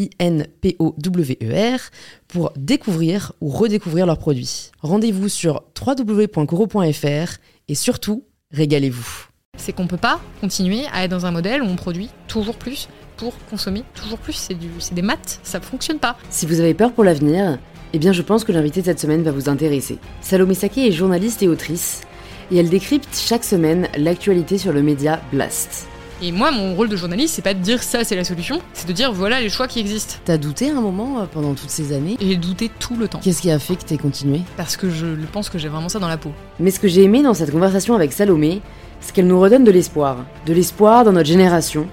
I-N-P-O-W-E-R, pour découvrir ou redécouvrir leurs produits. Rendez-vous sur www.coro.fr et surtout, régalez-vous. C'est qu'on peut pas continuer à être dans un modèle où on produit toujours plus pour consommer toujours plus. C'est du, c'est des maths, ça fonctionne pas. Si vous avez peur pour l'avenir, eh bien je pense que l'invité de cette semaine va vous intéresser. Salomé Saké est journaliste et autrice, et elle décrypte chaque semaine l'actualité sur le média Blast. Et moi, mon rôle de journaliste, c'est pas de dire ça, c'est la solution, c'est de dire voilà les choix qui existent. T'as douté un moment euh, pendant toutes ces années? J'ai douté tout le temps. Qu'est-ce qui a fait que t'aies continué? Parce que je pense que j'ai vraiment ça dans la peau. Mais ce que j'ai aimé dans cette conversation avec Salomé, c'est qu'elle nous redonne de l'espoir. De l'espoir dans notre génération,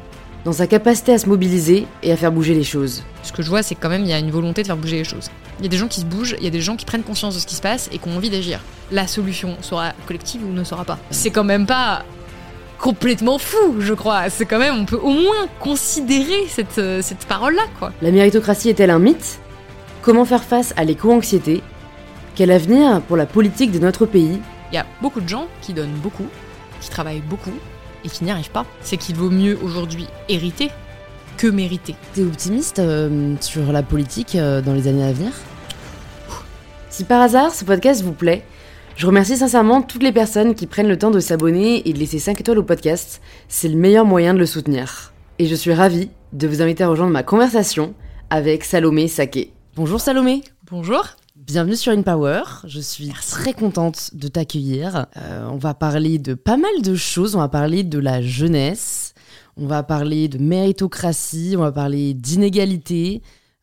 dans sa capacité à se mobiliser et à faire bouger les choses. Ce que je vois, c'est quand même, il y a une volonté de faire bouger les choses. Il y a des gens qui se bougent, il y a des gens qui prennent conscience de ce qui se passe et qui ont envie d'agir. La solution sera collective ou ne sera pas. C'est quand même pas complètement fou, je crois. C'est quand même, on peut au moins considérer cette, euh, cette parole-là, quoi. La méritocratie est-elle un mythe? Comment faire face à l'éco-anxiété? Quel avenir pour la politique de notre pays? Il y a beaucoup de gens qui donnent beaucoup, qui travaillent beaucoup et qui n'y arrivent pas. C'est qu'il vaut mieux aujourd'hui hériter que mériter. T'es optimiste euh, sur la politique euh, dans les années à venir? Si par hasard ce podcast vous plaît, je remercie sincèrement toutes les personnes qui prennent le temps de s'abonner et de laisser 5 étoiles au podcast. C'est le meilleur moyen de le soutenir. Et je suis ravie de vous inviter à rejoindre ma conversation avec Salomé Saké. Bonjour Salomé. Bonjour. Bienvenue sur InPower. Je suis très contente de t'accueillir. Euh, on va parler de pas mal de choses. On va parler de la jeunesse. On va parler de méritocratie. On va parler d'inégalité.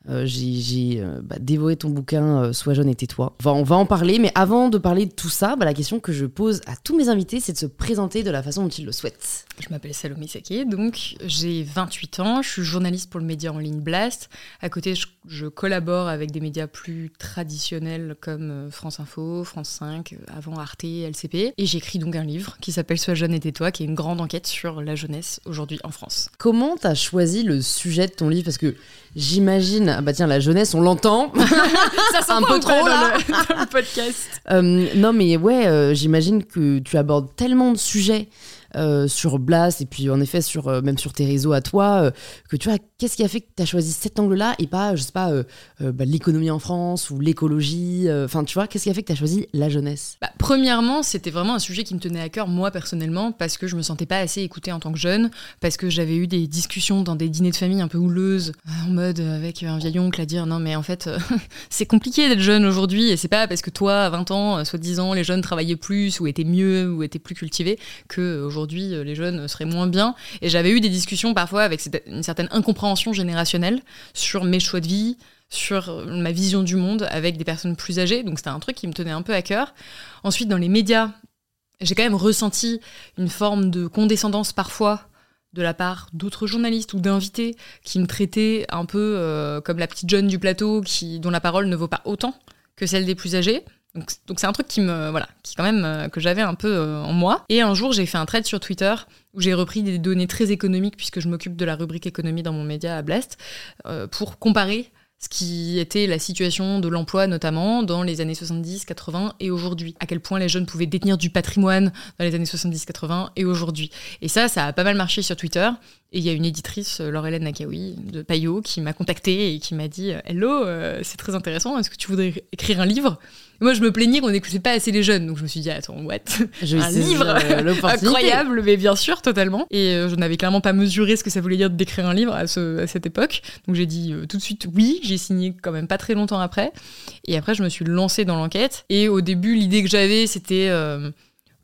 Euh, j'ai euh, bah, dévoré ton bouquin euh, Sois jeune et tais-toi. Enfin, on va en parler, mais avant de parler de tout ça, bah, la question que je pose à tous mes invités, c'est de se présenter de la façon dont ils le souhaitent. Je m'appelle Salomé Saké, donc j'ai 28 ans, je suis journaliste pour le média en ligne Blast. À côté, je, je collabore avec des médias plus traditionnels comme euh, France Info, France 5, euh, avant Arte, LCP. Et j'écris donc un livre qui s'appelle Sois jeune et tais-toi, qui est une grande enquête sur la jeunesse aujourd'hui en France. Comment t'as choisi le sujet de ton livre? Parce que j'imagine, ah bah tiens, la jeunesse, on l'entend. Ça sent Un peu trop, là. dans le podcast. Euh, non, mais ouais, euh, j'imagine que tu abordes tellement de sujets euh, sur Blast et puis en effet sur euh, même sur tes réseaux à toi euh, que tu vois qu'est-ce qui a fait que tu as choisi cet angle-là et pas je sais pas bah, l'économie en France ou l'écologie enfin tu vois qu'est-ce qui a fait que tu as choisi la jeunesse? Bah, premièrement, c'était vraiment un sujet qui me tenait à cœur, moi personnellement, parce que je me sentais pas assez écoutée en tant que jeune, parce que j'avais eu des discussions dans des dîners de famille un peu houleuses, en mode avec un vieil oncle à dire non, mais en fait, c'est compliqué d'être jeune aujourd'hui, et c'est pas parce que toi, à 20 ans, soi-disant, les jeunes travaillaient plus, ou étaient mieux, ou étaient plus cultivés, que euh, aujourd'hui, euh, les jeunes seraient moins bien. Et j'avais eu des discussions parfois avec une certaine incompréhension générationnelle sur mes choix de vie, sur euh, ma vision du monde avec des personnes plus âgées. Donc c'était un truc qui me tenait un peu à cœur. Ensuite, dans les médias, j'ai quand même ressenti une forme de condescendance parfois de la part d'autres journalistes ou d'invités qui me traitaient un peu euh, comme la petite jeune du plateau qui, dont la parole ne vaut pas autant que celle des plus âgés. Donc c'est un truc qui me voilà, qui quand même euh, que j'avais un peu euh, en moi. Et un jour, j'ai fait un thread sur Twitter où j'ai repris des données très économiques puisque je m'occupe de la rubrique économie dans mon média à Blast euh, pour comparer ce qui était la situation de l'emploi notamment dans les années 70, 80 et aujourd'hui. À quel point les jeunes pouvaient détenir du patrimoine dans les années 70, 80 et aujourd'hui. Et ça, ça a pas mal marché sur Twitter. Et il y a une éditrice, Laure-Hélène Nakaoui, de Payot, qui m'a contactée et qui m'a dit « Hello, c'est très intéressant, est-ce que tu voudrais écrire un livre ?» Moi, je me plaignais qu'on n'écoutait pas assez les jeunes. Donc, je me suis dit, attends, what? Je Un livre. Incroyable, mais bien sûr, totalement. Et euh, je n'avais clairement pas mesuré ce que ça voulait dire d'écrire un livre à, ce- à cette époque. Donc, j'ai dit euh, tout de suite oui. J'ai signé quand même pas très longtemps après. Et après, je me suis lancée dans l'enquête. Et au début, l'idée que j'avais, c'était euh,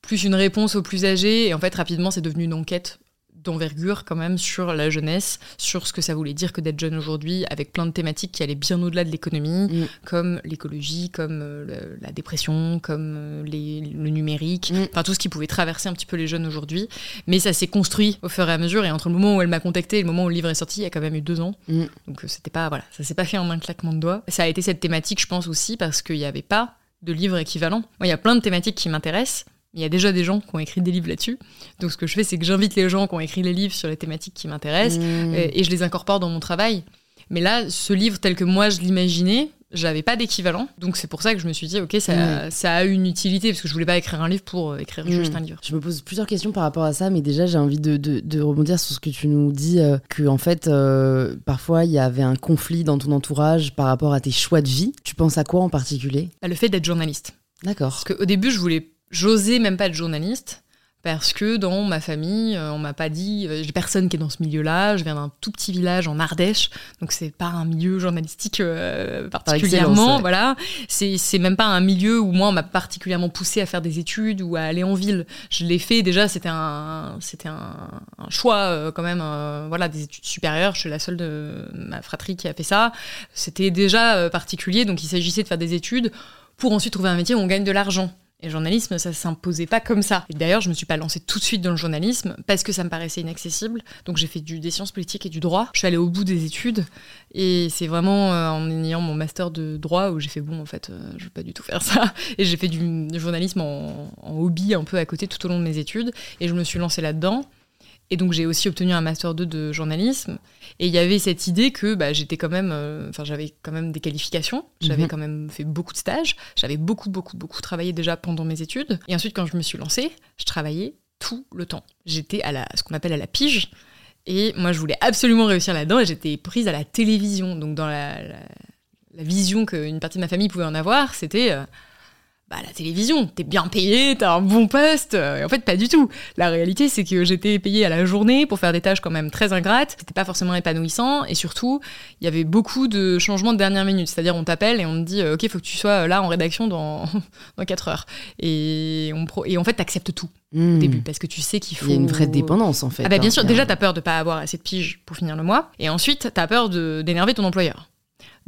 plus une réponse aux plus âgés. Et en fait, rapidement, c'est devenu une enquête d'envergure quand même sur la jeunesse, sur ce que ça voulait dire que d'être jeune aujourd'hui, avec plein de thématiques qui allaient bien au-delà de l'économie, Mm. comme l'écologie, comme euh, le- la dépression, comme euh, les- le numérique, Mm. enfin tout ce qui pouvait traverser un petit peu les jeunes aujourd'hui. Mais ça s'est construit au fur et à mesure, et entre le moment où elle m'a contacté et le moment où le livre est sorti, il y a quand même eu deux ans. Mm. Donc euh, c'était pas, voilà, ça s'est pas fait en un claquement de doigts. Ça a été cette thématique, je pense aussi, parce qu'il n'y avait pas de livre équivalent. Moi, il y a plein de thématiques qui m'intéressent. Il y a déjà des gens qui ont écrit des livres là-dessus. Donc, ce que je fais, c'est que j'invite les gens qui ont écrit les livres sur les thématiques qui m'intéressent Mmh. et, et je les incorpore dans mon travail. Mais là, ce livre tel que moi je l'imaginais, j'avais pas d'équivalent. Donc c'est pour ça que je me suis dit, ok, ça, ça a une utilité, parce que je voulais pas écrire un livre pour euh, écrire juste Mm. un livre. Je me pose plusieurs questions par rapport à ça, mais déjà j'ai envie de, de- de rebondir sur ce que tu nous dis, euh, que en fait euh, parfois il y avait un conflit dans ton entourage par rapport à tes choix de vie. Tu penses à quoi en particulier? Bah, Le fait d'être journaliste. D'accord. Parce qu'au début, je voulais, j'osais même pas être journaliste. Parce que dans ma famille, euh, on m'a pas dit, euh, j'ai personne qui est dans ce milieu-là. Je viens d'un tout petit village en Ardèche, donc c'est pas un milieu journalistique euh, particulièrement. ouais. Voilà, c'est c'est même pas un milieu où moi on m'a particulièrement poussé à faire des études ou à aller en ville. Je l'ai fait déjà, c'était un c'était un, un choix euh, quand même. euh, voilà, des études supérieures. Je suis la seule de ma fratrie qui a fait ça. C'était déjà particulier, donc il s'agissait de faire des études pour ensuite trouver un métier où on gagne de l'argent. Et le journalisme, ça s'imposait pas comme ça. Et d'ailleurs, je me suis pas lancée tout de suite dans le journalisme parce que ça me paraissait inaccessible. Donc j'ai fait des sciences politiques et du droit. Je suis allée au bout des études et c'est vraiment euh, en ayant mon master de droit où j'ai fait bon, en fait, euh, je veux pas du tout faire ça. Et j'ai fait du, journalisme en hobby un peu à côté tout au long de mes études et je me suis lancée là-dedans. Et donc j'ai aussi obtenu un master 2 de journalisme. Et il y avait cette idée que bah, j'étais quand même, euh, enfin j'avais quand même des qualifications, j'avais Mhm. quand même fait beaucoup de stages, j'avais beaucoup beaucoup beaucoup travaillé déjà pendant mes études. Et ensuite quand je me suis lancée, je travaillais tout le temps. J'étais à la, ce qu'on appelle à la pige. Et moi je voulais absolument réussir là-dedans et j'étais prise à la télévision. Donc dans la, la, la vision qu'une partie de ma famille pouvait en avoir, c'était euh, bah, la télévision, t'es bien payé, t'as un bon poste. Et en fait, pas du tout. La réalité, c'est que j'étais payée à la journée pour faire des tâches quand même très ingrates. C'était pas forcément épanouissant. Et surtout, il y avait beaucoup de changements de dernière minute. C'est-à-dire, on t'appelle et on te dit, euh, OK, faut que tu sois là en rédaction dans, dans 4 heures. Et, on pro- et en fait, t'acceptes tout Mmh. au début parce que tu sais qu'il faut. Il y a une vraie dépendance en fait. Ah bah bien hein. sûr, déjà t'as peur de pas avoir assez de piges pour finir le mois, et ensuite t'as peur de- d'énerver ton employeur.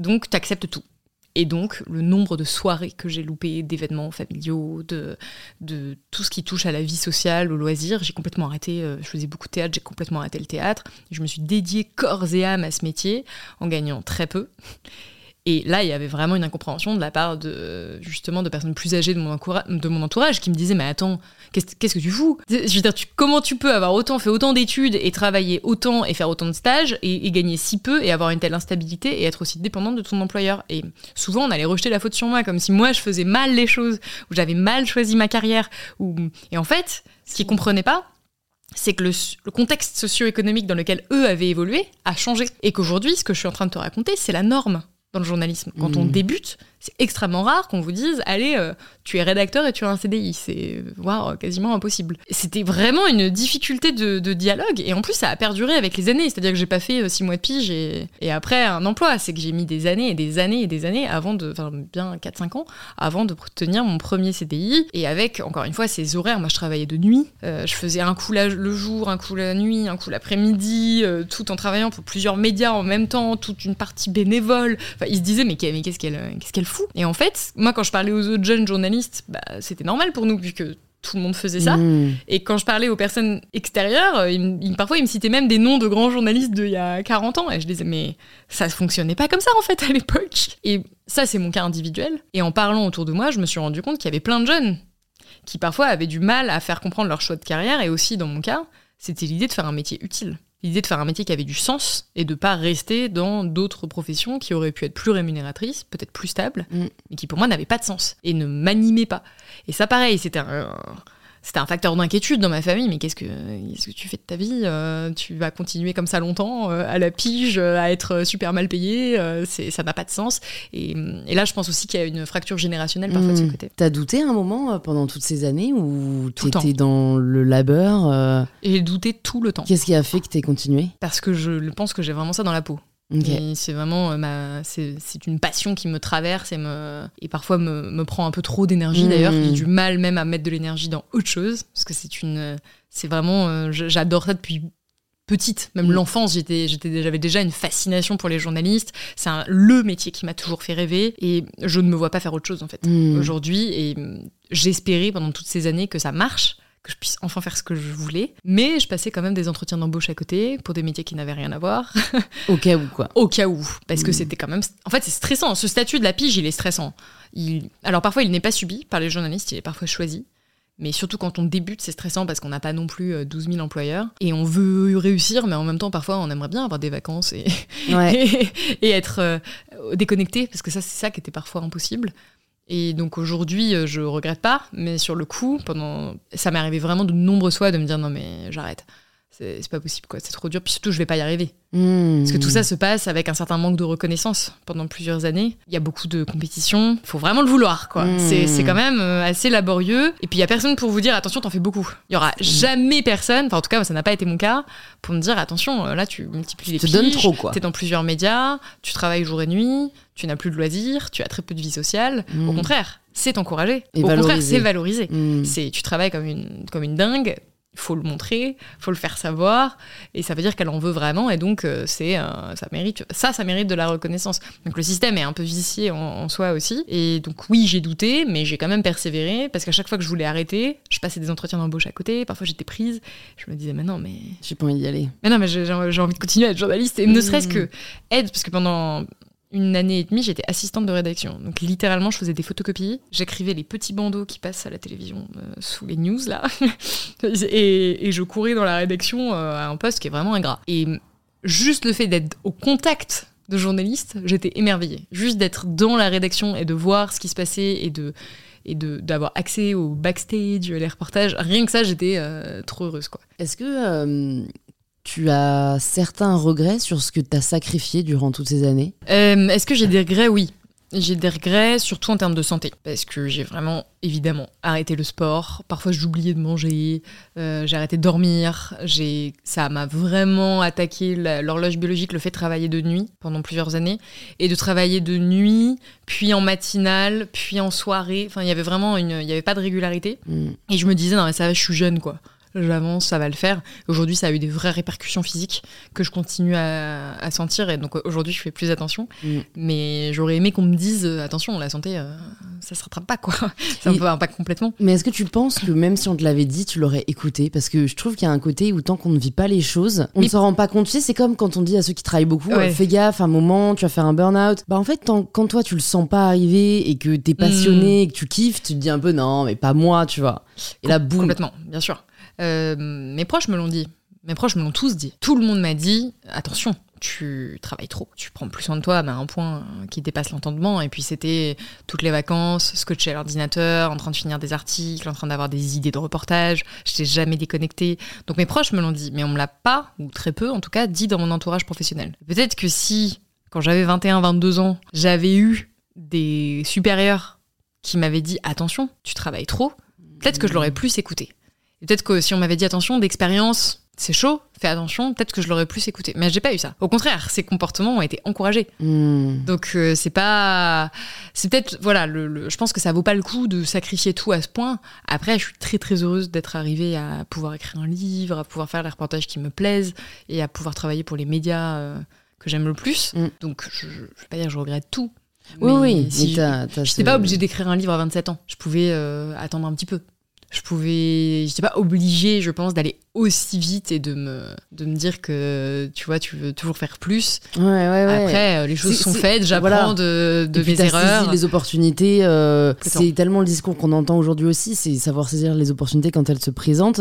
Donc t'acceptes tout. Et donc le nombre de soirées que j'ai loupées, d'événements familiaux, de, tout ce qui touche à la vie sociale, au loisir, j'ai complètement arrêté, euh, je faisais beaucoup de théâtre, j'ai complètement arrêté le théâtre, je me suis dédiée corps et âme à ce métier en gagnant très peu. Et là, il y avait vraiment une incompréhension de la part de justement de personnes plus âgées de mon, entourage qui me disaient mais attends qu'est-ce que tu fous? Je veux dire comment tu peux avoir fait autant d'études et travailler autant et faire autant de stages et, gagner si peu et avoir une telle instabilité et être aussi dépendante de ton employeur? Et souvent on allait rejeter la faute sur moi comme si moi je faisais mal les choses ou j'avais mal choisi ma carrière ou et en fait ce qu'ils comprenaient pas c'est que le contexte socio-économique dans lequel eux avaient évolué a changé. Et qu'aujourd'hui, ce que je suis en train de te raconter, c'est la norme dans le journalisme. Quand on Mhm. débute, c'est extrêmement rare qu'on vous dise Allez, euh, tu es rédacteur et tu as un CDI. C'est euh, quasiment impossible. C'était vraiment une difficulté de, dialogue. Et en plus, ça a perduré avec les années. C'est-à-dire que j'ai pas fait euh, six mois de pige et, après un emploi. C'est que j'ai mis des années et des années et des années avant de. Enfin, bien 4-5 ans avant de tenir mon premier CDI. Et avec, encore une fois, ces horaires. Moi, je travaillais de nuit. Je faisais un coup le jour, un coup la nuit, un coup l'après-midi, tout en travaillant pour plusieurs médias en même temps, toute une partie bénévole. Enfin, ils se disaient, mais, mais qu'est-ce qu'elle qu'est-ce qu'elle Et en fait, moi, quand je parlais aux autres jeunes journalistes, bah, c'était normal pour nous, vu que tout le monde faisait ça. Mmh. Et quand je parlais aux personnes extérieures, euh, ils me- ils- parfois ils me citaient même des noms de grands journalistes d'il y a 40 ans. Et je disais, mais ça fonctionnait pas comme ça en fait à l'époque. Et ça, c'est mon cas individuel. Et en parlant autour de moi, je me suis rendu compte qu'il y avait plein de jeunes qui parfois avaient du mal à faire comprendre leur choix de carrière. Et aussi, dans mon cas, c'était l'idée de faire un métier utile. L'idée de faire un métier qui avait du sens et de pas rester dans d'autres professions qui auraient pu être plus rémunératrices, peut-être plus stables, Mm. mais qui pour moi n'avaient pas de sens et ne m'animaient pas. Et ça, pareil, c'était un, c'était un facteur d'inquiétude dans ma famille. Mais qu'est-ce que, qu'est-ce que tu fais de ta vie Euh, Tu vas continuer comme ça longtemps, euh, à la pige, euh, à être super mal payé euh, c'est, Ça n'a pas de sens. Et, et là, je pense aussi qu'il y a une fracture générationnelle parfois de ce Hmm. côté. T'as douté un moment euh, pendant toutes ces années où Tout t'étais dans le labeur euh, Et j'ai douté tout le temps. Qu'est-ce qui a fait que t'aies continué? Parce que je pense que j'ai vraiment ça dans la peau. C'est vraiment euh, ma, c'est, une passion qui me traverse et me, et parfois me, me prend un peu trop d'énergie d'ailleurs. J'ai du mal même à mettre de l'énergie dans autre chose parce que c'est une, c'est vraiment, euh, j'adore ça depuis petite, même Mhm. l'enfance. J'étais, j'étais, j'avais déjà une fascination pour les journalistes. C'est le métier qui m'a toujours fait rêver et je ne me vois pas faire autre chose en fait Hmm. aujourd'hui et hum, j'espérais pendant toutes ces années que ça marche que je puisse enfin faire ce que je voulais mais je passais quand même des entretiens d'embauche à côté pour des métiers qui n'avaient rien à voir Au cas où, quoi. au cas où parce que Mm. c'était quand même en fait c'est stressant ce statut de la pige il est stressant il... alors parfois il n'est pas subi par les journalistes il est parfois choisi mais surtout quand on débute, c'est stressant parce qu'on n'a pas non plus euh, 12 000 employeurs. Et on veut réussir, mais en même temps, parfois, on aimerait bien avoir des vacances et, Ouais. et, et être euh, déconnecté, parce que ça, c'est ça qui était parfois impossible. Et donc aujourd'hui, euh, je regrette pas, mais sur le coup, pendant, ça m'est arrivé vraiment de nombreuses fois de me dire non mais j'arrête, c'est pas possible quoi, c'est trop dur. Puis surtout, je vais pas y arriver, Hmm. parce que tout ça se passe avec un certain manque de reconnaissance pendant plusieurs années. Il y a beaucoup de compétition, il faut vraiment le vouloir quoi. Mm. C'est quand même euh, assez laborieux. Et puis il y a personne pour vous dire attention, t'en fais beaucoup. Il y aura jamais personne, enfin en tout cas ça n'a pas été mon cas, pour me dire attention, euh, là tu multiplies les Tu te donnes trop, quoi. T'es dans plusieurs médias, tu travailles jour et nuit, tu n'as plus de loisirs, tu as très peu de vie sociale. Au contraire, c'est encouragé. Et Au contraire, c'est valorisé. Hmm. C'est tu travailles comme une comme une dingue. Faut le montrer, faut le faire savoir, et ça veut dire qu'elle en veut vraiment, et donc euh, c'est euh, ça mérite ça, ça mérite de la reconnaissance. Donc le système est un peu vicié en, en soi aussi, et donc oui j'ai douté, mais j'ai quand même persévéré parce qu'à chaque fois que je voulais arrêter, je passais des entretiens d'embauche à côté, parfois j'étais prise, je me disais mais non mais J'ai pas envie d'y aller. mais non, mais j'ai j'ai envie de continuer à être journaliste. Et ne Mm. serait-ce que aide, parce que pendant une année et demie, j'étais assistante de rédaction. Donc littéralement, je faisais des photocopies. J'écrivais les petits bandeaux qui passent à la télévision euh, sous les news, là. et, je courais dans la rédaction euh, à un poste qui est vraiment ingrat. Et juste le fait d'être au contact de journalistes, j'étais émerveillée. Juste d'être dans la rédaction et de voir ce qui se passait et de d'avoir accès au backstage, les reportages, rien que ça, j'étais euh, trop heureuse quoi. Est-ce que tu as certains regrets sur ce que t'as sacrifié durant toutes ces années? Euh, Est-ce que j'ai des regrets? Oui. J'ai des regrets, surtout en termes de santé. Parce que j'ai vraiment, évidemment, arrêté le sport. Parfois, j'oubliais de manger. euh, j'ai arrêté de dormir. J'ai, ça m'a vraiment attaqué l'horloge biologique, le fait de travailler de nuit pendant plusieurs années. Et de travailler de nuit, puis en matinale, puis en soirée. Enfin, il y avait vraiment une. Il n'y avait pas de régularité. Hmm. Et je me disais, non, mais ça va, je suis jeune, quoi. J'avance, ça va le faire. Aujourd'hui, ça a eu des vraies répercussions physiques que je continue à, à sentir. Et donc aujourd'hui, je fais plus attention. Mm. Mais j'aurais aimé qu'on me dise, euh, attention, la santé, euh, ça se rattrape pas, quoi. Ça va pas complètement. Mais est-ce que tu penses que même si on te l'avait dit, tu l'aurais écouté? Parce que je trouve qu'il y a un côté où tant qu'on ne vit pas les choses, on ne s'en rend pas compte. Tu sais, c'est comme quand on dit à ceux qui travaillent beaucoup, Ouais. euh, fais gaffe, un moment, tu vas faire un burn-out. Bah en fait, tant- quand toi tu le sens pas arriver et que t'es passionné, et que tu kiffes, tu te dis un peu non, mais pas moi, tu vois. Et là, boum. Complètement, bien sûr. Euh, mes proches me l'ont dit. Mes proches me l'ont tous dit. Tout le monde m'a dit, attention, tu travailles trop. Tu prends plus soin de toi, à un point qui dépasse l'entendement. Et puis c'était toutes les vacances, scotché à l'ordinateur, en train de finir des articles, en train d'avoir des idées de reportage. Je t'ai jamais déconnecté. Donc mes proches me l'ont dit, mais on me l'a pas, ou très peu en tout cas, dit dans mon entourage professionnel. Peut-être que si, quand j'avais 21-22 ans, j'avais eu des supérieurs qui m'avaient dit, attention, tu travailles trop, peut-être que je l'aurais plus écouté. Peut-être que si on m'avait dit attention, d'expérience, c'est chaud, fais attention, peut-être que je l'aurais plus écouté. Mais j'ai pas eu ça. Au contraire, ces comportements ont été encouragés. Hmm. Donc euh, c'est pas, c'est peut-être voilà, le, le- je pense que ça vaut pas le coup de sacrifier tout à ce point. Après, je suis très très heureuse d'être arrivée à pouvoir écrire un livre, à pouvoir faire les reportages qui me plaisent et à pouvoir travailler pour les médias euh, que j'aime le plus. Mm. Donc je, je, je vais pas dire que je regrette tout. Oui, Mais oui. si je- n'étais pas obligée d'écrire un livre à 27 ans. Je pouvais euh, attendre un petit peu. Je pouvais, j'étais pas obligée, je pense, d'aller aussi vite et de me, de me dire que, tu vois, tu veux toujours faire plus. Ouais, ouais, ouais. Après, euh, les choses sont faites, j'apprends voilà. de, de Et mes erreurs. saisi les opportunités. euh, c'est tellement le discours qu'on entend aujourd'hui aussi, c'est savoir saisir les opportunités quand elles se présentent.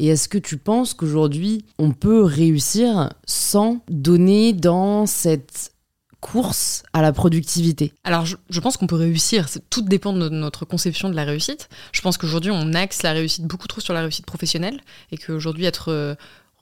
Et est-ce que tu penses qu'aujourd'hui, on peut réussir sans donner dans cette course à la productivité Alors, je, pense qu'on peut réussir. Tout dépend de notre conception de la réussite. Je pense qu'aujourd'hui, on axe la réussite beaucoup trop sur la réussite professionnelle et qu'aujourd'hui, être euh,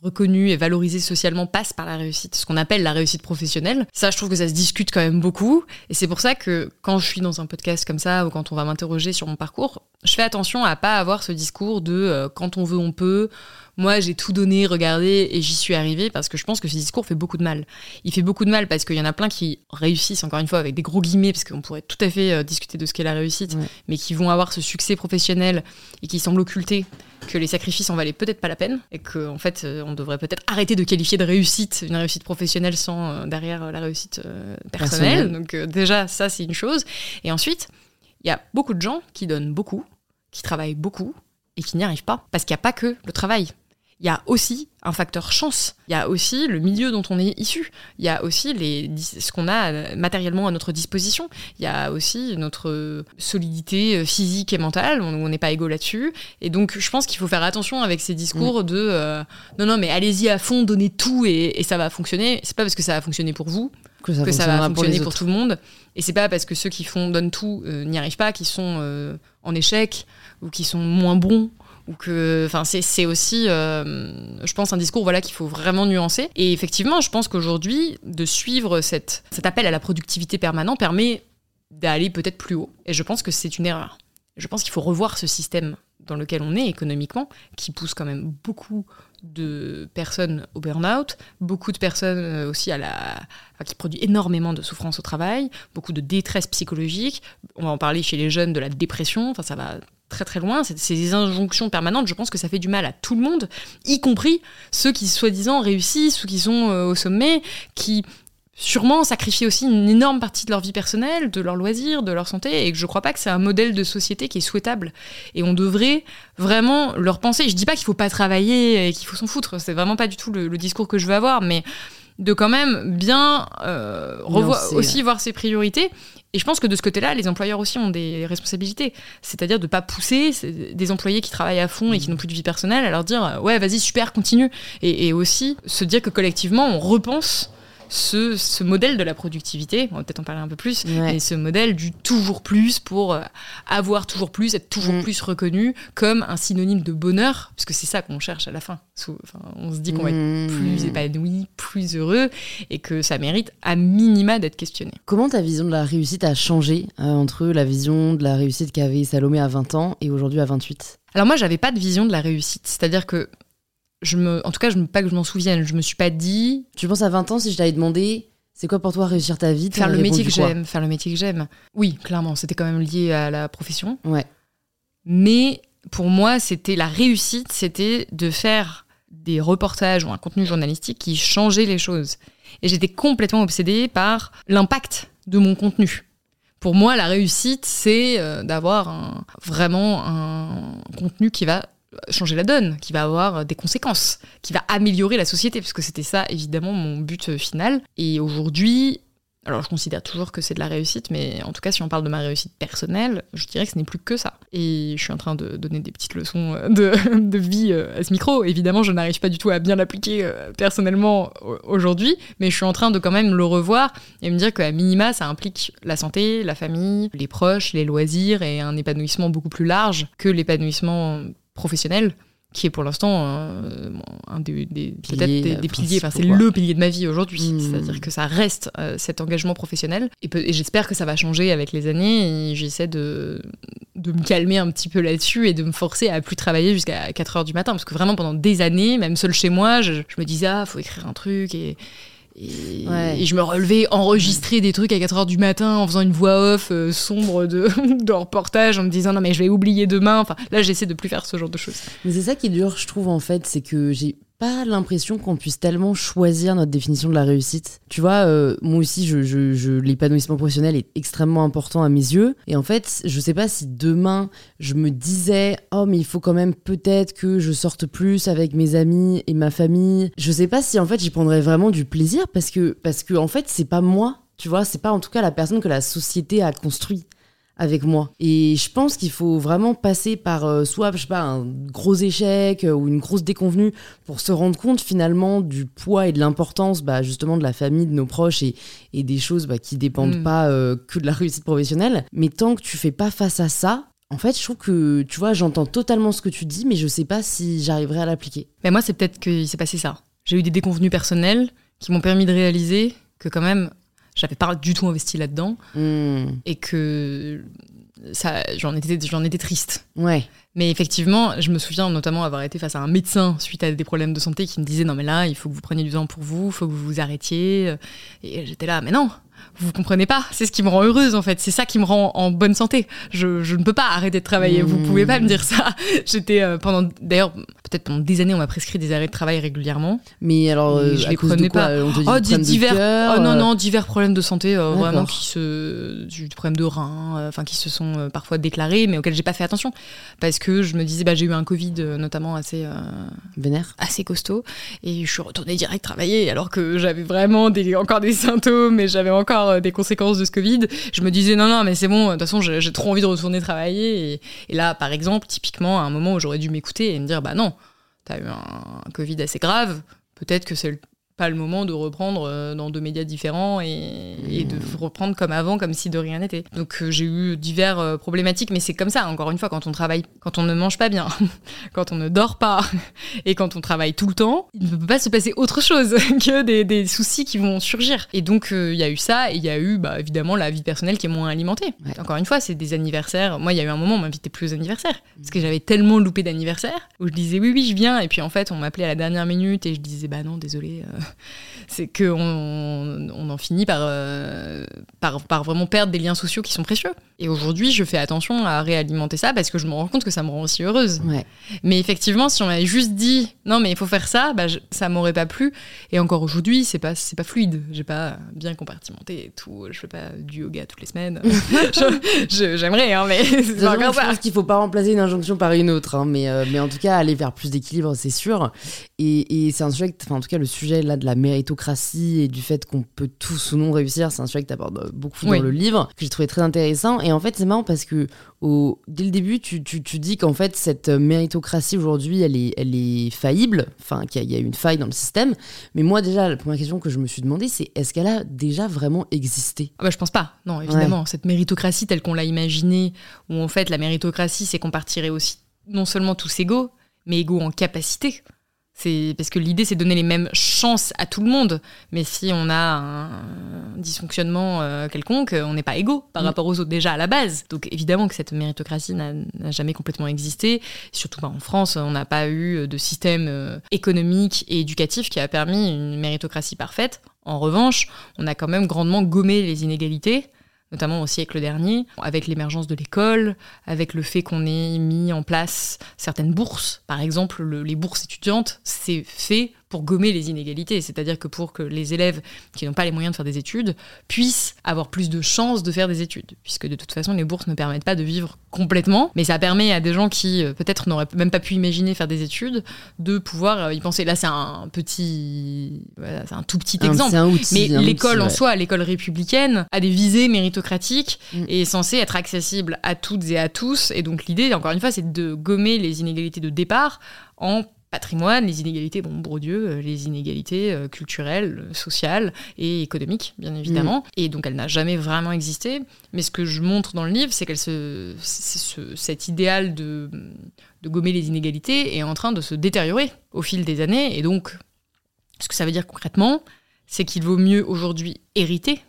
reconnu et valorisé socialement passe par la réussite, ce qu'on appelle la réussite professionnelle. Ça, je trouve que ça se discute quand même beaucoup. Et c'est pour ça que quand je suis dans un podcast comme ça ou quand on va m'interroger sur mon parcours, je fais attention à pas avoir ce discours de euh, quand on veut, on peut. Moi, j'ai tout donné, regardé et j'y suis arrivée parce que je pense que ce discours fait beaucoup de mal. Il fait beaucoup de mal parce qu'il y en a plein qui réussissent, encore une fois, avec des gros guillemets, parce qu'on pourrait tout à fait euh, discuter de ce qu'est la réussite, mais qui vont avoir ce succès professionnel et qui semblent occulter que les sacrifices en valaient peut-être pas la peine et qu'en en fait, euh, on devrait peut-être arrêter de qualifier de réussite une réussite professionnelle sans derrière la réussite personnelle. Donc, déjà, ça, c'est une chose. Et ensuite, il y a beaucoup de gens qui donnent beaucoup, qui travaillent beaucoup et qui n'y arrivent pas. Parce qu'il n'y a pas que le travail. Il y a aussi un facteur chance. Il y a aussi le milieu dont on est issu. Il y a aussi les, ce qu'on a matériellement à notre disposition. Il y a aussi notre solidité physique et mentale. On n'est pas égaux là-dessus. Et donc, je pense qu'il faut faire attention avec ces discours mm. de euh, non, non, mais allez-y à fond, donnez tout et, ça va fonctionner. C'est pas parce que ça va fonctionner pour vous que ça, va fonctionner pour, tout le monde. Et c'est pas parce que ceux qui font donnent tout euh, n'y arrivent pas, qui sont euh, en échec ou qui sont moins bons ou que enfin c'est aussi euh, je pense un discours voilà qu'il faut vraiment nuancer et effectivement je pense qu'aujourd'hui de suivre cette, cet appel à la productivité permanent permet d'aller peut-être plus haut et je pense que c'est une erreur je pense qu'il faut revoir ce système dans lequel on est économiquement qui pousse quand même beaucoup de personnes au burn-out, beaucoup de personnes euh, aussi à la, qui produit énormément de souffrance au travail, beaucoup de détresse psychologique. On va en parler chez les jeunes de la dépression. Enfin, ça va très très loin. Des injonctions permanentes. Je pense que ça fait du mal à tout le monde, y compris ceux qui soi-disant réussissent ou qui sont euh, au sommet, qui sûrement sacrifient aussi une énorme partie de leur vie personnelle, de leurs loisirs, de leur santé, et que je crois pas que c'est un modèle de société qui est souhaitable. Et on devrait vraiment leur penser. Je dis pas qu'il faut pas travailler et qu'il faut s'en foutre. C'est vraiment pas du tout le, discours que je veux avoir, mais de quand même bien euh, aussi voir ses priorités. Et je pense que de ce côté-là, les employeurs aussi ont des responsabilités. C'est-à-dire de ne pas pousser des employés qui travaillent à fond et qui mmh. n'ont plus de vie personnelle à leur dire ouais, vas-y, super, continue. Et, et, aussi se dire que collectivement, on repense ce, modèle de la productivité, on va peut-être en parler un peu plus, mais ce modèle du toujours plus pour euh, avoir toujours plus, être toujours mm. plus reconnu comme un synonyme de bonheur, parce que c'est ça qu'on cherche à la fin. on se dit qu'on va être mm. plus épanoui, plus heureux, et que ça mérite à minima d'être questionné. Comment ta vision de la réussite a changé euh, entre la vision de la réussite qu'avait Salomé à 20 ans et aujourd'hui à 28 alors moi, j'avais pas de vision de la réussite. C'est-à-dire que je me, en tout cas, je me, pas que je m'en souvienne, je me suis pas dit. Tu penses à 20 ans si je t'avais demandé c'est quoi pour toi réussir ta vie Faire le métier que j'aime, faire le métier que j'aime. Oui, clairement, c'était quand même lié à la profession. Ouais. Mais pour moi, c'était la réussite, c'était de faire des reportages ou un contenu journalistique qui changeait les choses. Et j'étais complètement obsédée par l'impact de mon contenu. Pour moi, la réussite, c'est euh, d'avoir vraiment un contenu qui va changer la donne, qui va avoir des conséquences, qui va améliorer la société, parce que c'était ça évidemment mon but final. Et aujourd'hui, alors je considère toujours que c'est de la réussite, mais en tout cas si on parle de ma réussite personnelle, je dirais que ce n'est plus que ça. Et je suis en train de donner des petites leçons de, de vie euh, à ce micro. Évidemment, je n'arrive pas du tout à bien l'appliquer euh, personnellement aujourd'hui, mais je suis en train de quand même le revoir et me dire qu'à minima, ça implique la santé, la famille, les proches, les loisirs et un épanouissement beaucoup plus large que l'épanouissement professionnel qui est pour l'instant euh, un des, peut-être des, piliers, enfin c'est le pilier de ma vie aujourd'hui, hmm. c'est-à-dire que ça reste euh, cet engagement professionnel. Et, j'espère que ça va changer avec les années. Et j'essaie de, de me calmer un petit peu là-dessus et de me forcer à plus travailler jusqu'à 4 heures du matin. Parce que vraiment pendant des années, même seul chez moi, je, je me disais ah faut écrire un truc et et, je me relevais enregistrer des trucs à 4 heures du matin en faisant une voix off euh, sombre de, de, reportage en me disant non mais je vais oublier demain. Enfin là j'essaie de plus faire ce genre de choses. Mais c'est ça qui est dur je trouve en fait, c'est que j'ai pas l'impression qu'on puisse tellement choisir notre définition de la réussite. Tu vois, euh, moi aussi, je, l'épanouissement professionnel est extrêmement important à mes yeux. Et en fait, je sais pas si demain, je me disais, oh, mais il faut quand même peut-être que je sorte plus avec mes amis et ma famille. Je sais pas si en fait, j'y prendrais vraiment du plaisir parce que, parce que en fait, c'est pas moi. Tu vois, c'est pas en tout cas la personne que la société a construit avec moi. Et je pense qu'il faut vraiment passer par euh, soit, je sais pas, un gros échec euh, ou une grosse déconvenue pour se rendre compte finalement du poids et de l'importance bah, justement de la famille, de nos proches et, et des choses bah, qui dépendent Mm. pas euh, que de la réussite professionnelle. Mais tant que tu fais pas face à ça, en fait, je trouve que, tu vois, j'entends totalement ce que tu dis, mais je sais pas si j'arriverai à l'appliquer. Mais moi, c'est peut-être qu'il s'est passé ça. J'ai eu des déconvenues personnelles qui m'ont permis de réaliser que quand même, j'avais pas du tout investi là-dedans Hmm, et que ça, j'en étais, j'en étais triste. Ouais. Mais effectivement, je me souviens notamment avoir été face à un médecin suite à des problèmes de santé qui me disait non mais là, il faut que vous preniez du temps pour vous, il faut que vous vous arrêtiez. Et j'étais là, mais non, vous comprenez pas, c'est ce qui me rend heureuse en fait, c'est ça qui me rend en bonne santé. Je, je ne peux pas arrêter de travailler, vous Mmh. pouvez pas me dire ça. J'étais euh, pendant, d'ailleurs, peut-être pendant des années, on m'a prescrit des arrêts de travail régulièrement. Mais alors, euh, je à les cause de prenais quoi pas. On te dit Oh, des de divers, oh non, non, divers problèmes de santé, euh, vraiment qui se, du problème de rein, euh, enfin qui se sont parfois déclarés, mais auxquels j'ai pas fait attention, parce que je me disais, bah, j'ai eu un Covid notamment assez, euh, Vénère. assez costaud, et je suis retournée direct travailler, alors que j'avais vraiment des, encore des symptômes, et j'avais encore des conséquences de ce Covid. Je me disais, non, non, mais c'est bon, de toute façon, j'ai j'ai trop envie de retourner travailler, et, et là, par exemple, typiquement, à un moment où j'aurais dû m'écouter et me dire, bah non, t'as eu un Covid assez grave, peut-être que c'est le- pas le moment de reprendre euh, dans deux médias différents et, et de reprendre comme avant, comme si de rien n'était. Donc euh, j'ai eu divers euh, problématiques, mais c'est comme ça, encore une fois, quand on travaille, quand on ne mange pas bien, quand on ne dort pas et quand on travaille tout le temps, il ne peut pas se passer autre chose que des, des soucis qui vont surgir. Et donc euh, il y a eu ça, et il y a eu bah, évidemment la vie personnelle qui est moins alimentée. Ouais. Encore une fois, c'est des anniversaires. Moi, il y a eu un moment, on m'invitait plus aux anniversaires parce que j'avais tellement loupé d'anniversaires où je disais oui, oui, je viens, et puis en fait, on m'appelait à la dernière minute et je disais bah non, désolé. euh, c'est que on, on en finit par, euh, par, par vraiment perdre des liens sociaux qui sont précieux. Et aujourd'hui, je fais attention à réalimenter ça parce que je me rends compte que ça me rend aussi heureuse. Ouais. Mais effectivement, si on m'avait juste dit non, mais il faut faire ça, bah, je- ça m'aurait pas plu. Et encore aujourd'hui, c'est pas, c'est pas fluide. J'ai pas bien compartimenté et tout. Je fais pas du yoga toutes les semaines. J'aimerais, hein, mais c'est pas encore je pense qu'il faut pas remplacer une injonction par une autre, hein, mais, euh, mais en tout cas aller vers plus d'équilibre, c'est sûr. Et, et c'est un sujet, enfin en tout cas le sujet là de la méritocratie et du fait qu'on peut tous ou non réussir, c'est un sujet que tu abordes beaucoup Oui. dans le livre, que j'ai trouvé très intéressant. Et en fait c'est marrant parce que au, dès le début tu, tu, tu dis qu'en fait cette méritocratie aujourd'hui elle est, elle est faillible, enfin qu'il y, a- il y a une faille dans le système. Mais moi déjà la première question que je me suis demandé c'est est-ce qu'elle a déjà vraiment existé? Ah bah, je pense pas. Non, évidemment. Cette méritocratie telle qu'on l'a imaginée, où en fait la méritocratie, c'est qu'on partirait aussi non seulement tous égaux, mais égaux en capacité. C'est parce que l'idée, c'est de donner les mêmes chances à tout le monde. Mais si on a un dysfonctionnement euh, quelconque, on n'est pas égaux par Mm. rapport aux autres déjà à la base. Donc évidemment que cette méritocratie n'a jamais complètement existé. Surtout pas en France, on n'a pas eu de système euh, économique et éducatif qui a permis une méritocratie parfaite. En revanche, on a quand même grandement gommé les inégalités notamment au siècle dernier, avec l'émergence de l'école, avec le fait qu'on ait mis en place certaines bourses. Par exemple, le- les bourses étudiantes, c'est fait pour gommer les inégalités, c'est-à-dire que pour que les élèves qui n'ont pas les moyens de faire des études puissent avoir plus de chances de faire des études, puisque de toute façon, les bourses ne permettent pas de vivre complètement, mais ça permet à des gens qui euh, peut-être n'auraient même pas pu imaginer faire des études de pouvoir euh, y penser. Là, c'est un petit, voilà, c'est un tout petit exemple. C'est un outil. Mais l'école en soi, l'école républicaine, a des visées méritocratiques Mm. et est censée être accessible à toutes et à tous. Et donc l'idée, encore une fois, c'est de gommer les inégalités de départ en patrimoine, les inégalités, bon, Bourdieu, euh, les inégalités euh, culturelles, euh, sociales et économiques, bien évidemment. Et donc elle n'a jamais vraiment existé. Mais ce que je montre dans le livre, c'est qu'elle se, c'est ce- cet idéal de, de gommer les inégalités est en train de se détériorer au fil des années. Et donc, ce que ça veut dire concrètement, c'est qu'il vaut mieux aujourd'hui hériter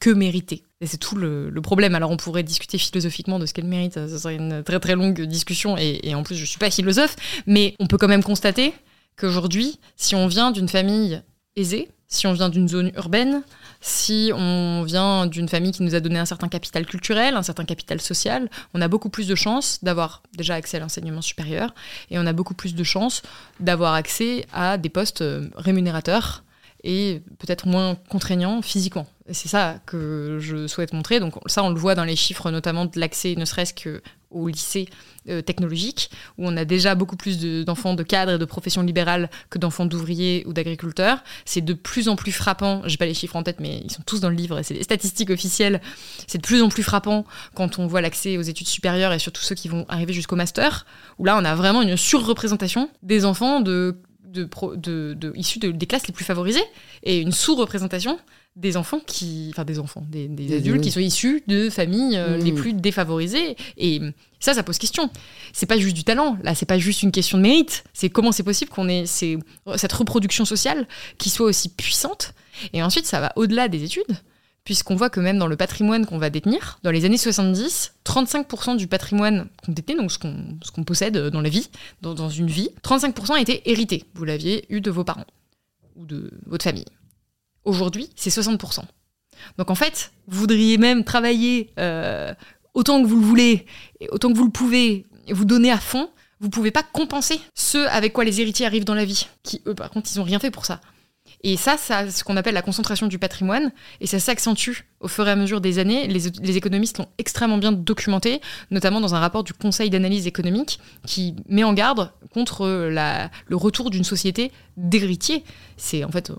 que mériter. Et c'est tout le, problème. Alors on pourrait discuter philosophiquement de ce qu'elle mérite, ça serait une très très longue discussion, et, et en plus je suis pas philosophe, mais on peut quand même constater qu'aujourd'hui, si on vient d'une famille aisée, si on vient d'une zone urbaine, si on vient d'une famille qui nous a donné un certain capital culturel, un certain capital social, on a beaucoup plus de chances d'avoir déjà accès à l'enseignement supérieur, et on a beaucoup plus de chances d'avoir accès à des postes euh, rémunérateurs et peut-être moins contraignants physiquement. C'est ça que je souhaite montrer. Donc ça, on le voit dans les chiffres, notamment de l'accès, ne serait-ce que au lycée euh, technologique, où on a déjà beaucoup plus d'enfants de, cadres et de professions libérales que d'enfants d'ouvriers ou d'agriculteurs. C'est de plus en plus frappant, j'ai pas les chiffres en tête, mais ils sont tous dans le livre c'est les statistiques officielles. C'est de plus en plus frappant quand on voit l'accès aux études supérieures et surtout ceux qui vont arriver jusqu'au master, où là on a vraiment une surreprésentation des enfants de, de, issus des classes les plus favorisées et une sous-représentation des enfants qui, enfin des enfants, des, adultes qui sont issus de familles euh, les mmh. plus défavorisées. Et ça, ça pose question. C'est pas juste du talent. Là, c'est pas juste une question de mérite. C'est comment c'est possible qu'on ait cette reproduction sociale qui soit aussi puissante. Et ensuite, ça va au-delà des études, puisqu'on voit que même dans le patrimoine qu'on va détenir, dans les années 70, 35% du patrimoine qu'on détenait, donc ce qu'on possède dans la vie, dans, une vie, 35% a été hérité. Vous l'aviez eu de vos parents ou de votre famille. Aujourd'hui, c'est 60%. Donc en fait, vous voudriez même travailler euh, autant que vous le voulez, et autant que vous le pouvez, et vous donner à fond, vous pouvez pas compenser ceux avec quoi les héritiers arrivent dans la vie, qui eux par contre ils ont rien fait pour ça. Et ça, c'est ce qu'on appelle la concentration du patrimoine, et ça s'accentue au fur et à mesure des années. Les, économistes l'ont extrêmement bien documenté, notamment dans un rapport du Conseil d'analyse économique qui met en garde contre le retour d'une société d'héritiers. C'est en fait,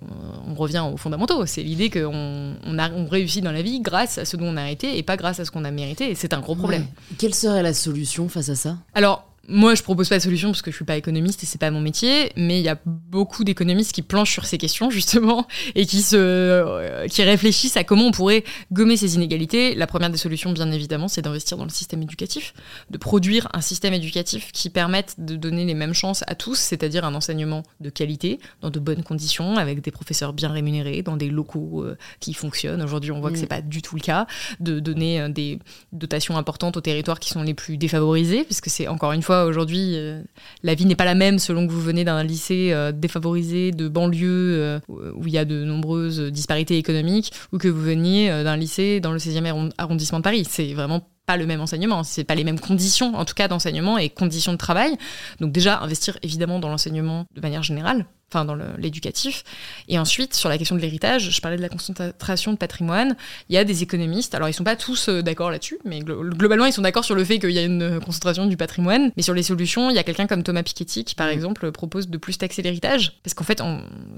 on revient aux fondamentaux. C'est l'idée qu'on on, réussit dans la vie grâce à ce dont on a été et pas grâce à ce qu'on a mérité. Et c'est un gros problème. Quelle serait la solution face à ça? Alors, moi, je propose pas de solution parce que je suis pas économiste et c'est pas mon métier, mais il y a beaucoup d'économistes qui planchent sur ces questions justement et qui se, euh, qui réfléchissent à comment on pourrait gommer ces inégalités. La première des solutions, bien évidemment, c'est d'investir dans le système éducatif, de produire un système éducatif qui permette de donner les mêmes chances à tous, c'est-à-dire un enseignement de qualité, dans de bonnes conditions, avec des professeurs bien rémunérés, dans des locaux euh, qui fonctionnent. Aujourd'hui, on voit que c'est pas du tout le cas. De donner euh, des dotations importantes aux territoires qui sont les plus défavorisés, puisque c'est encore une fois aujourd'hui, euh, la vie n'est pas la même selon que vous venez d'un lycée euh, défavorisé de banlieue euh, où il y a de nombreuses disparités économiques ou que vous veniez d'un lycée dans le 16e arrondissement de Paris. C'est vraiment pas le même enseignement, c'est pas les mêmes conditions en tout cas d'enseignement et conditions de travail. Donc déjà investir évidemment dans l'enseignement de manière générale, enfin dans l'éducatif. Et ensuite, sur la question de l'héritage, je parlais de la concentration de patrimoine. Il y a des économistes, alors ils sont pas tous euh, d'accord là-dessus, mais globalement ils sont d'accord sur le fait qu'il y a une concentration du patrimoine. Mais sur les solutions, il y a quelqu'un comme Thomas Piketty qui, par mm. exemple, propose de plus taxer l'héritage, parce qu'en fait,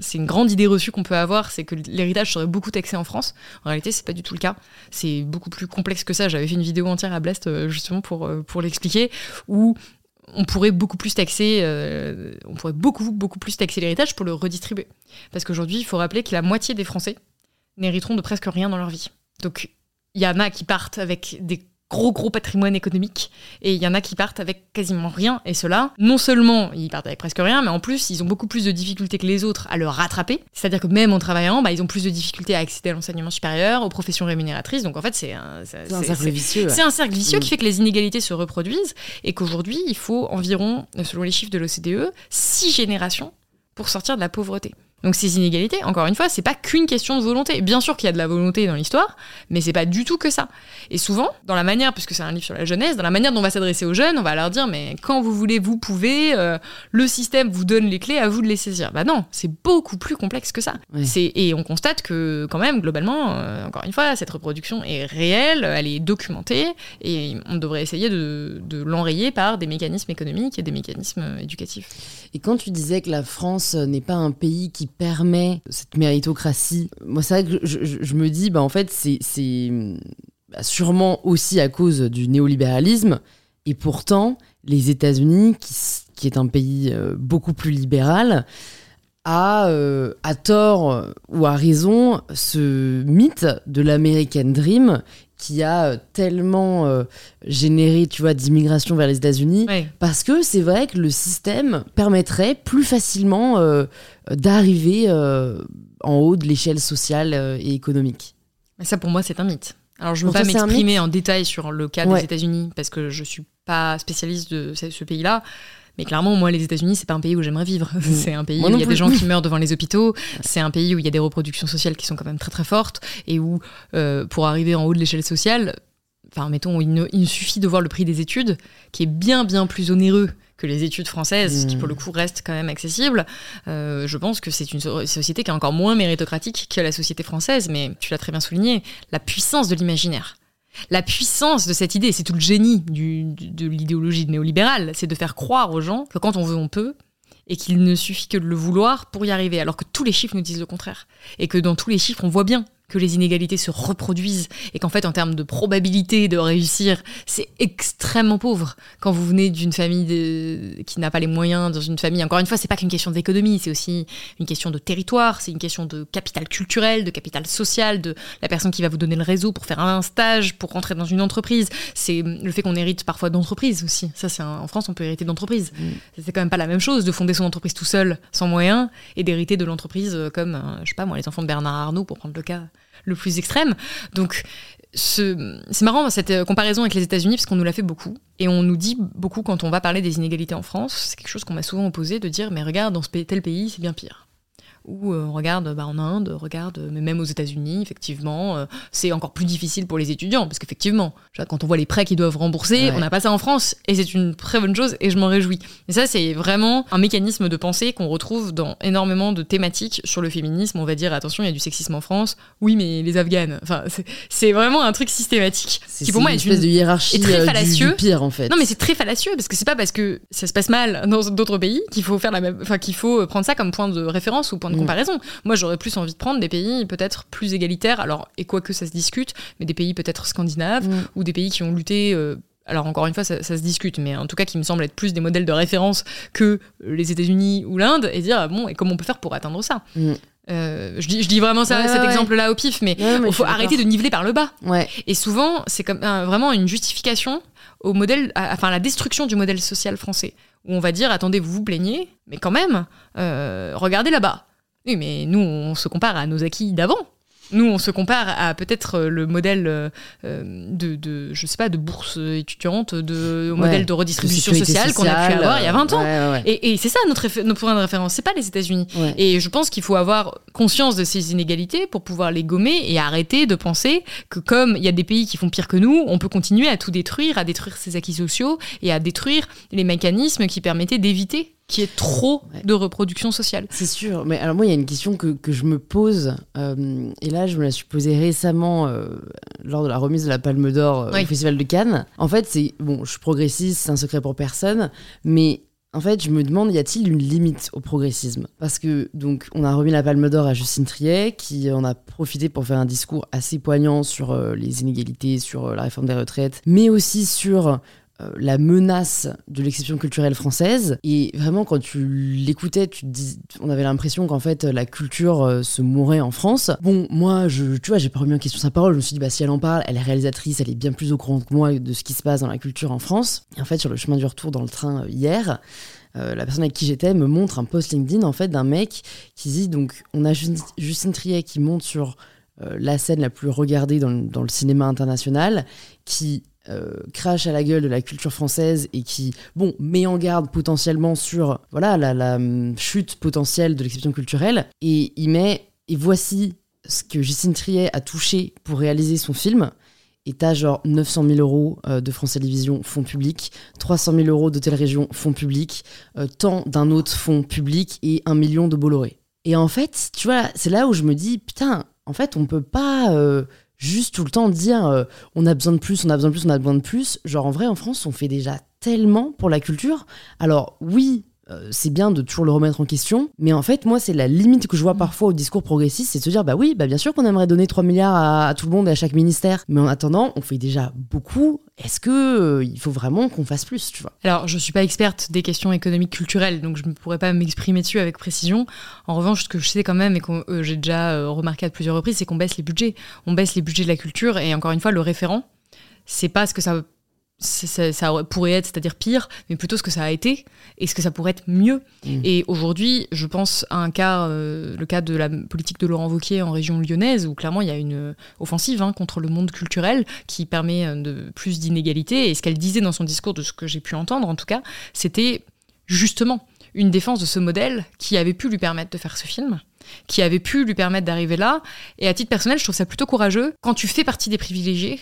c'est une grande idée reçue qu'on peut avoir, c'est que l'héritage serait beaucoup taxé en France. En réalité, c'est pas du tout le cas. C'est beaucoup plus complexe que ça. J'avais fait une vidéo entière à Blast euh, justement pour euh, pour l'expliquer, où on pourrait beaucoup plus taxer, euh, on pourrait beaucoup, plus taxer l'héritage pour le redistribuer. Parce qu'aujourd'hui, il faut rappeler que la moitié des Français n'hériteront de presque rien dans leur vie. Donc, il y en a qui partent avec des gros gros patrimoine économique. Et il y en a qui partent avec quasiment rien. Et cela non seulement ils partent avec presque rien mais en plus ils ont beaucoup plus de difficultés que les autres à le rattraper. C'est à dire que même en travaillant bah, ils ont plus de difficultés à accéder à l'enseignement supérieur aux professions rémunératrices. Donc en fait c'est un, cercle vicieux c'est un cercle vicieux qui fait que les inégalités se reproduisent et qu'aujourd'hui il faut environ selon les chiffres de l'OCDE six générations pour sortir de la pauvreté donc ces inégalités, encore une fois, c'est pas qu'une question de volonté. Bien sûr qu'il y a de la volonté dans l'histoire, mais c'est pas du tout que ça. Et souvent, dans la manière, puisque c'est un livre sur la jeunesse, dans la manière dont on va s'adresser aux jeunes, on va leur dire mais quand vous voulez, vous pouvez. Euh, le système vous donne les clés, à vous de les saisir. Bah non, c'est beaucoup plus complexe que ça. Et on constate que quand même, globalement, euh, encore une fois, cette reproduction est réelle, elle est documentée, et on devrait essayer de, de l'enrayer par des mécanismes économiques et des mécanismes éducatifs. Et quand tu disais que la France n'est pas un pays qui permet cette méritocratie, moi c'est vrai que je, me dis, bah en fait c'est bah, sûrement aussi à cause du néolibéralisme, et pourtant les États-Unis, qui, est un pays euh, beaucoup plus libéral, a, euh, à tort ou à raison ce mythe de l'American Dream qui a tellement euh, généré, tu vois, d'immigration vers les États-Unis, parce que c'est vrai que le système permettrait plus facilement euh, d'arriver euh, en haut de l'échelle sociale et économique. Mais ça, pour moi, c'est un mythe. Alors, je ne veux pas m'exprimer en détail sur le cas des États-Unis, parce que je ne suis pas spécialiste de ce pays-là. Mais clairement, moi, les États-Unis, c'est pas un pays où j'aimerais vivre. Mm. C'est un pays où il y a des gens qui meurent devant les hôpitaux. C'est un pays où il y a des reproductions sociales qui sont quand même très très fortes et où, euh, pour arriver en haut de l'échelle sociale, enfin, mettons, il, ne, suffit de voir le prix des études, qui est bien bien plus onéreux que les études françaises, qui pour le mm. coup restent quand même accessibles. Euh, je pense que c'est une société qui est encore moins méritocratique que la société française, mais tu l'as très bien souligné, la puissance de l'imaginaire La puissance de cette idée, c'est tout le génie de l'idéologie néolibérale, c'est de faire croire aux gens que quand on veut, on peut, et qu'il ne suffit que de le vouloir pour y arriver, alors que tous les chiffres nous disent le contraire. Et que dans tous les chiffres, on voit bien que les inégalités se reproduisent et qu'en fait en termes de probabilité de réussir c'est extrêmement pauvre. Quand vous venez d'une famille qui n'a pas les moyens dans une famille encore une fois c'est pas qu'une question d'économie c'est aussi une question de territoire c'est une question de capital culturel de capital social de la personne qui va vous donner le réseau pour faire un stage pour rentrer dans une entreprise. C'est le fait qu'on hérite parfois d'entreprises aussi. Ça c'est en France on peut hériter d'entreprise mm. c'est quand même pas la même chose de fonder son entreprise tout seul sans moyens et d'hériter de l'entreprise euh, comme euh, je sais pas moi les enfants de Bernard Arnault pour prendre le cas le plus extrême. Donc, c'est marrant cette euh, comparaison avec les États-Unis parce qu'on nous l'a fait beaucoup et on nous dit beaucoup quand on va parler des inégalités en France. C'est quelque chose qu'on m'a souvent opposé de dire mais regarde dans ce tel pays c'est bien pire ou euh, on regarde bah, en Inde, regarde, mais même aux États-Unis, effectivement, euh, c'est encore plus difficile pour les étudiants, parce qu'effectivement, quand on voit les prêts qu'ils doivent rembourser, on n'a pas ça en France, et c'est une très bonne chose, et je m'en réjouis. Et ça, c'est vraiment un mécanisme de pensée qu'on retrouve dans énormément de thématiques sur le féminisme. On va dire, attention, il y a du sexisme en France, oui, mais les Afghanes, enfin, c'est vraiment un truc systématique, qui pour moi est une espèce de hiérarchie très euh, fallacieux. pire, en fait. Non, mais c'est très fallacieux, parce que c'est pas parce que ça se passe mal dans d'autres pays qu'il faut faire la même, enfin, qu'il faut prendre ça comme point de référence ou point de Mm. comparaison. Moi, j'aurais plus envie de prendre des pays peut-être plus égalitaires, alors, et quoi que ça se discute, mais des pays peut-être scandinaves mm. ou des pays qui ont lutté. Euh, alors encore une fois, ça, se discute, mais en tout cas qui me semblent être plus des modèles de référence que les États-Unis ou l'Inde, et dire bon, et comment on peut faire pour atteindre ça mm. euh, je, dis, je dis vraiment ça, cet exemple-là au pif, mais il faut arrêter de niveler par le bas. Et souvent, c'est comme vraiment une justification au modèle, enfin la destruction du modèle social français, où on va dire attendez, vous vous plaignez, mais quand même, euh, regardez là-bas. Oui, mais nous, on se compare à nos acquis d'avant. Nous, on se compare à peut-être euh, le modèle euh, de, de, je sais pas, de bourse étudiante, de, au modèle de redistribution sociale qu'on a pu avoir il y a 20 ans. et, c'est ça notre, notre point de référence, c'est pas les États-Unis. Et je pense qu'il faut avoir conscience de ces inégalités pour pouvoir les gommer et arrêter de penser que comme il y a des pays qui font pire que nous, on peut continuer à tout détruire, à détruire ces acquis sociaux et à détruire les mécanismes qui permettaient d'éviter qui est trop de reproduction sociale. C'est sûr, mais alors moi il y a une question que, que je me pose, euh, et là je me la suis posée récemment euh, lors de la remise de la Palme d'Or euh, au Festival de Cannes. En fait c'est, bon je suis progressiste, c'est un secret pour personne, mais en fait, je me demande, y a-t-il une limite au progressisme? Parce que, donc, on a remis la Palme d'Or à Justine Triet, qui en a profité pour faire un discours assez poignant sur les inégalités, sur la réforme des retraites, mais aussi sur euh, la menace de l'exception culturelle française. Et vraiment, quand tu l'écoutais, tu on avait l'impression qu'en fait, la culture euh, se mourait en France. Bon, moi, je, tu vois, j'ai pas remis en question sa parole. Je me suis dit, bah, si elle en parle, elle est réalisatrice, elle est bien plus au courant que moi de ce qui se passe dans la culture en France. Et en fait, sur le chemin du retour dans le train euh, hier, la personne avec qui j'étais me montre un post LinkedIn en fait d'un mec qui dit donc on a Justine Triet qui monte sur la scène la plus regardée dans, dans le cinéma international qui euh, crache à la gueule de la culture française et qui, bon, met en garde potentiellement sur voilà la, hum, chute potentielle de l'exception culturelle. Et il met, et voici ce que Justine Triet a touché pour réaliser son film. Et t'as genre 900 000 euros euh, de France Télévisions fonds publics, 300 000 euros de telle région fonds publics, euh, tant d'un autre fonds public et un million de Bolloré. Et en fait, tu vois, c'est là où je me dis, putain, en fait, on peut pas juste tout le temps dire euh, on a besoin de plus, on a besoin de plus, on a besoin de plus. Genre en vrai en France on fait déjà tellement pour la culture. Alors oui, euh, c'est bien de toujours le remettre en question, mais en fait, moi, c'est la limite que je vois parfois au discours progressiste, c'est de se dire, bah oui, bah bien sûr qu'on aimerait donner 3 milliards à, tout le monde et à chaque ministère, mais en attendant, on fait déjà beaucoup. Est-ce que euh, il faut vraiment qu'on fasse plus, tu vois? Alors, je suis pas experte des questions économiques culturelles, donc je ne pourrais pas m'exprimer dessus avec précision. En revanche, ce que je sais quand même et que euh, j'ai déjà remarqué à plusieurs reprises, c'est qu'on baisse les budgets. On baisse les budgets de la culture et encore une fois, le référent, c'est pas ce que ça ça, ça, pourrait être, c'est-à-dire pire, mais plutôt ce que ça a été et ce que ça pourrait être mieux. Mm. Et aujourd'hui, je pense à un cas, euh, le cas de la politique de Laurent Wauquiez en région lyonnaise, où clairement il y a une offensive hein, contre le monde culturel qui permet euh, de plus d'inégalités. Et ce qu'elle disait dans son discours, de ce que j'ai pu entendre en tout cas, c'était justement une défense de ce modèle qui avait pu lui permettre de faire ce film qui avait pu lui permettre d'arriver là. Et à titre personnel, je trouve ça plutôt courageux. Quand tu fais partie des privilégiés,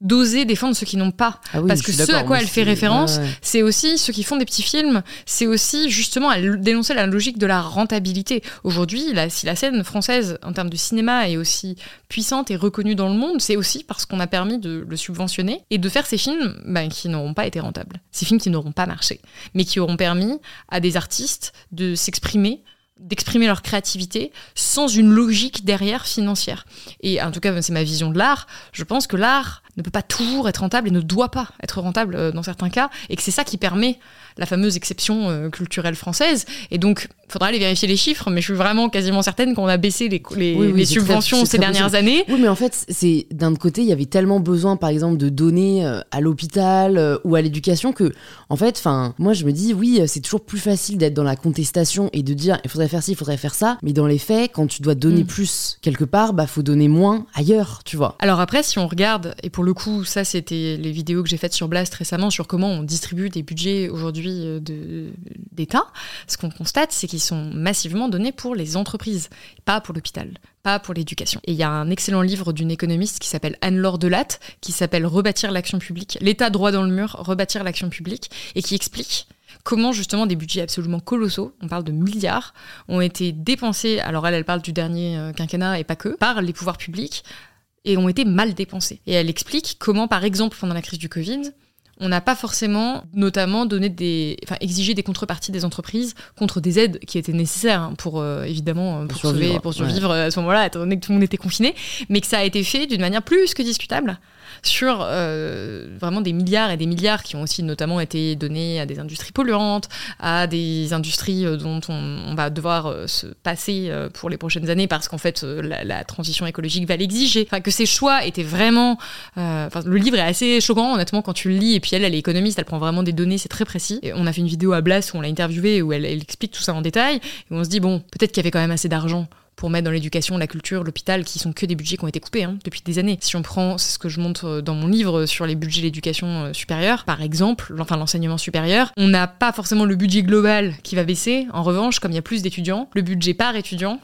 d'oser défendre ceux qui n'ont pas. Ah oui, Parce que ce à quoi elle fait référence, ouais, ouais. c'est aussi ceux qui font des petits films, c'est aussi justement à dénoncer la logique de la rentabilité. Aujourd'hui, la- si la scène française en termes de cinéma est aussi puissante et reconnue dans le monde, c'est aussi parce qu'on a permis de le subventionner et de faire ces films ben, qui n'auront pas été rentables, ces films qui n'auront pas marché, mais qui auront permis à des artistes de s'exprimer d'exprimer leur créativité sans une logique derrière financière. Et en tout cas, c'est ma vision de l'art. Je pense que l'art ne peut pas toujours être rentable et ne doit pas être rentable euh, dans certains cas, et que c'est ça qui permet la fameuse exception euh, culturelle française. Et donc, il faudra aller vérifier les chiffres, mais je suis vraiment quasiment certaine qu'on a baissé les, les- Oui, oui, les c'est très- subventions ces dernières années. Oui, mais en fait, c'est d'un côté, il y avait tellement besoin, par exemple, de donner euh, à l'hôpital ou à l'éducation que, en fait, enfin, moi, je me dis, oui, c'est toujours plus facile d'être dans la contestation et de dire, il faudrait faire ci, il faudrait faire ça. Mais dans les faits, quand tu dois donner Mm. plus quelque part, bah, faut donner moins ailleurs, tu vois. Alors après, si on regarde, et pour le coup, ça c'était les vidéos que j'ai faites sur Blast récemment sur comment on distribue des budgets aujourd'hui euh, d'État, ce qu'on constate, c'est qu'ils sont massivement donnés pour les entreprises, pas pour l'hôpital, pas pour l'éducation. Et il y a un excellent livre d'une économiste qui s'appelle Anne-Laure Delatte, qui s'appelle Rebâtir l'action publique, l'État droit dans le mur, rebâtir l'action publique, et qui explique comment justement des budgets absolument colossaux, on parle de milliards, ont été dépensés, alors elle, elle parle du dernier euh, quinquennat et pas que, par les pouvoirs publics et ont été mal dépensés. Et elle explique comment, par exemple, pendant la crise du Covid, on n'a pas forcément, notamment, donné des, enfin, exigé des contreparties des entreprises contre des aides qui étaient nécessaires hein, pour, euh, évidemment, euh, pour, survivre, sauver, pour survivre euh, à ce moment-là, étant donné que tout le monde était confiné, mais que ça a été fait d'une manière plus que discutable sur euh, vraiment des milliards et des milliards qui ont aussi notamment été donnés à des industries polluantes, à des industries euh, dont on, va devoir euh, se passer pour les prochaines années parce qu'en fait la, transition écologique va l'exiger. Enfin que ces choix étaient vraiment. le livre est assez choquant honnêtement quand tu le lis et puis elle elle est économiste, elle prend vraiment des données, c'est très précis. Et on a fait une vidéo à Blas où on l'a interviewée où elle, elle explique tout ça en détail et on se dit bon peut-être qu'il y avait quand même assez d'argent pour mettre dans l'éducation, la culture, l'hôpital, qui sont que des budgets qui ont été coupés hein, depuis des années. Si on prend, c'est ce que je montre euh, dans mon livre sur les budgets de l'éducation euh, supérieure, par exemple, enfin l'enseignement supérieur, on n'a pas forcément le budget global qui va baisser. En revanche, comme il y a plus d'étudiants, le budget par étudiant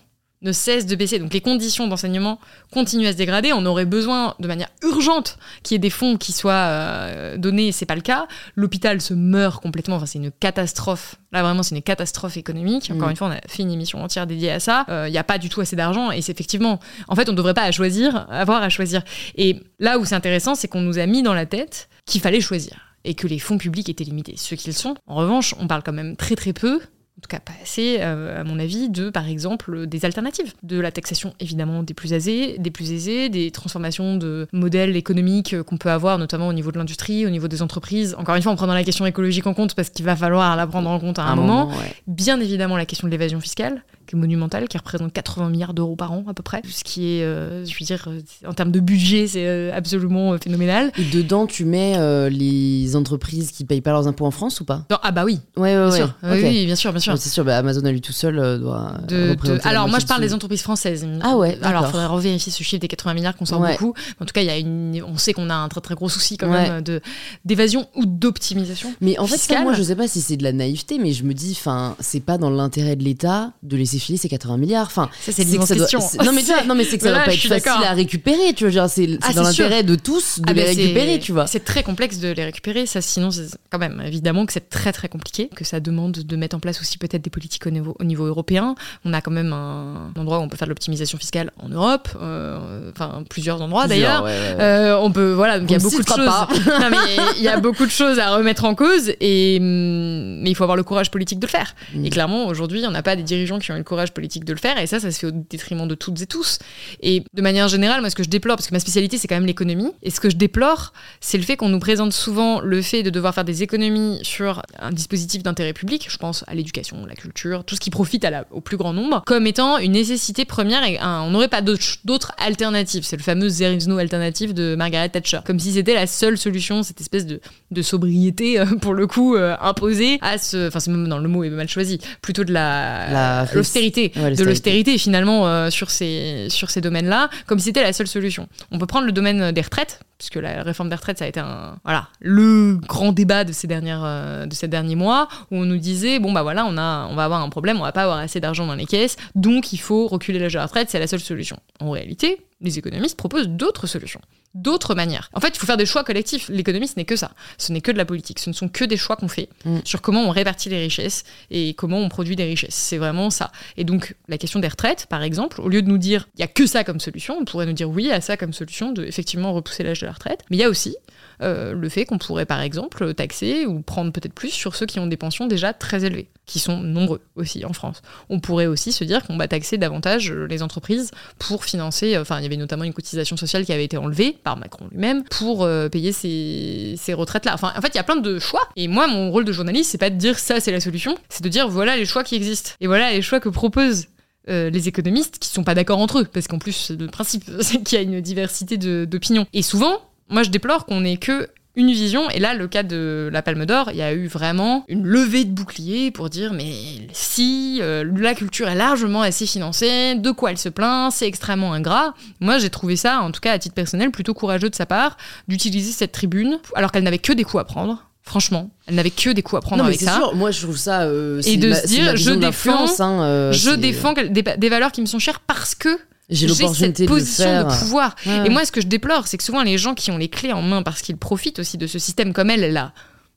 ne cesse de baisser. Donc les conditions d'enseignement continuent à se dégrader. On aurait besoin de manière urgente qu'il y ait des fonds qui soient euh, donnés, c'est pas le cas. L'hôpital se meurt complètement. Enfin, c'est une catastrophe. Là, vraiment, c'est une catastrophe économique. Encore Mm. une fois, on a fait une émission entière dédiée à ça. Il n'y a pas du tout assez d'argent. Et c'est effectivement, en fait, on ne devrait pas à choisir, avoir à choisir. Et là où c'est intéressant, c'est qu'on nous a mis dans la tête qu'il fallait choisir et que les fonds publics étaient limités. Ce qu'ils sont. En revanche, on parle quand même très très peu en tout cas pas assez, euh, à mon avis, de, par exemple, des alternatives. De la taxation, évidemment, des plus aisés, des plus aisés, des transformations de modèles économiques euh, qu'on peut avoir, notamment au niveau de l'industrie, au niveau des entreprises. Encore une fois, en prenant la question écologique en compte, parce qu'il va falloir la prendre en compte à un, moment. ouais. Bien évidemment, la question de l'évasion fiscale, qui est monumentale, qui représente 80 milliards d'euros par an, à peu près. Ce qui est, euh, je veux dire, euh, en termes de budget, c'est euh, absolument phénoménal. Et dedans, tu mets euh, les entreprises qui payent pas leurs impôts en France ou pas? Non, ah bah oui, Ouais, ouais, bien ouais. sûr. Ok. Oui, bien sûr, bien sûr. C'est sûr, bah, Amazon à lui tout seul euh, doit. De- de- Alors moi je parle de des entreprises françaises. Ah ouais, Alors il faudrait revérifier ce chiffre des 80 milliards qu'on sort beaucoup. En tout cas, il y a une, on sait qu'on a un très très gros souci quand même de d'évasion ou d'optimisation. Mais en fait, ça, moi, je sais pas si c'est de la naïveté, mais je me dis, enfin, c'est pas dans l'intérêt de l'État de laisser filer ces 80 milliards. Enfin, Ça c'est doit- question. c'est- Non mais tu vois, non mais c'est que ça doit pas être facile à récupérer, tu vois. C'est c'est Ah, dans c'est l'intérêt de tous de Ah les c'est- récupérer, tu vois. C'est très complexe de les récupérer, ça sinon c'est quand même évidemment que c'est très très compliqué, que ça demande de mettre en place aussi peut-être des politiques au niveau, au niveau européen. On a quand même un endroit où on peut faire de l'optimisation fiscale en Europe, euh, enfin plusieurs endroits d'ailleurs. Plusieurs, ouais, ouais, ouais. Euh, on peut voilà donc il y a ne beaucoup de choses citera pas. non, mais il y a beaucoup de choses à remettre en cause et hum, mais il faut avoir le courage politique de le faire Mm. et clairement aujourd'hui on n'a pas des dirigeants qui ont eu courage politique de le faire et ça ça se fait au détriment de toutes et tous. Et de manière générale moi ce que je déplore parce que ma spécialité c'est quand même l'économie et ce que je déplore c'est le fait qu'on nous présente souvent le fait de devoir faire des économies sur un dispositif d'intérêt public je pense à l'éducation la culture tout ce qui profite à la- au plus grand nombre comme étant une nécessité première et un- on n'aurait pas d'autres alternatives. C'est le fameux there is no alternative de Margaret Thatcher. Comme si c'était la seule solution cette espèce de, de sobriété euh, pour le coup euh, imposée à ce enfin c'est même dans le mot est mal choisi plutôt de la La- l'austérité Ouais, de l'austérité. l'austérité finalement euh, sur ces sur ces domaines-là comme si c'était la seule solution. On peut prendre le domaine des retraites puisque la réforme des retraites ça a été un voilà le grand débat de ces dernières euh, de ces derniers mois où on nous disait bon bah voilà on a on va avoir un problème on va pas avoir assez d'argent dans les caisses donc il faut reculer l'âge de la retraite c'est la seule solution. En réalité les économistes proposent d'autres solutions d'autres manières. En fait, il faut faire des choix collectifs. L'économie, ce n'est que ça. Ce n'est que de la politique. Ce ne sont que des choix qu'on fait Mm. sur comment on répartit les richesses et comment on produit des richesses. C'est vraiment ça. Et donc, la question des retraites, par exemple, au lieu de nous dire il y a que ça comme solution, on pourrait nous dire oui, a ça comme solution de effectivement repousser l'âge de la retraite. Mais il y a aussi euh, le fait qu'on pourrait, par exemple, taxer ou prendre peut-être plus sur ceux qui ont des pensions déjà très élevées, qui sont nombreux aussi en France. On pourrait aussi se dire qu'on va taxer davantage les entreprises pour financer, euh, enfin, il y avait notamment une cotisation sociale qui avait été enlevée par Macron lui-même pour euh, payer ces, retraites-là. Enfin, en fait, il y a plein de choix. Et moi, mon rôle de journaliste, c'est pas de dire ça, c'est la solution, c'est de dire voilà les choix qui existent. Et voilà les choix que proposent euh, les économistes qui sont pas d'accord entre eux, parce qu'en plus, le principe, c'est qu'il y a une diversité d'opinions. Et souvent, moi, je déplore qu'on ait que une vision, et là, le cas de la Palme d'Or, il y a eu vraiment une levée de bouclier pour dire, mais si euh, la culture est largement assez financée, de quoi elle se plaint, c'est extrêmement ingrat. Moi, j'ai trouvé ça, en tout cas à titre personnel, plutôt courageux de sa part, d'utiliser cette tribune, alors qu'elle n'avait que des coups à prendre. Franchement, elle n'avait que des coups à prendre Non, mais avec c'est ça. sûr, moi je trouve ça. euh, c'est de ma- se dire, je défends- hein, euh, je c'est- défends quel- des, des valeurs qui me sont chères parce que J'ai cette de position de pouvoir. Ouais. Et moi, ce que je déplore, c'est que souvent les gens qui ont les clés en main parce qu'ils profitent aussi de ce système comme elle, elle a,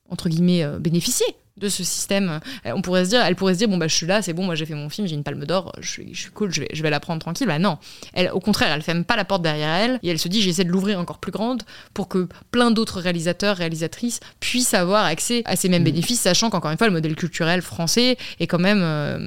entre guillemets, euh, bénéficié de ce système. Euh, On pourrait se dire, elle pourrait se dire, bon, bah, je suis là, c'est bon, moi j'ai fait mon film, j'ai une palme d'or, je suis, je suis cool, je vais, je vais la prendre tranquille. Bah non. Elle, au contraire, elle ferme pas la porte derrière elle et elle se dit, j'essaie de l'ouvrir encore plus grande pour que plein d'autres réalisateurs, réalisatrices puissent avoir accès à ces mêmes Mm. bénéfices, sachant qu'encore une fois, le modèle culturel français est quand même euh,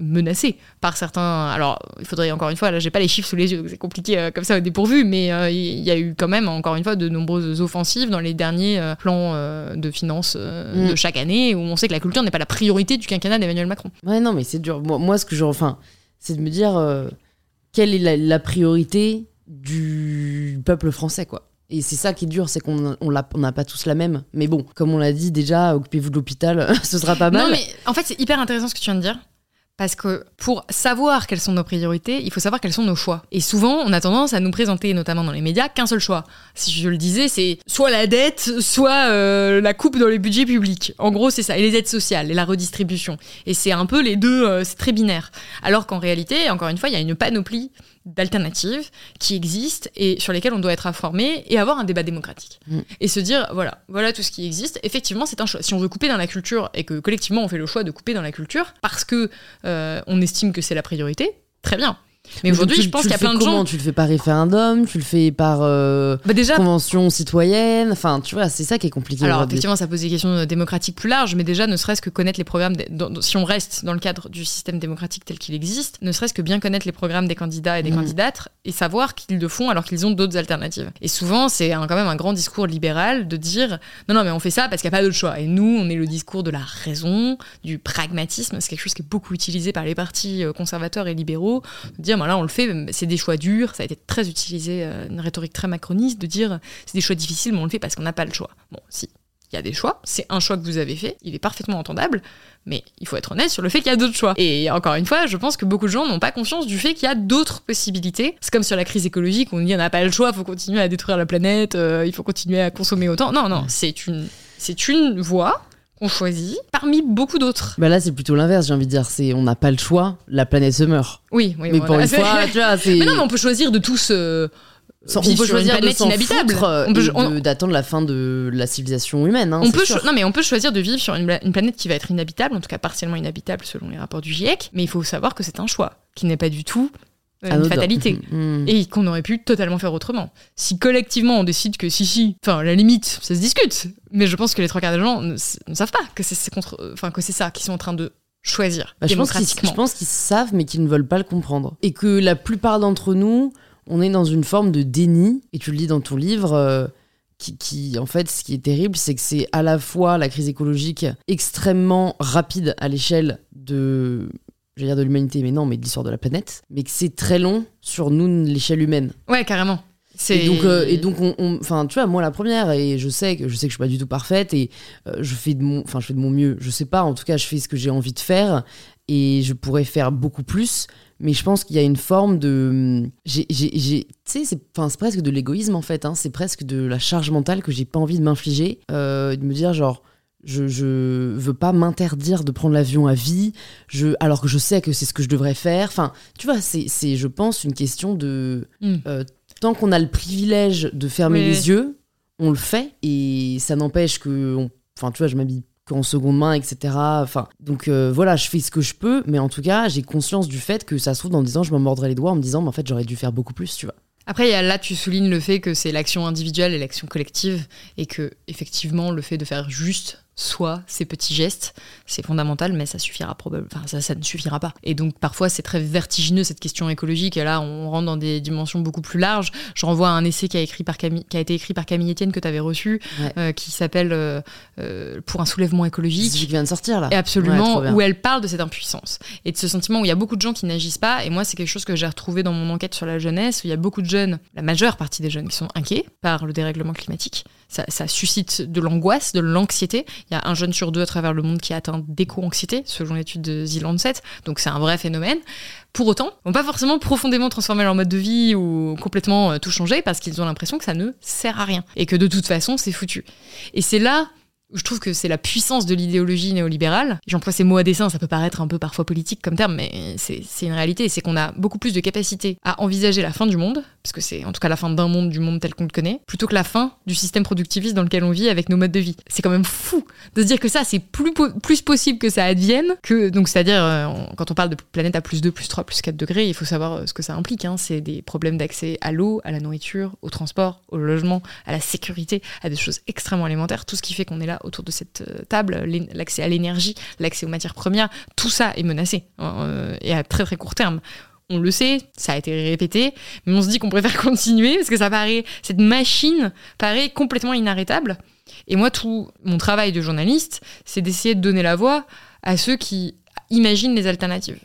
menacé par certains. Alors, il faudrait encore une fois, là, j'ai pas les chiffres sous les yeux, donc c'est compliqué euh, comme ça au dépourvu, mais euh, il y a eu quand même, encore une fois, de nombreuses offensives dans les derniers plans de finances euh, Mm. de chaque année, où on sait que la culture n'est pas la priorité du quinquennat d'Emmanuel Macron. Ouais, non, mais c'est dur. Moi, moi, ce que je. Enfin, c'est de me dire euh, quelle est la, la priorité du peuple français, quoi. Et c'est ça qui est dur, c'est qu'on on l'a- on n'a pas tous la même. Mais bon, comme on l'a dit déjà, occupez-vous de l'hôpital, ce sera pas mal. Non, mais en fait, c'est hyper intéressant ce que tu viens de dire. Parce que pour savoir quelles sont nos priorités, il faut savoir quels sont nos choix. Et souvent, on a tendance à nous présenter, notamment dans les médias, qu'un seul choix. Si je le disais, c'est soit la dette, soit euh, la coupe dans les budgets publics. En gros, c'est ça. Et les aides sociales, et la redistribution. Et c'est un peu les deux, euh, c'est très binaire. Alors qu'en réalité, encore une fois, il y a une panoplie d'alternatives qui existent et sur lesquelles on doit être informé et avoir un débat démocratique. Mm. Et se dire, voilà, voilà tout ce qui existe. Effectivement, c'est un choix. Si on veut couper dans la culture et que collectivement on fait le choix de couper dans la culture parce que euh, on estime que c'est la priorité, très bien. Mais aujourd'hui, je pense qu'il y a plein de comment gens. Tu le fais par référendum, tu le fais par euh, Bah déjà, convention citoyenne. Enfin, tu vois, c'est ça qui est compliqué Alors effectivement, ça pose des questions euh, démocratiques plus larges, mais déjà, ne serait-ce que connaître les programmes, des- dans- dans- si on reste dans le cadre du système démocratique tel qu'il existe, ne serait-ce que bien connaître les programmes des candidats et des Mhm. candidates et savoir qu'ils le font alors qu'ils ont d'autres alternatives. Et souvent, c'est quand même un grand discours libéral de dire non, non, mais on fait ça parce qu'il n'y a pas d'autre choix. Et nous, on est le discours de la raison, du pragmatisme. C'est quelque chose qui est beaucoup utilisé par les partis euh, conservateurs et libéraux. De dire, voilà, on le fait, mais c'est des choix durs. Ça a été très utilisé, euh, une rhétorique très macroniste, de dire c'est des choix difficiles, mais on le fait parce qu'on n'a pas le choix. Bon, si, il y a des choix, c'est un choix que vous avez fait, il est parfaitement entendable, mais il faut être honnête sur le fait qu'il y a d'autres choix. Et encore une fois, je pense que beaucoup de gens n'ont pas conscience du fait qu'il y a d'autres possibilités. C'est comme sur la crise écologique, on dit on n'a pas le choix, il faut continuer à détruire la planète, euh, il faut continuer à consommer autant. Non, non, c'est une, c'est une voie qu'on choisit parmi beaucoup d'autres. Bah là, c'est plutôt l'inverse, j'ai envie de dire. C'est on n'a pas le choix, la planète se meurt. Oui, oui. mais pour une fois, tu vois, c'est. Mais non, mais on peut choisir de tous. euh, Sans- on peut choisir de inhabitable. euh, On d'attendre la fin de la civilisation humaine. hein, on peut sûr. non mais on peut choisir de vivre sur une planète qui va être inhabitable, en tout cas partiellement inhabitable selon les rapports du GIEC, mais il faut savoir que c'est un choix qui n'est pas du tout euh, une fatalité. Mhm. Et qu'on aurait pu totalement faire autrement. Si collectivement on décide que si, si, enfin, la limite, ça se discute. Mais je pense que les trois quarts des gens ne, savent pas que c'est contre, enfin, que c'est ça qu'ils sont en train de choisir Bah, je pense qu'ils démocratiquement. je pense qu'ils savent, mais qu'ils ne veulent pas le comprendre. Et que la plupart d'entre nous, on est dans une forme de déni. Et tu le dis dans ton livre, euh, qui, qui, en fait, ce qui est terrible, c'est que c'est à la fois la crise écologique extrêmement rapide à l'échelle de. Je vais dire de l'humanité, mais non, mais de l'histoire de la planète. Mais que c'est très long sur nous, l'échelle humaine. Ouais, carrément. C'est Et donc, euh, et donc, on, enfin, tu vois, moi la première, et je sais que je sais que je suis pas du tout parfaite, et euh, je fais de mon, enfin, je fais de mon mieux. Je sais pas, en tout cas, je fais ce que j'ai envie de faire, et je pourrais faire beaucoup plus. Mais je pense qu'il y a une forme de, j'ai, j'ai, j'ai- tu sais, c'est, enfin, c'est presque de l'égoïsme en fait. hein. c'est presque de la charge mentale que j'ai pas envie de m'infliger, euh, de me dire genre. Je, je veux pas m'interdire de prendre l'avion à vie, je, alors que je sais que c'est ce que je devrais faire. Enfin, tu vois, c'est, je pense, une question de Mm. euh, tant qu'on a le privilège de fermer Oui. les yeux, on le fait. Et ça n'empêche que. on- Enfin, tu vois, je m'habille qu'en seconde main, etc. Enfin, donc euh, voilà, je fais ce que je peux, mais en tout cas, j'ai conscience du fait que ça se trouve dans 10 ans, je me mordrai les doigts en me disant, mais en fait, j'aurais dû faire beaucoup plus, tu vois. Après, là, tu soulignes le fait que c'est l'action individuelle et l'action collective, et que effectivement, le fait de faire juste soi ces petits gestes, c'est fondamental, mais ça suffira probablement. Enfin, ça, ça ne suffira pas. Et donc, parfois, c'est très vertigineux cette question écologique. Et là, on rentre dans des dimensions beaucoup plus larges. Je renvoie à un essai qui a, écrit par Camille, qui a été écrit par Camille Etienne que tu avais reçu, Ouais. euh, qui s'appelle euh, euh, Pour un soulèvement écologique. qui vient de sortir, là. Et absolument, Ouais, où elle parle de cette impuissance et de ce sentiment où il y a beaucoup de gens qui n'agissent pas. Et moi, c'est quelque chose que j'ai retrouvé dans mon enquête sur la jeunesse, où il y a beaucoup de jeunes, la majeure partie des jeunes, qui sont inquiets par le dérèglement climatique. Ça, ça suscite de l'angoisse, de l'anxiété. Il y a un jeune sur deux à travers le monde qui est atteint d'éco-anxiété, selon l'étude de The Lancet. Donc c'est un vrai phénomène. Pour autant, ils vont pas forcément profondément transformer leur mode de vie ou complètement euh, tout changer parce qu'ils ont l'impression que ça ne sert à rien et que de toute façon c'est foutu. Et c'est là je trouve que c'est la puissance de l'idéologie néolibérale. J'emploie ces mots à dessein, ça peut paraître un peu parfois politique comme terme, mais c'est une réalité. C'est qu'on a beaucoup plus de capacité à envisager la fin du monde, parce que c'est en tout cas la fin d'un monde, du monde tel qu'on le connaît, plutôt que la fin du système productiviste dans lequel on vit avec nos modes de vie. C'est quand même fou de se dire que ça, c'est plus, po- plus possible que ça advienne, que, donc c'est-à-dire, euh, quand on parle de planète à plus 2, plus 3, plus 4 degrés, il faut savoir euh, ce que ça implique. hein. C'est des problèmes d'accès à l'eau, à la nourriture, au transport, au logement, à la sécurité, à des choses extrêmement élémentaires. Tout ce qui fait qu'on est là autour de cette euh, table, l'accès à l'énergie, l'accès aux matières premières, tout ça est menacé, hein, euh, et à très très court terme. On le sait, ça a été répété, mais on se dit qu'on préfère continuer parce que ça paraît, cette machine paraît complètement inarrêtable. Et moi, tout mon travail de journaliste, c'est d'essayer de donner la voix à ceux qui imaginent les alternatives.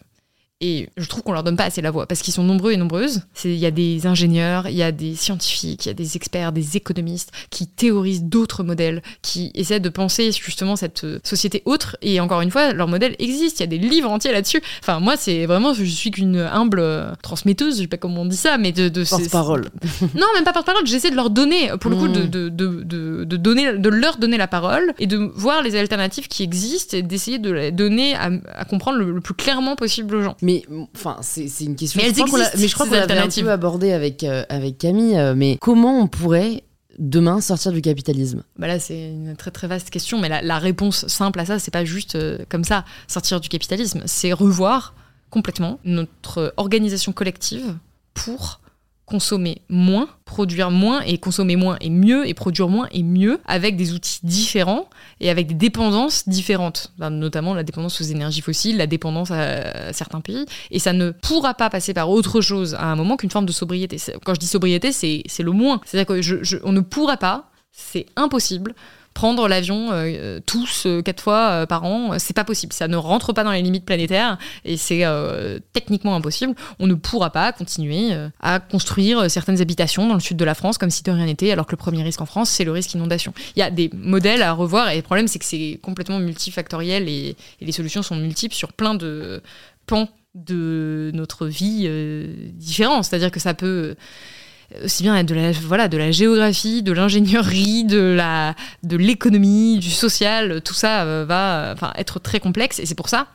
Et je trouve qu'on leur donne pas assez la voix parce qu'ils sont nombreux et nombreuses. Il y a des ingénieurs, il y a des scientifiques, il y a des experts, des économistes qui théorisent d'autres modèles, qui essaient de penser justement cette euh, société autre. Et encore une fois, leur modèle existe. Il y a des livres entiers là-dessus. Enfin, moi, c'est vraiment, je suis qu'une humble euh, transmetteuse, je sais pas comment on dit ça, mais de, de Porte-parole. non, même pas porte-parole. J'essaie de leur donner, pour le coup, Mm. de, de, de, de, de donner, de leur donner la parole et de voir les alternatives qui existent et d'essayer de les donner à, à comprendre le, le plus clairement possible aux gens. Mais enfin, c'est une question. Mais je crois qu'on l'a- mais je crois qu'on l'avait un peu abordé avec euh, avec Camille. euh, mais comment on pourrait demain sortir du capitalisme? Bah là, c'est une très très vaste question, mais la, la réponse simple à ça, c'est pas juste euh, comme ça sortir du capitalisme, c'est revoir complètement notre organisation collective pour consommer moins, produire moins et consommer moins et mieux et produire moins et mieux avec des outils différents et avec des dépendances différentes, Ben, notamment la dépendance aux énergies fossiles, la dépendance à certains pays. Et ça ne pourra pas passer par autre chose à un moment qu'une forme de sobriété. Quand je dis sobriété, c'est le moins. C'est-à-dire qu'on on ne pourra pas, c'est impossible, prendre l'avion euh, tous euh, quatre fois euh, par an, c'est pas possible. Ça ne rentre pas dans les limites planétaires et c'est techniquement impossible. On ne pourra pas continuer à construire certaines habitations dans le sud de la France comme si de rien n'était, alors que le premier risque en France, c'est le risque inondation. Il y a des modèles à revoir et le problème, c'est que c'est complètement multifactoriel et, et les solutions sont multiples sur plein de pans de notre vie différents. C'est-à-dire que ça peut aussi bien de la, voilà, de la géographie, de l'ingénierie, de la, de l'économie, du social, tout ça euh, va euh, être très complexe. Et c'est pour ça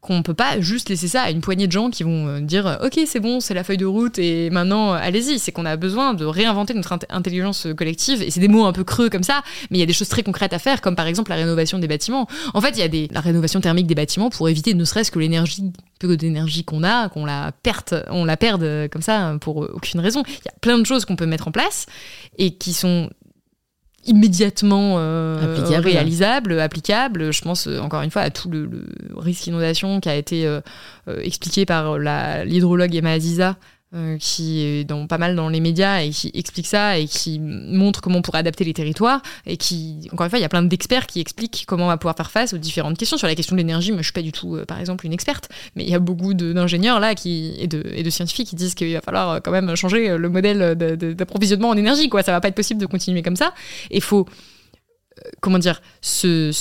qu'on peut pas juste laisser ça à une poignée de gens qui vont euh, dire euh, ok c'est bon c'est la feuille de route et maintenant euh, allez-y. C'est qu'on a besoin de réinventer notre int- intelligence collective et c'est des mots un peu creux comme ça mais il y a des choses très concrètes à faire comme par exemple la rénovation des bâtiments. En fait il y a des, la rénovation thermique des bâtiments pour éviter ne serait-ce que l'énergie peu d'énergie qu'on a qu'on la perde on la perde comme ça pour euh, aucune raison. Il y a plein de choses qu'on peut mettre en place et qui sont immédiatement euh, Applicable. réalisable, applicable. Je pense euh, encore une fois à tout le, le risque inondation qui a été euh, euh, expliqué par la- l'hydrologue Emma Aziza, euh, qui est dans, pas mal dans les médias et qui explique ça et qui montre comment on pourrait adapter les territoires et qui, encore une fois, il y a plein d'experts qui expliquent comment on va pouvoir faire face aux différentes questions. Sur la question de l'énergie, moi je suis pas du tout, euh, par exemple, une experte, mais il y a beaucoup d'ingénieurs là qui, et, de, et de scientifiques qui disent qu'il va falloir euh, quand même changer le modèle d'approvisionnement en énergie, quoi. Ça va pas être possible de continuer comme ça. Et faut, comment dire, se-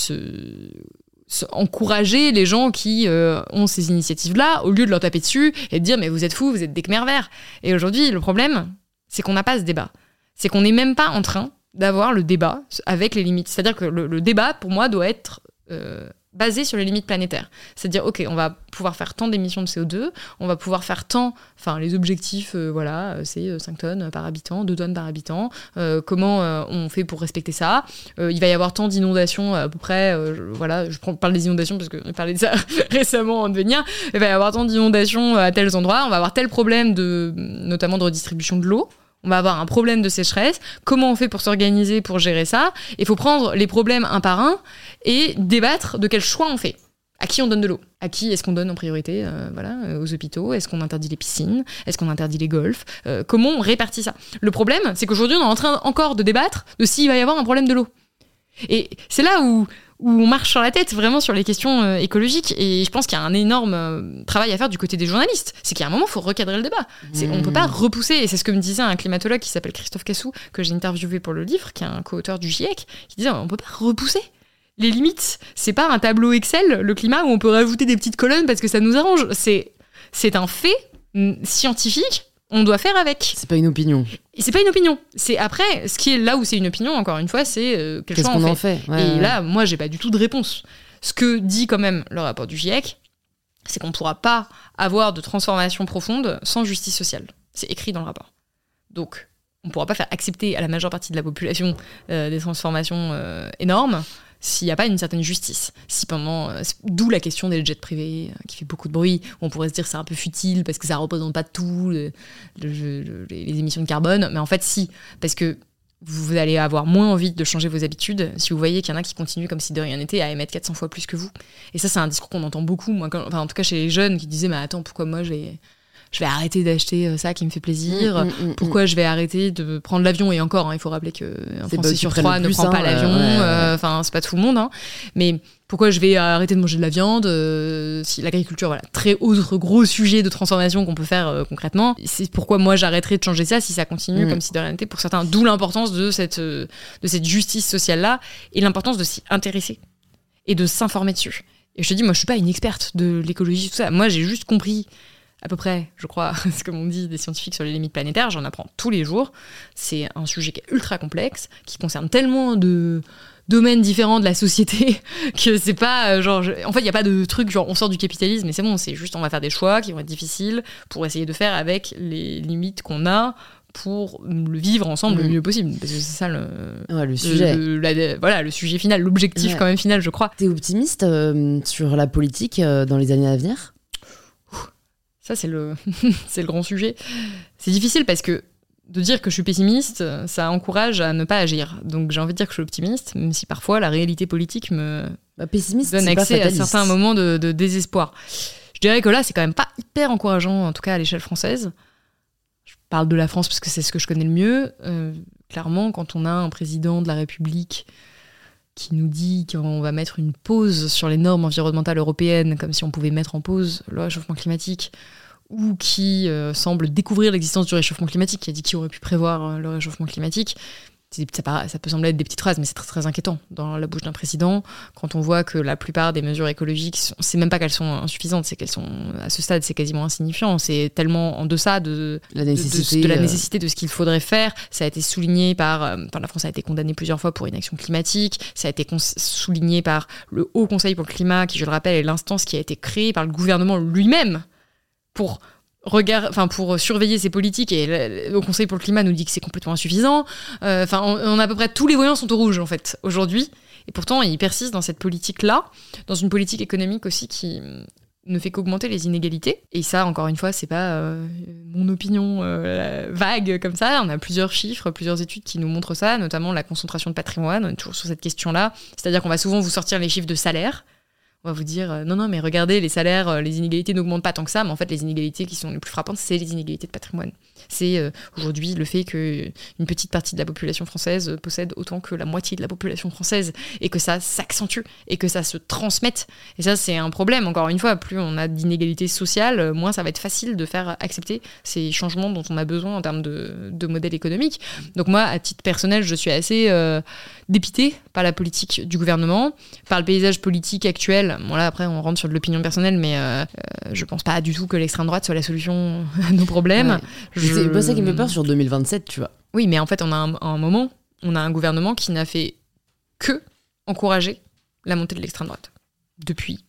encourager les gens qui euh, ont ces initiatives-là au lieu de leur taper dessus et de dire mais vous êtes fous, vous êtes des Khmer verts. Et aujourd'hui, le problème, c'est qu'on n'a pas ce débat. C'est qu'on n'est même pas en train d'avoir le débat avec les limites. C'est-à-dire que le, le débat, pour moi, doit être euh, basé sur les limites planétaires. C'est-à-dire, ok, on va pouvoir faire tant d'émissions de CO2, on va pouvoir faire tant, enfin les objectifs, euh, voilà, euh, c'est 5 tonnes par habitant, 2 tonnes par habitant, comment on fait pour respecter ça Il va y avoir tant d'inondations à peu près, voilà, je parle des inondations parce que on parlait de ça récemment en devenir, il va y avoir tant d'inondations à tels endroits, on va avoir tel problème de, notamment de redistribution de l'eau, on va avoir un problème de sécheresse. Comment on fait pour s'organiser pour gérer ça Il faut prendre les problèmes un par un et débattre de quel choix on fait. À qui on donne de l'eau? À qui est-ce qu'on donne en priorité euh, voilà, euh, aux hôpitaux? Est-ce qu'on interdit les piscines? Est-ce qu'on interdit les golfs? Euh, Comment on répartit ça? Le problème, c'est qu'aujourd'hui, on est en train encore de débattre de s'il va y avoir un problème de l'eau. Et c'est là où où on marche sur la tête vraiment sur les questions euh, écologiques. Et je pense qu'il y a un énorme euh, travail à faire du côté des journalistes. C'est qu'à un moment, il faut recadrer le débat. On ne peut pas mmh. repousser. Et c'est ce que me disait un climatologue qui s'appelle Christophe Cassou, que j'ai interviewé pour le livre, qui est un co-auteur du GIEC, qui disait on ne peut pas repousser. Les limites, c'est pas un tableau Excel, le climat, où on peut rajouter des petites colonnes parce que ça nous arrange. C'est, c'est un fait mm, scientifique on doit faire avec. C'est pas une opinion. C'est pas une opinion. C'est après, ce qui est là où c'est une opinion, encore une fois, c'est euh, qu'est-ce qu'on en fait. et là, moi, j'ai pas du tout de réponse. Ce que dit quand même le rapport du GIEC, c'est qu'on ne pourra pas avoir de transformation profonde sans justice sociale. C'est écrit dans le rapport. Donc, on ne pourra pas faire accepter à la majeure partie de la population euh, des transformations euh, énormes s'il n'y a pas une certaine justice. Si euh, d'où la question des jets privés euh, qui fait beaucoup de bruit, on pourrait se dire c'est un peu futile parce que ça représente pas tout les émissions de carbone, mais en fait si, parce que vous allez avoir moins envie de changer vos habitudes si vous voyez qu'il y en a qui continuent comme si de rien n'était à émettre 400 fois plus que vous. Et ça c'est un discours qu'on entend beaucoup, moi, enfin en tout cas chez les jeunes qui disaient mais attends pourquoi moi j'ai je vais arrêter d'acheter euh, ça qui me fait plaisir. Mm, mm, mm, Pourquoi je vais arrêter de prendre l'avion? Et encore, hein, il faut rappeler que un Français sur trois ne prend pas l'avion. Euh, enfin, c'est pas tout le monde. Hein. Mais pourquoi je vais arrêter de manger de la viande euh, Si l'agriculture, voilà, très autre gros sujet de transformation qu'on peut faire concrètement. C'est pourquoi moi j'arrêterai de changer ça si ça continue comme si de rien n'était pour certains. D'où l'importance de cette de cette justice sociale là et l'importance de s'y intéresser et de s'informer dessus. Et je te dis, moi je suis pas une experte de l'écologie tout ça. Moi j'ai juste compris à peu près, je crois, ce que m'ont dit des scientifiques sur les limites planétaires, j'en apprends tous les jours. C'est un sujet qui est ultra complexe, qui concerne tellement de domaines différents de la société que c'est pas euh, genre en fait il y a pas de truc genre on sort du capitalisme mais c'est bon c'est juste on va faire des choix qui vont être difficiles pour essayer de faire avec les limites qu'on a pour le vivre ensemble le mm. mieux possible. Parce que c'est ça le, le sujet. voilà le sujet final l'objectif quand même final je crois. T'es optimiste euh, sur la politique euh, dans les années à venir? Ça, c'est le, c'est le grand sujet. C'est difficile parce que de dire que je suis pessimiste, ça encourage à ne pas agir. Donc j'ai envie de dire que je suis optimiste, même si parfois la réalité politique me bah, pessimiste, donne accès à certains moments de, désespoir. Je dirais que là, c'est quand même pas hyper encourageant, en tout cas à l'échelle française. Je parle de la France parce que c'est ce que je connais le mieux. Euh, clairement, quand on a un président de la République qui nous dit qu'on va mettre une pause sur les normes environnementales européennes, comme si on pouvait mettre en pause le réchauffement climatique, ou qui euh, semble découvrir l'existence du réchauffement climatique, qui a dit qu'il aurait pu prévoir euh, le réchauffement climatique, ça, ça, peut sembler être des petites phrases, mais c'est très, très inquiétant dans la bouche d'un président quand on voit que la plupart des mesures écologiques, c'est même pas qu'elles sont insuffisantes, c'est qu'elles sont à ce stade, c'est quasiment insignifiant. C'est tellement en deçà de la nécessité de, la euh, nécessité de ce qu'il faudrait faire. Ça a été souligné par, euh, enfin, la France a été condamnée plusieurs fois pour inaction climatique. Ça a été souligné par le Haut Conseil pour le climat, qui, je le rappelle, est l'instance qui a été créée par le gouvernement lui-même pour regard, enfin pour surveiller ces politiques et le, Conseil pour le climat nous dit que c'est complètement insuffisant. Euh, enfin, on, a à peu près tous les voyants sont au rouge en fait aujourd'hui. Et pourtant, il persiste dans cette politique-là, dans une politique économique aussi qui ne fait qu'augmenter les inégalités. Et ça, encore une fois, c'est pas euh, mon opinion euh, vague comme ça. On a plusieurs chiffres, plusieurs études qui nous montrent ça, notamment la concentration de patrimoine. On est toujours sur cette question-là. C'est-à-dire qu'on va souvent vous sortir les chiffres de salaire on va vous dire euh, non, non, mais regardez, les salaires, euh, les inégalités n'augmentent pas tant que ça, mais en fait, les inégalités qui sont les plus frappantes, c'est les inégalités de patrimoine. C'est euh, aujourd'hui le fait qu'une petite partie de la population française possède autant que la moitié de la population française et que ça s'accentue et que ça se transmette. Et ça, c'est un problème. Encore une fois, plus on a d'inégalités sociales, moins ça va être facile de faire accepter ces changements dont on a besoin en termes de, de modèle économique. Donc, moi, à titre personnel, je suis assez dépité par la politique du gouvernement, par le paysage politique actuel. Bon là après on rentre sur de l'opinion personnelle, mais euh, euh, je pense pas du tout que l'extrême droite soit la solution à nos problèmes. C'est pas ça qui me fait peur sur 2027, tu vois. Oui, mais en fait on a un, moment, on a un gouvernement qui n'a fait que encourager la montée de l'extrême droite. depuis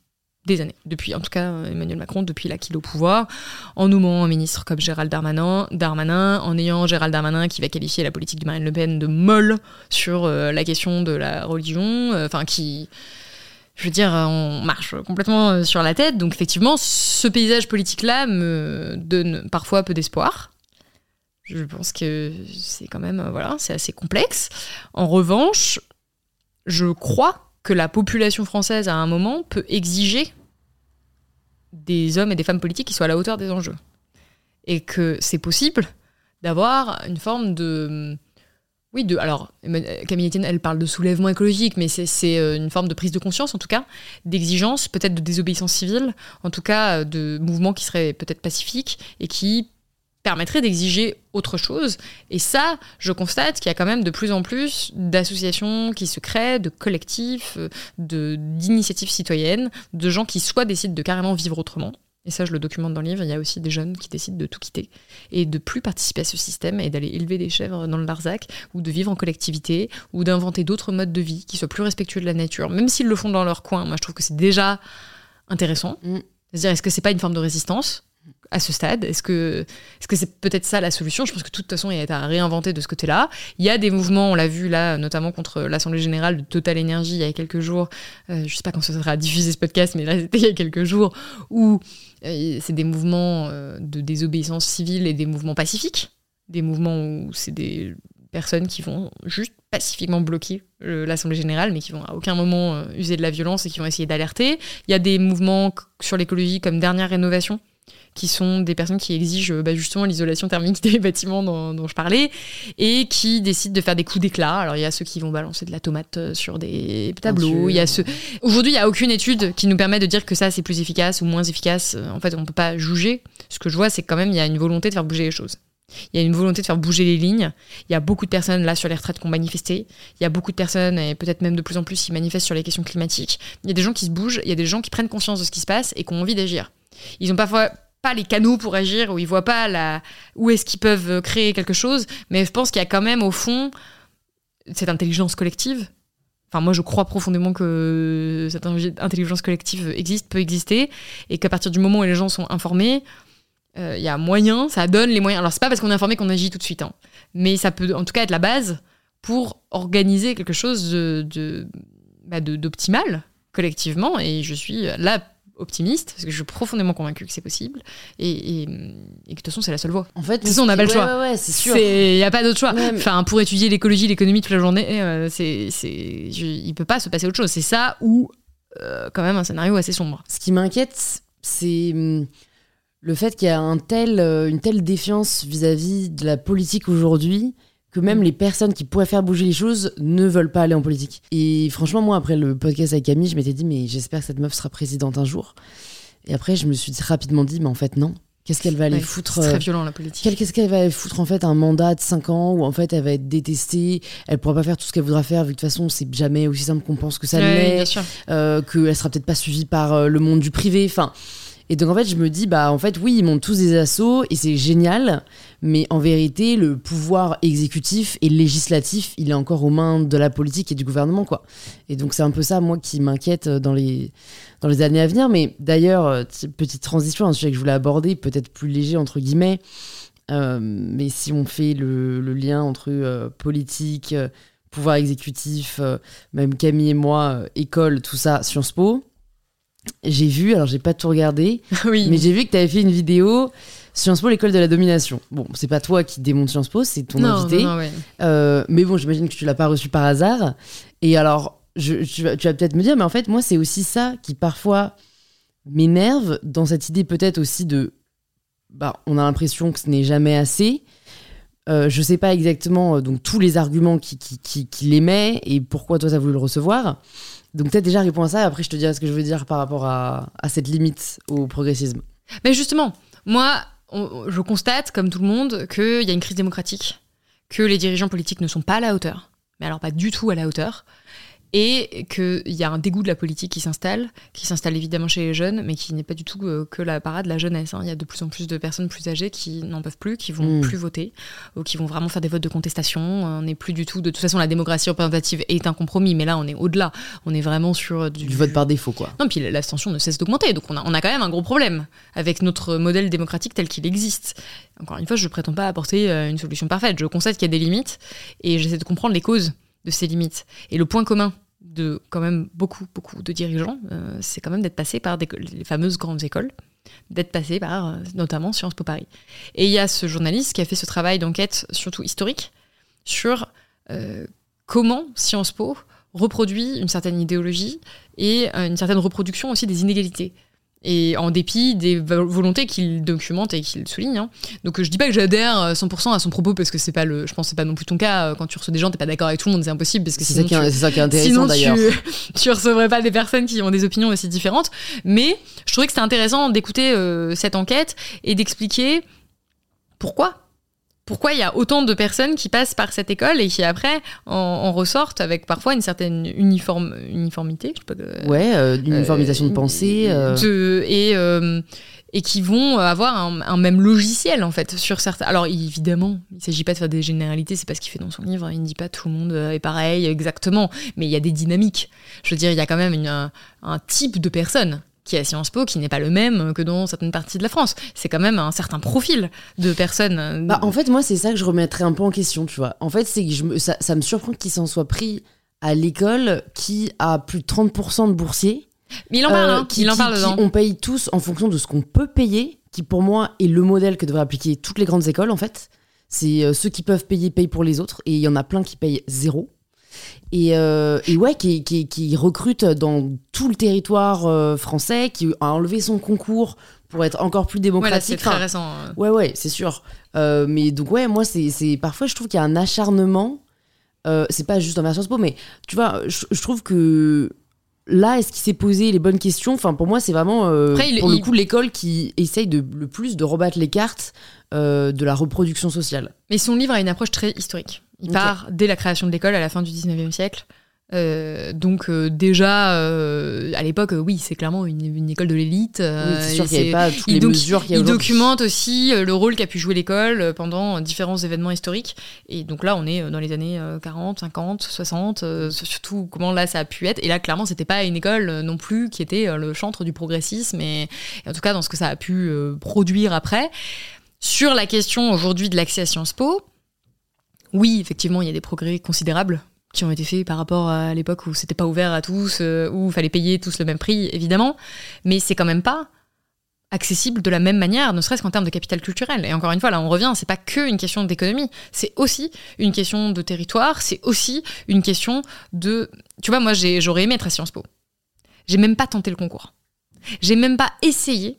des années, depuis en tout cas Emmanuel Macron, depuis l'acquis au pouvoir, en nommant un ministre comme Gérald Darmanin, Darmanin, en ayant Gérald Darmanin qui va qualifier la politique de Marine Le Pen de molle sur euh, la question de la religion, euh, enfin qui, je veux dire, on marche complètement euh, sur la tête. Donc effectivement, ce paysage politique-là me donne parfois peu d'espoir. Je pense que c'est quand même, voilà, c'est assez complexe. En revanche, je crois que la population française, à un moment, peut exiger des hommes et des femmes politiques qui soient à la hauteur des enjeux. Et que c'est possible d'avoir une forme de... Oui, de, alors, Camille Etienne, elle parle de soulèvement écologique, mais c'est euh, une forme de prise de conscience, en tout cas, d'exigence, peut-être de désobéissance civile, en tout cas de mouvements qui seraient peut-être pacifiques et qui permettrait d'exiger autre chose. Et ça, je constate qu'il y a quand même de plus en plus d'associations qui se créent, de collectifs, euh, de, d'initiatives citoyennes, de gens qui soit décident de carrément vivre autrement. Et ça, je le documente dans le livre. Il y a aussi des jeunes qui décident de tout quitter et de plus participer à ce système et d'aller élever des chèvres dans le Larzac ou de vivre en collectivité ou d'inventer d'autres modes de vie qui soient plus respectueux de la nature. Même s'ils le font dans leur coin, moi, je trouve que c'est déjà intéressant. Mm. C'est-à-dire, est-ce que c'est pas une forme de résistance? À ce stade Est-ce que est-ce que c'est peut-être ça la solution? Je pense que de toute façon, il y a à réinventer de ce côté-là. Il y a des mouvements, on l'a vu là, notamment contre l'Assemblée générale de Total Energy il y a quelques jours. Euh, je sais pas quand ça sera diffusé ce podcast, mais là c'était il y a quelques jours où euh, c'est des mouvements euh, de désobéissance civile et des mouvements pacifiques, des mouvements où c'est des personnes qui vont juste pacifiquement bloquer l'Assemblée générale, mais qui vont à aucun moment user de la violence et qui vont essayer d'alerter. Il y a des mouvements sur l'écologie comme Dernière Rénovation, qui sont des personnes qui exigent bah, justement l'isolation thermique des bâtiments dont, je parlais, et qui décident de faire des coups d'éclat. Alors il y a ceux qui vont balancer de la tomate euh, sur des tableaux, il y a ceux... Aujourd'hui, il n'y a aucune étude qui nous permet de dire que ça c'est plus efficace ou moins efficace. En fait, on ne peut pas juger. Ce que je vois, c'est quand même il y a une volonté de faire bouger les choses. Il y a une volonté de faire bouger les lignes. Il y a beaucoup de personnes là sur les retraites qui ont manifesté. Il y a beaucoup de personnes, et peut-être même de plus en plus, qui manifestent sur les questions climatiques. Il y a des gens qui se bougent, il y a des gens qui prennent conscience de ce qui se passe et qui ont envie d'agir. Ils ont parfois pas les canaux pour agir, où ils voient pas la, où est-ce qu'ils peuvent créer quelque chose, mais je pense qu'il y a quand même au fond cette intelligence collective. Enfin, moi, je crois profondément que cette intelligence collective existe, peut exister, et qu'à partir du moment où les gens sont informés, euh, il y a moyen, ça donne les moyens. Alors, c'est pas parce qu'on est informé qu'on agit tout de suite, hein, mais ça peut en tout cas être la base pour organiser quelque chose de, bah, d'optimal collectivement. Et je suis là optimiste, parce que je suis profondément convaincue que c'est possible, et, et, que de toute façon, c'est la seule voie. En fait, de toute façon, on n'a pas le choix. Ouais, ouais, c'est sûr. Il n'y a pas d'autre choix. Enfin, pour étudier l'écologie, l'économie toute la journée, euh, c'est, il peut pas se passer autre chose. C'est ça ou euh, quand même un scénario assez sombre. Ce qui m'inquiète, c'est hum, le fait qu'il y a un tel, euh, une telle défiance vis-à-vis -vis de la politique aujourd'hui que même les personnes qui pourraient faire bouger les choses ne veulent pas aller en politique. Et franchement, moi, après le podcast avec Camille, je m'étais dit, mais j'espère que cette meuf sera présidente un jour. Et après, je me suis rapidement dit, mais en fait, non. Qu'est-ce qu'elle va aller foutre C'est très euh, violent la politique. Qu'est-ce qu'elle va aller foutre en fait un mandat de 5 ans où en fait elle va être détestée, elle pourra pas faire tout ce qu'elle voudra faire vu que de toute façon c'est jamais aussi simple qu'on pense que ça l'est, euh, qu'elle sera peut-être pas suivie par euh, le monde du privé. Enfin, et donc en fait, je me dis, bah en fait, oui, ils montent tous des assauts et c'est génial, mais en vérité, le pouvoir exécutif et législatif, il est encore aux mains de la politique et du gouvernement, quoi. Et donc c'est un peu ça, moi, qui m'inquiète dans les, dans les années à venir. Mais d'ailleurs, euh, petite transition, un sujet que je voulais aborder, peut-être plus léger, entre guillemets, euh, mais si on fait le, lien entre euh, politique, pouvoir exécutif, même Camille et moi, école, tout ça, Sciences Po j'ai vu, alors j'ai pas tout regardé, oui. mais j'ai vu que tu avais fait une vidéo Sciences Po, l'école de la domination. Bon, c'est pas toi qui démonte Sciences Po, c'est ton invité. Euh, mais bon, j'imagine que tu l'as pas reçu par hasard. Et alors, je, tu vas, peut-être me dire, mais en fait, moi, c'est aussi ça qui parfois m'énerve dans cette idée peut-être aussi de. Bah, on a l'impression que ce n'est jamais assez. Euh, je sais pas exactement euh, donc tous les arguments qui, qui, qui, qui émet et pourquoi toi, tu as voulu le recevoir. Donc peut-être déjà réponds à ça, et après je te dirai ce que je veux dire par rapport à, cette limite au progressisme. Mais justement, moi, je constate, comme tout le monde, qu'il y a une crise démocratique, que les dirigeants politiques ne sont pas à la hauteur, mais alors pas du tout à la hauteur, et qu'il y a un dégoût de la politique qui s'installe, qui s'installe évidemment chez les jeunes, mais qui n'est pas du tout euh, que la parade de la jeunesse. hein. Il y a de plus en plus de personnes plus âgées qui n'en peuvent plus, qui vont Mm. plus voter, ou qui vont vraiment faire des votes de contestation. On n'est plus du tout. De toute façon, la démocratie représentative est un compromis, mais là, on est au-delà. On est vraiment sur du, Du vote par défaut, quoi. non, puis l'abstention ne cesse d'augmenter, donc on a, on a quand même un gros problème avec notre modèle démocratique tel qu'il existe. Encore une fois, je ne prétends pas apporter euh, une solution parfaite. Je constate qu'il y a des limites et j'essaie de comprendre les causes de ces limites. Et le point commun de quand même beaucoup, beaucoup de dirigeants, euh, c'est quand même d'être passé par des, les fameuses grandes écoles, d'être passé par euh, notamment Sciences Po Paris. Et il y a ce journaliste qui a fait ce travail d'enquête, surtout historique, sur euh, comment Sciences Po reproduit une certaine idéologie et une certaine reproduction aussi des inégalités. Et en dépit des vo- volontés qu'il documente et qu'il souligne. hein. Donc euh, je dis pas que j'adhère euh, 100% à son propos parce que c'est pas le, je pense que c'est pas non plus ton cas. Euh, Quand tu reçois des gens, t'es pas d'accord avec tout le monde, c'est impossible parce que C'est ça, qui est- tu- c'est ça qui est intéressant Sinon, d'ailleurs. tu, tu recevrais pas des personnes qui ont des opinions aussi différentes. Mais je trouvais que c'était intéressant d'écouter euh, cette enquête et d'expliquer pourquoi. Pourquoi il y a autant de personnes qui passent par cette école et qui après en, en ressortent avec parfois une certaine uniforme, uniformité, je sais pas que- Ouais, euh, une uniformisation de euh, pensée. euh, de- et, euh, et qui vont avoir un, un même logiciel en fait sur certains. Alors évidemment, il s'agit pas de faire des généralités, c'est pas ce qu'il fait dans son livre. Il ne dit pas tout le monde euh, est pareil exactement, mais il y a des dynamiques. Je veux dire, il y a quand même une- un, un type de personne qui est à Sciences Po qui n'est pas le même que dans certaines parties de la France. C'est quand même un certain profil de personnes. euh, Bah, en fait, moi, c'est ça que je remettrais un peu en question, tu vois. En fait, c'est que je me- ça, ça me surprend qu'il s'en soit pris à l'école qui a plus de 30% de boursiers. mais il en parle, euh, hein, qui, il en parle qui on paye tous en fonction de ce qu'on peut payer, qui pour moi est le modèle que devraient appliquer toutes les grandes écoles, en fait. C'est euh, ceux qui peuvent payer, payent pour les autres. Et il y en a plein qui payent zéro. Et, euh, et ouais, qui, qui, qui recrute dans tout le territoire euh, français, qui a enlevé son concours pour être encore plus Ouais, là, démocratique. c'est très Enfin, récent. euh. Ouais, ouais, c'est sûr. Euh, mais donc, ouais, moi, c'est parfois, je trouve qu'il y a un acharnement. C'est pas juste envers Sciences Po, mais tu vois, je, je trouve que là, est-ce qu'il s'est posé les bonnes questions? Enfin, pour moi, c'est vraiment, euh, Après, il- pour le il- coup, l'école qui essaye de, le plus de rebattre les cartes euh, de la reproduction sociale. Mais son livre a une approche très historique. Il part dès la création de l'école à la fin du 19e siècle. Euh, donc euh, déjà, euh, à l'époque, oui, c'est clairement une, une école de l'élite. euh, Oui, c'est et sûr qu'il n'y avait c'est- pas toutes il les doc- mesures qu'il y a il aujourd'hui. documente aussi euh, le rôle qu'a pu jouer l'école euh, pendant différents événements historiques. Et donc là, on est dans les années euh, 40, 50, 60, euh, surtout comment là ça a pu être. Et là, clairement, c'était pas une école non plus qui était le chantre du progressisme. Et, et en tout cas, dans ce que ça a pu produire après. Sur la question aujourd'hui de l'accès à Sciences Po, oui, effectivement, il y a des progrès considérables qui ont été faits par rapport à l'époque où c'était pas ouvert à tous, euh, où il fallait payer tous le même prix, évidemment. Mais c'est quand même pas accessible de la même manière, ne serait-ce qu'en termes de capital culturel. Et encore une fois, là, on revient, c'est pas que une question d'économie, c'est aussi une question de territoire, c'est aussi une question de. Tu vois, moi, j'ai- j'aurais aimé être à Sciences Po. J'ai même pas tenté le concours. J'ai même pas essayé,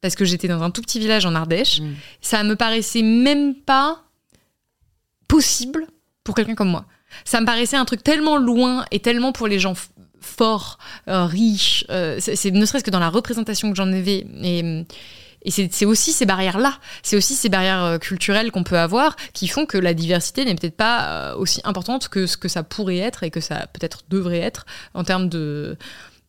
parce que j'étais dans un tout petit village en Ardèche. Mm. Ça me paraissait même pas possible pour quelqu'un comme moi. Ça me paraissait un truc tellement loin et tellement pour les gens forts, euh, riches. euh, c'est ne serait-ce que dans la représentation que j'en avais. Et, et c'est aussi ces barrières-là, c'est aussi ces barrières euh, culturelles qu'on peut avoir qui font que la diversité n'est peut-être pas aussi importante que ce que ça pourrait être et que ça peut-être devrait être en termes de,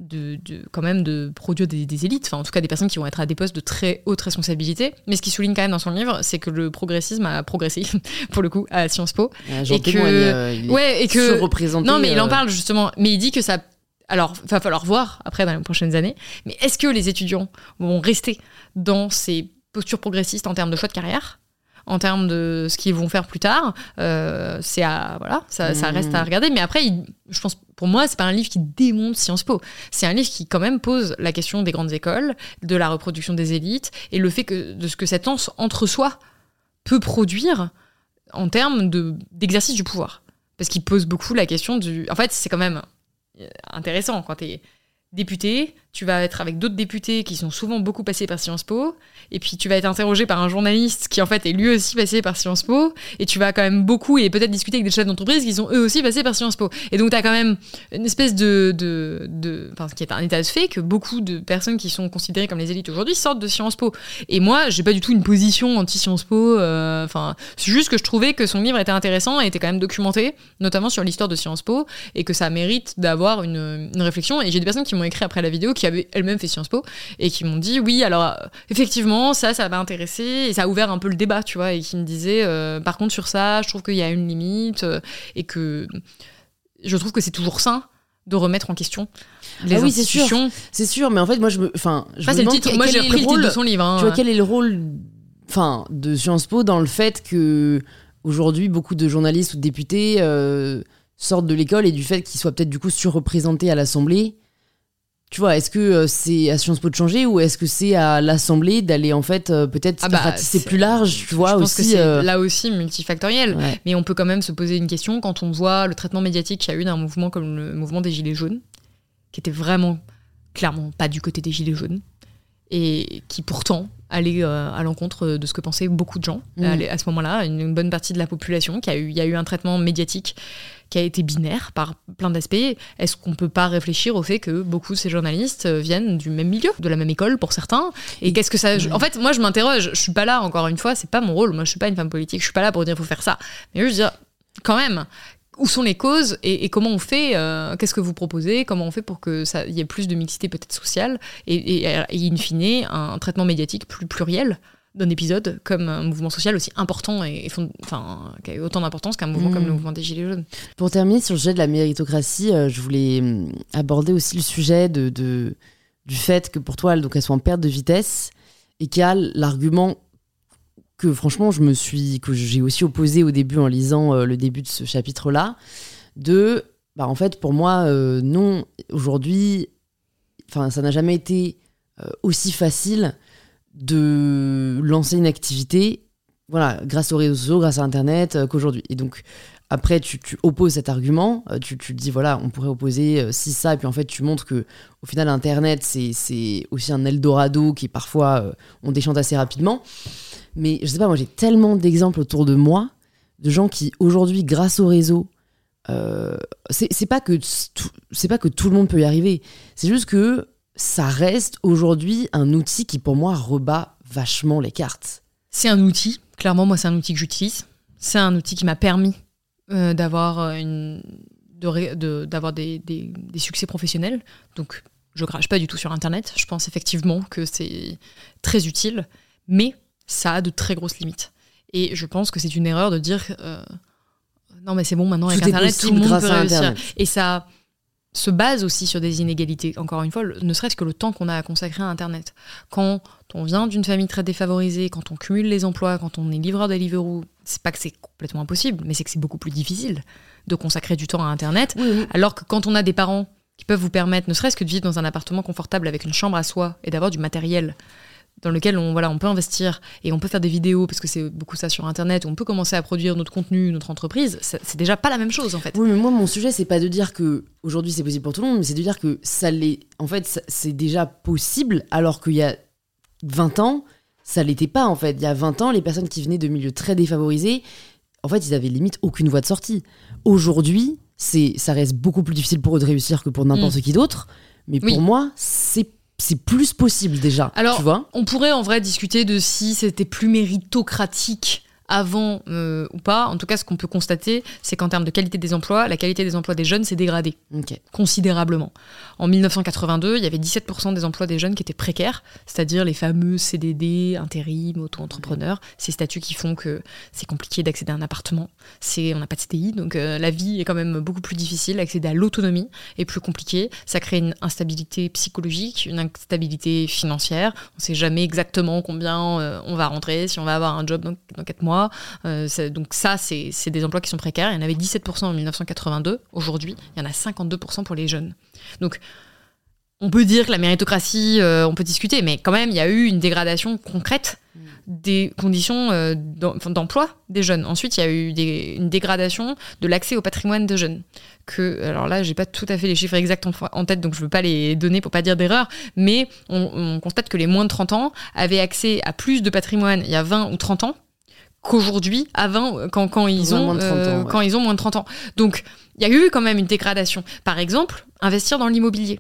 de, de- quand même de produire des, des élites, enfin en tout cas des personnes qui vont être à des postes de très haute responsabilité. Mais ce qu'il souligne quand même dans son livre, c'est que le progressisme a progressé, pour le coup, à Sciences Po. Ah, J'en et que- euh, il est Ouais, et que non, mais il en euh, parle justement. Mais il dit que ça. Alors, va falloir voir après dans les prochaines années. Mais est-ce que les étudiants vont rester dans ces postures progressistes en termes de choix de carrière? En termes de ce qu'ils vont faire plus tard, euh, c'est à voilà, ça, ça Mhm. reste à regarder. Mais après, il- je pense, pour moi, c'est pas un livre qui démonte Sciences Po. C'est un livre qui quand même pose la question des grandes écoles, de la reproduction des élites et le fait que de ce que cet entre- entre-soi peut produire en termes de d'exercice du pouvoir. Parce qu'il pose beaucoup la question du. En fait, c'est quand même euh, intéressant quand tu es député, tu vas être avec d'autres députés qui sont souvent beaucoup passés par Sciences Po, et puis tu vas être interrogé par un journaliste qui en fait est lui aussi passé par Sciences Po, et tu vas quand même beaucoup et peut-être discuter avec des chefs d'entreprise qui sont eux aussi passés par Sciences Po. Et donc tu as quand même une espèce de, de, de qui est un état de fait que beaucoup de personnes qui sont considérées comme les élites aujourd'hui sortent de Sciences Po. Et moi, j'ai pas du tout une position anti Sciences Po. euh, Enfin, c'est juste que je trouvais que son livre était intéressant et était quand même documenté, notamment sur l'histoire de Sciences Po, et que ça mérite d'avoir une, une réflexion. Et j'ai des personnes qui m'ont écrit après la vidéo qui avaient elles-mêmes fait Sciences Po et qui m'ont dit oui, alors euh, ça, ça m'a intéressé et ça a ouvert un peu le débat, tu vois, et qui me disaient euh, par contre sur ça, je trouve qu'il y a une limite euh, et que je trouve que c'est toujours sain de remettre en question les Ah oui, c'est sûr. institutions. C'est sûr, mais en fait, moi, je me. Enfin, je me c'est le demande titre. Moi, j'ai le titre rôle- de son livre. hein. Tu vois, quel est le rôle enfin, de Sciences Po dans le fait que aujourd'hui beaucoup de journalistes ou de députés euh, sortent de l'école et du fait qu'ils soient peut-être du coup surreprésentés à l'Assemblée tu vois, est-ce que euh, c'est à Sciences Po de changer ou est-ce que c'est à l'Assemblée d'aller en fait euh, peut-être Ah bah, c'est- plus large, tu vois je pense aussi que c'est euh, là aussi multifactoriel. ouais. Mais on peut quand même se poser une question quand on voit le traitement médiatique qu'il y a eu d'un mouvement comme le mouvement des Gilets jaunes, qui était vraiment, clairement, pas du côté des Gilets jaunes, et qui pourtant allait euh, à l'encontre de ce que pensaient beaucoup de gens Mm. à, à ce moment-là, une, une bonne partie de la population, qui a eu, il y a eu un traitement médiatique qui a été binaire par plein d'aspects. Est-ce qu'on peut pas réfléchir au fait que beaucoup de ces journalistes euh, viennent du même milieu, de la même école pour certains? Et qu'est-ce que ça En fait, moi, je m'interroge. Je suis pas là encore une fois. C'est pas mon rôle. Moi, je suis pas une femme politique. Je suis pas là pour dire faut faire ça. Mais je veux dire, quand même, où sont les causes et, et comment on fait euh, Qu'est-ce que vous proposez Comment on fait pour que ça il y ait plus de mixité peut-être sociale et, et, et in fine un, traitement médiatique plus pluriel d'un épisode comme un mouvement social aussi important et, fond- enfin qui a autant d'importance qu'un mouvement Mm. comme le mouvement des gilets jaunes. Pour terminer sur le sujet de la méritocratie, euh, je voulais hum, aborder aussi le sujet de, de- du fait que pour toi, donc, elles sont en perte de vitesse et qu'il y a l'argument franchement, je me suis, que j'ai aussi opposé au début en lisant euh, le début de ce chapitre-là, de, bah, en fait, pour moi, euh, non, aujourd'hui, enfin, ça n'a jamais été euh, aussi facile de lancer une activité, voilà, grâce aux réseaux sociaux, grâce à Internet, qu'aujourd'hui. Et donc, après, tu, tu opposes cet argument, tu, tu dis, voilà, on pourrait opposer si ça, et puis en fait, tu montres que au final, Internet, c'est aussi un Eldorado qui parfois, on déchante assez rapidement. Mais je sais pas, moi, j'ai tellement d'exemples autour de moi de gens qui, aujourd'hui, grâce au réseau, euh, c'est pas que c'est pas que tout le monde peut y arriver. C'est juste que ça reste aujourd'hui un outil qui, pour moi, rebat vachement les cartes. C'est un outil, clairement moi c'est un outil que j'utilise. C'est un outil qui m'a permis euh, d'avoir euh, une d'avoir des, des- des succès professionnels. Donc je crache pas du tout sur internet. Je pense effectivement que c'est très utile, mais ça a de très grosses limites. Et je pense que c'est une erreur de dire euh, non mais c'est bon maintenant avec Tout internet tout le monde peut réussir. Internet. Et ça se base aussi sur des inégalités, encore une fois, ne serait-ce que le temps qu'on a à consacrer à Internet. Quand on vient d'une famille très défavorisée, quand on cumule les emplois, quand on est livreur Deliveroo, c'est pas que c'est complètement impossible, mais c'est que c'est beaucoup plus difficile de consacrer du temps à Internet. Oui, oui. Alors que quand on a des parents qui peuvent vous permettre, ne serait-ce que de vivre dans un appartement confortable avec une chambre à soi et d'avoir du matériel dans lequel on, voilà, on peut investir et on peut faire des vidéos, parce que c'est beaucoup ça sur Internet, on peut commencer à produire notre contenu, notre entreprise, c'est déjà pas la même chose en fait. Oui, mais moi, mon sujet, c'est pas de dire que aujourd'hui c'est possible pour tout le monde, mais c'est de dire que ça l'est. En fait, c'est déjà possible, alors qu'il y a 20 ans, ça l'était pas, en fait. Il y a 20 ans, les personnes qui venaient de milieux très défavorisés, en fait, ils avaient limite aucune voie de sortie. Aujourd'hui, c'est, ça reste beaucoup plus difficile pour eux de réussir que pour n'importe qui d'autre, mais Oui. pour moi, c'est, c'est plus possible déjà. Alors, tu vois On pourrait en vrai discuter de si c'était plus méritocratique avant euh, ou pas. En tout cas, ce qu'on peut constater, c'est qu'en termes de qualité des emplois, la qualité des emplois des jeunes s'est dégradée considérablement. En 1982, il y avait 17% des emplois des jeunes qui étaient précaires, c'est-à-dire les fameux CDD, intérim, auto-entrepreneurs, ces statuts qui font que c'est compliqué d'accéder à un appartement. On n'a pas de CDI, donc euh, la vie est quand même beaucoup plus difficile. Accéder à l'autonomie est plus compliqué. Ça crée une instabilité psychologique, une instabilité financière. On ne sait jamais exactement combien euh, on va rentrer, si on va avoir un job dans, dans 4 mois. Euh, donc ça, c'est des emplois qui sont précaires. Il y en avait 17% en 1982. Aujourd'hui, il y en a 52% pour les jeunes. Donc, on peut dire que la méritocratie, euh, on peut discuter, mais quand même, il y a eu une dégradation concrète des conditions euh, d'emploi des jeunes. Ensuite, il y a eu une dégradation de l'accès au patrimoine des jeunes. alors là, j'ai pas tout à fait les chiffres exacts en, tête, donc je veux pas les donner pour pas dire d'erreur, mais on, constate que les moins de 30 ans avaient accès à plus de patrimoine il y a 20 ou 30 ans qu'aujourd'hui, avant, quand, quand, ils ont, euh, quand ils ont moins de 30 ans. Donc, il y a eu quand même une dégradation. Par exemple, investir dans l'immobilier.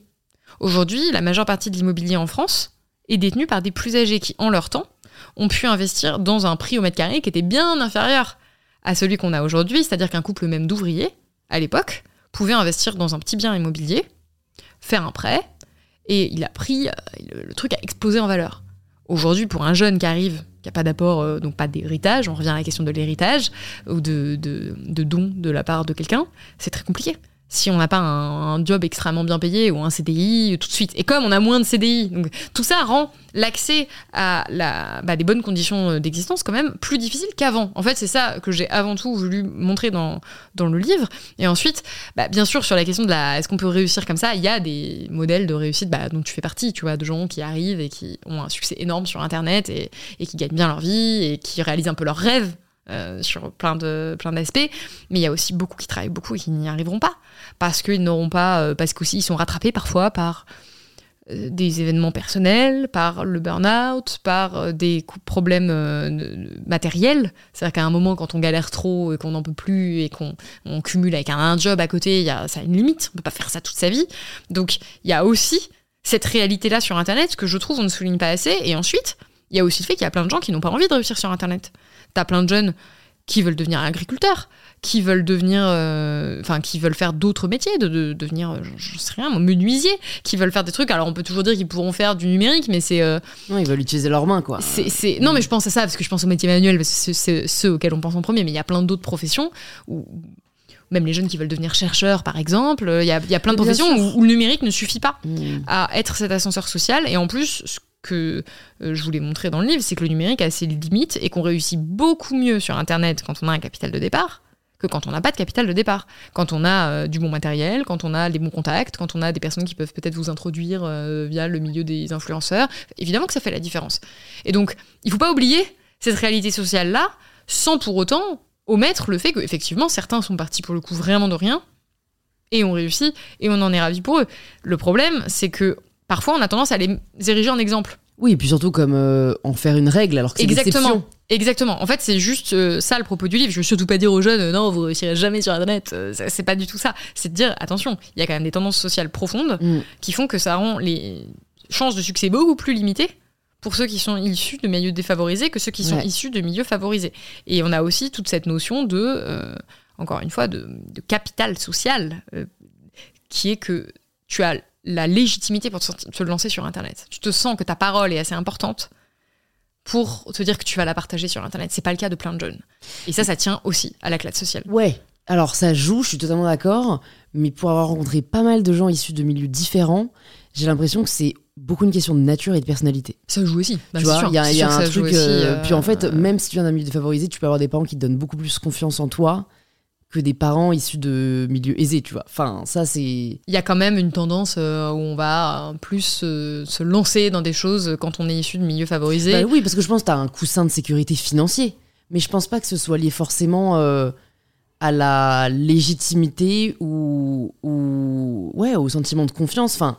Aujourd'hui, la majeure partie de l'immobilier en France est détenue par des plus âgés qui, en leur temps, ont pu investir dans un prix au mètre carré qui était bien inférieur à celui qu'on a aujourd'hui, c'est-à-dire qu'un couple même d'ouvriers, à l'époque, pouvait investir dans un petit bien immobilier, faire un prêt, et il a pris, euh, le, truc a explosé en valeur. Aujourd'hui, pour un jeune qui arrive, qui n'a pas d'apport, euh, donc pas d'héritage, on revient à la question de l'héritage, ou de, de, de don de la part de quelqu'un, c'est très compliqué si on n'a pas un, job extrêmement bien payé ou un CDI tout de suite. Et comme on a moins de CDI, donc tout ça rend l'accès à la, bah, des bonnes conditions d'existence quand même plus difficile qu'avant. En fait, c'est ça que j'ai avant tout voulu montrer dans, dans le livre. Et ensuite, bah, bien sûr, sur la question de la est-ce qu'on peut réussir comme ça, il y a des modèles de réussite bah, dont tu fais partie, tu vois, de gens qui arrivent et qui ont un succès énorme sur Internet et, et qui gagnent bien leur vie et qui réalisent un peu leurs rêves euh, sur plein de plein d'aspects mais il y a aussi beaucoup qui travaillent beaucoup et qui n'y arriveront pas parce qu'ils n'auront pas euh, parce qu'aussi ils sont rattrapés parfois par euh, des événements personnels, par le burn-out, par des problèmes matériels. C'est-à-dire qu'à un moment, quand on galère trop et qu'on n'en peut plus et qu'on cumule avec un, job à côté, y a, ça a une limite. On peut pas faire ça toute sa vie. Donc, il y a aussi cette réalité-là sur Internet que je trouve on ne souligne pas assez. Et ensuite, il y a aussi le fait qu'il y a plein de gens qui n'ont pas envie de réussir sur Internet. T'as plein de jeunes qui veulent devenir agriculteurs, qui veulent devenir, euh, enfin, qui veulent faire d'autres métiers, de, devenir, je, sais rien, menuisier, qui veulent faire des trucs. Alors, on peut toujours dire qu'ils pourront faire du numérique, mais c'est. Euh, non, ils veulent utiliser leurs mains, quoi. C'est, Non, mais je pense à ça parce que je pense aux métiers manuels, parce que c'est ceux auxquels on pense en premier, mais il y a plein d'autres professions où même les jeunes qui veulent devenir chercheurs, par exemple. Il y a, y a plein de professions où, le numérique ne suffit pas mmh. à être cet ascenseur social. Et en plus, ce que euh, je voulais montrer dans le livre, c'est que le numérique a ses limites et qu'on réussit beaucoup mieux sur Internet quand on a un capital de départ que quand on n'a pas de capital de départ. Quand on a euh, du bon matériel, quand on a les bons contacts, quand on a des personnes qui peuvent peut-être vous introduire euh, via le milieu des influenceurs, évidemment que ça fait la différence. Et donc, il ne faut pas oublier cette réalité sociale-là, sans pour autant omettre le fait qu'effectivement, certains sont partis pour le coup vraiment de rien, et ont réussi, et on en est ravis pour eux. Le problème, c'est que parfois on a tendance à les ériger en exemple. Oui, et puis surtout comme euh, en faire une règle alors que c'est Exactement. Exactement. En fait, c'est juste euh, ça le propos du livre. Je veux surtout pas dire aux jeunes, euh, non, vous réussirez jamais sur Internet. c'est pas du tout ça. C'est de dire, attention, il y a quand même des tendances sociales profondes mm. qui font que ça rend les chances de succès beaucoup plus limitées pour ceux qui sont issus de milieux défavorisés que ceux qui sont issus de milieux favorisés. Et on a aussi toute cette notion de, encore une fois, de, de capital social, qui est que tu as la légitimité pour te, lancer sur Internet. Tu te sens que ta parole est assez importante pour te dire que tu vas la partager sur Internet. C'est pas le cas de plein de jeunes. Et ça, ça tient aussi à la classe sociale. Ouais. Alors ça joue, je suis totalement d'accord. Mais pour avoir rencontré pas mal de gens issus de milieux différents, j'ai l'impression que c'est beaucoup une question de nature et de personnalité. Ça joue aussi. Bah, tu vois, il y a, un truc. Euh, puis en fait, euh, même si tu viens d'un milieu défavorisé, tu peux avoir des parents qui te donnent beaucoup plus confiance en toi que des parents issus de milieux aisés, tu vois. Enfin, ça, c'est... Il y a quand même une tendance euh, où on va plus se lancer dans des choses quand on est issu de milieux favorisés. Bah oui, parce que je pense que tu as un coussin de sécurité financier. Mais je pense pas que ce soit lié forcément euh, à la légitimité ou, ou, ouais, au sentiment de confiance. Enfin,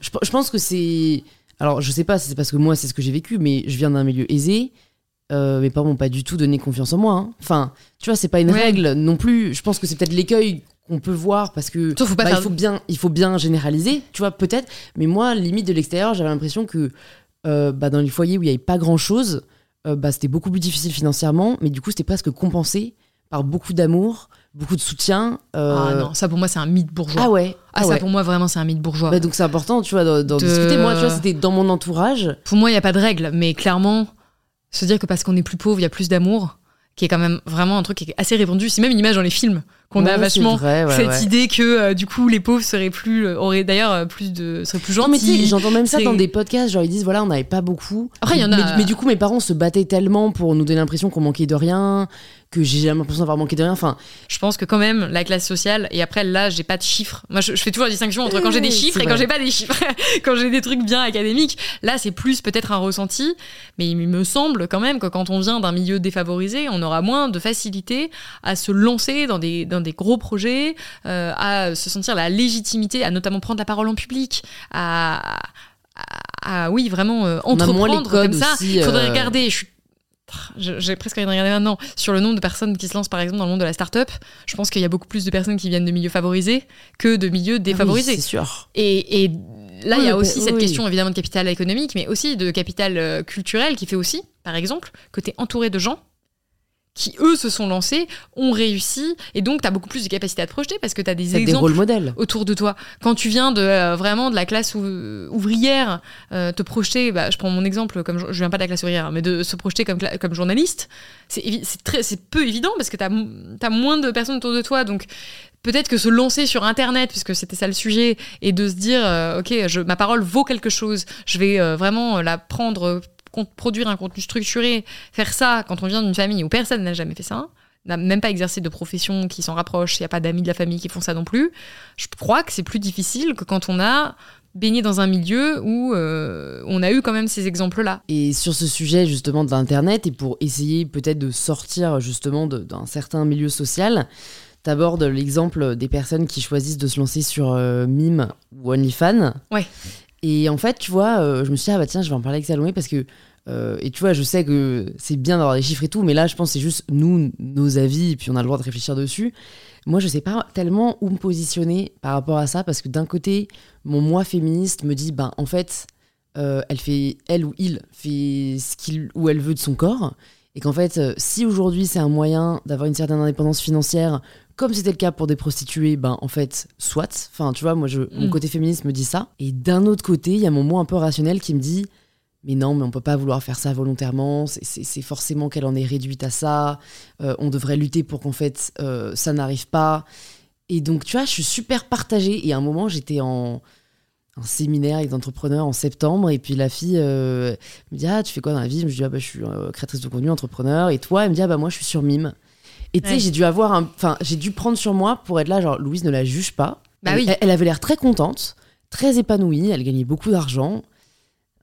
je, je pense que c'est... Alors, je sais pas si c'est parce que moi, c'est ce que j'ai vécu, mais je viens d'un milieu aisé euh, mes parents m'ont pas du tout donné confiance en moi. Hein. Enfin, tu vois, c'est pas une règle non plus. Je pense que c'est peut-être l'écueil qu'on peut voir parce que bah, il faut bien, il faut bien généraliser, tu vois, peut-être. Mais moi, limite de l'extérieur, j'avais l'impression que euh, bah, dans les foyers où il y avait pas grand-chose, euh, bah, c'était beaucoup plus difficile financièrement, mais du coup, c'était presque compensé par beaucoup d'amour, beaucoup de soutien. Ah non, ça pour moi c'est un mythe bourgeois. Ah ouais. Ah, ah ça pour moi vraiment c'est un mythe bourgeois. Bah, donc c'est important, tu vois, d'en discuter. Moi, tu vois, c'était dans mon entourage. Pour moi, il y a pas de règle, mais clairement, se dire que parce qu'on est plus pauvre, il y a plus d'amour, qui est quand même vraiment un truc qui est assez répandu. C'est même une image dans les films qu'on a vachement cette idée que euh, du coup les pauvres seraient plus euh, auraient d'ailleurs euh, plus de seraient plus gentils. j'entends même ça dans des podcasts, genre ils disent voilà on n'avait pas beaucoup. Après il y en a. Mais, du coup mes parents se battaient tellement pour nous donner l'impression qu'on manquait de rien, que j'ai jamais l'impression d'avoir manqué de rien. Enfin, je pense que quand même la classe sociale et après là j'ai pas de chiffres. Moi je, fais toujours la distinction entre quand j'ai des chiffres et quand j'ai pas des chiffres. quand j'ai des trucs bien académiques, là c'est plus peut-être un ressenti, mais il me semble quand même que quand on vient d'un milieu défavorisé, on aura moins de facilité à se lancer dans des dans des gros projets, euh, à se sentir la légitimité, à notamment prendre la parole en public, à à, oui vraiment euh, entreprendre comme ça. Il faudrait euh, regarder. Je suis j'ai presque envie de regarder maintenant sur le nombre de personnes qui se lancent par exemple dans le monde de la start-up. Je pense qu'il y a beaucoup plus de personnes qui viennent de milieux favorisés que de milieux défavorisés. Ah c'est sûr. Et, là, il y a aussi cette question évidemment de capital économique, mais aussi de capital euh, culturel qui fait aussi, par exemple, que tu es entouré de gens qui eux se sont lancés, ont réussi, et donc tu as beaucoup plus de capacité à te projeter parce que tu as des exemples des rôles modèles. autour de toi. Quand tu viens de euh, vraiment de la classe ouvrière, euh, te projeter, bah, je prends mon exemple, comme je, viens pas de la classe ouvrière, mais de se projeter comme, comme journaliste, c'est peu évident parce que tu as, moins de personnes autour de toi, donc peut-être que se lancer sur Internet, puisque c'était ça le sujet, et de se dire, euh, ok, je, ma parole vaut quelque chose, je vais vraiment la prendre produire un contenu structuré, faire ça quand on vient d'une famille où personne n'a jamais fait ça, n'a même pas exercé de profession qui s'en rapproche, il n'y a pas d'amis de la famille qui font ça non plus, je crois que c'est plus difficile que quand on a baigné dans un milieu où euh, on a eu quand même ces exemples-là. Et sur ce sujet justement d'Internet, et pour essayer peut-être de sortir justement d'un certain milieu social, t'abordes l'exemple des personnes qui choisissent de se lancer sur euh, Mime ou OnlyFans. Ouais. Et en fait, tu vois, euh, je me suis dit, ah bah tiens, je vais en parler avec Salomé parce que. Euh, et tu vois, je sais que c'est bien d'avoir des chiffres et tout, mais là, je pense que c'est juste nous, nos avis, et puis on a le droit de réfléchir dessus. Moi, je sais pas tellement où me positionner par rapport à ça, parce que d'un côté, mon moi féministe me dit, ben en fait, euh, elle fait, elle ou il fait ce qu'il ou elle veut de son corps, et qu'en fait, si aujourd'hui c'est un moyen d'avoir une certaine indépendance financière, comme c'était le cas pour des prostituées, ben en fait, soit. Enfin, tu vois, moi, je, mon mm. côté féministe me dit ça. Et d'un autre côté, il y a mon moi un peu rationnel qui me dit mais non, mais on peut pas vouloir faire ça volontairement. C'est forcément qu'elle en est réduite à ça. Euh, on devrait lutter pour qu'en fait euh, ça n'arrive pas. Et donc, tu vois, je suis super partagée. Et à un moment, j'étais en, séminaire avec des entrepreneurs en septembre. Et puis la fille euh, me dit Ah, tu fais quoi dans la vie? Je me dis Ah, bah, je suis créatrice de contenu, entrepreneur. Et toi, elle me dit Ah, bah, moi, je suis sur Mime. Et tu sais, j'ai dû avoir un. Enfin, j'ai dû prendre sur moi pour être là, genre, Louise ne la juge pas. Bah elle, oui. elle, avait l'air très contente, très épanouie, elle gagnait beaucoup d'argent.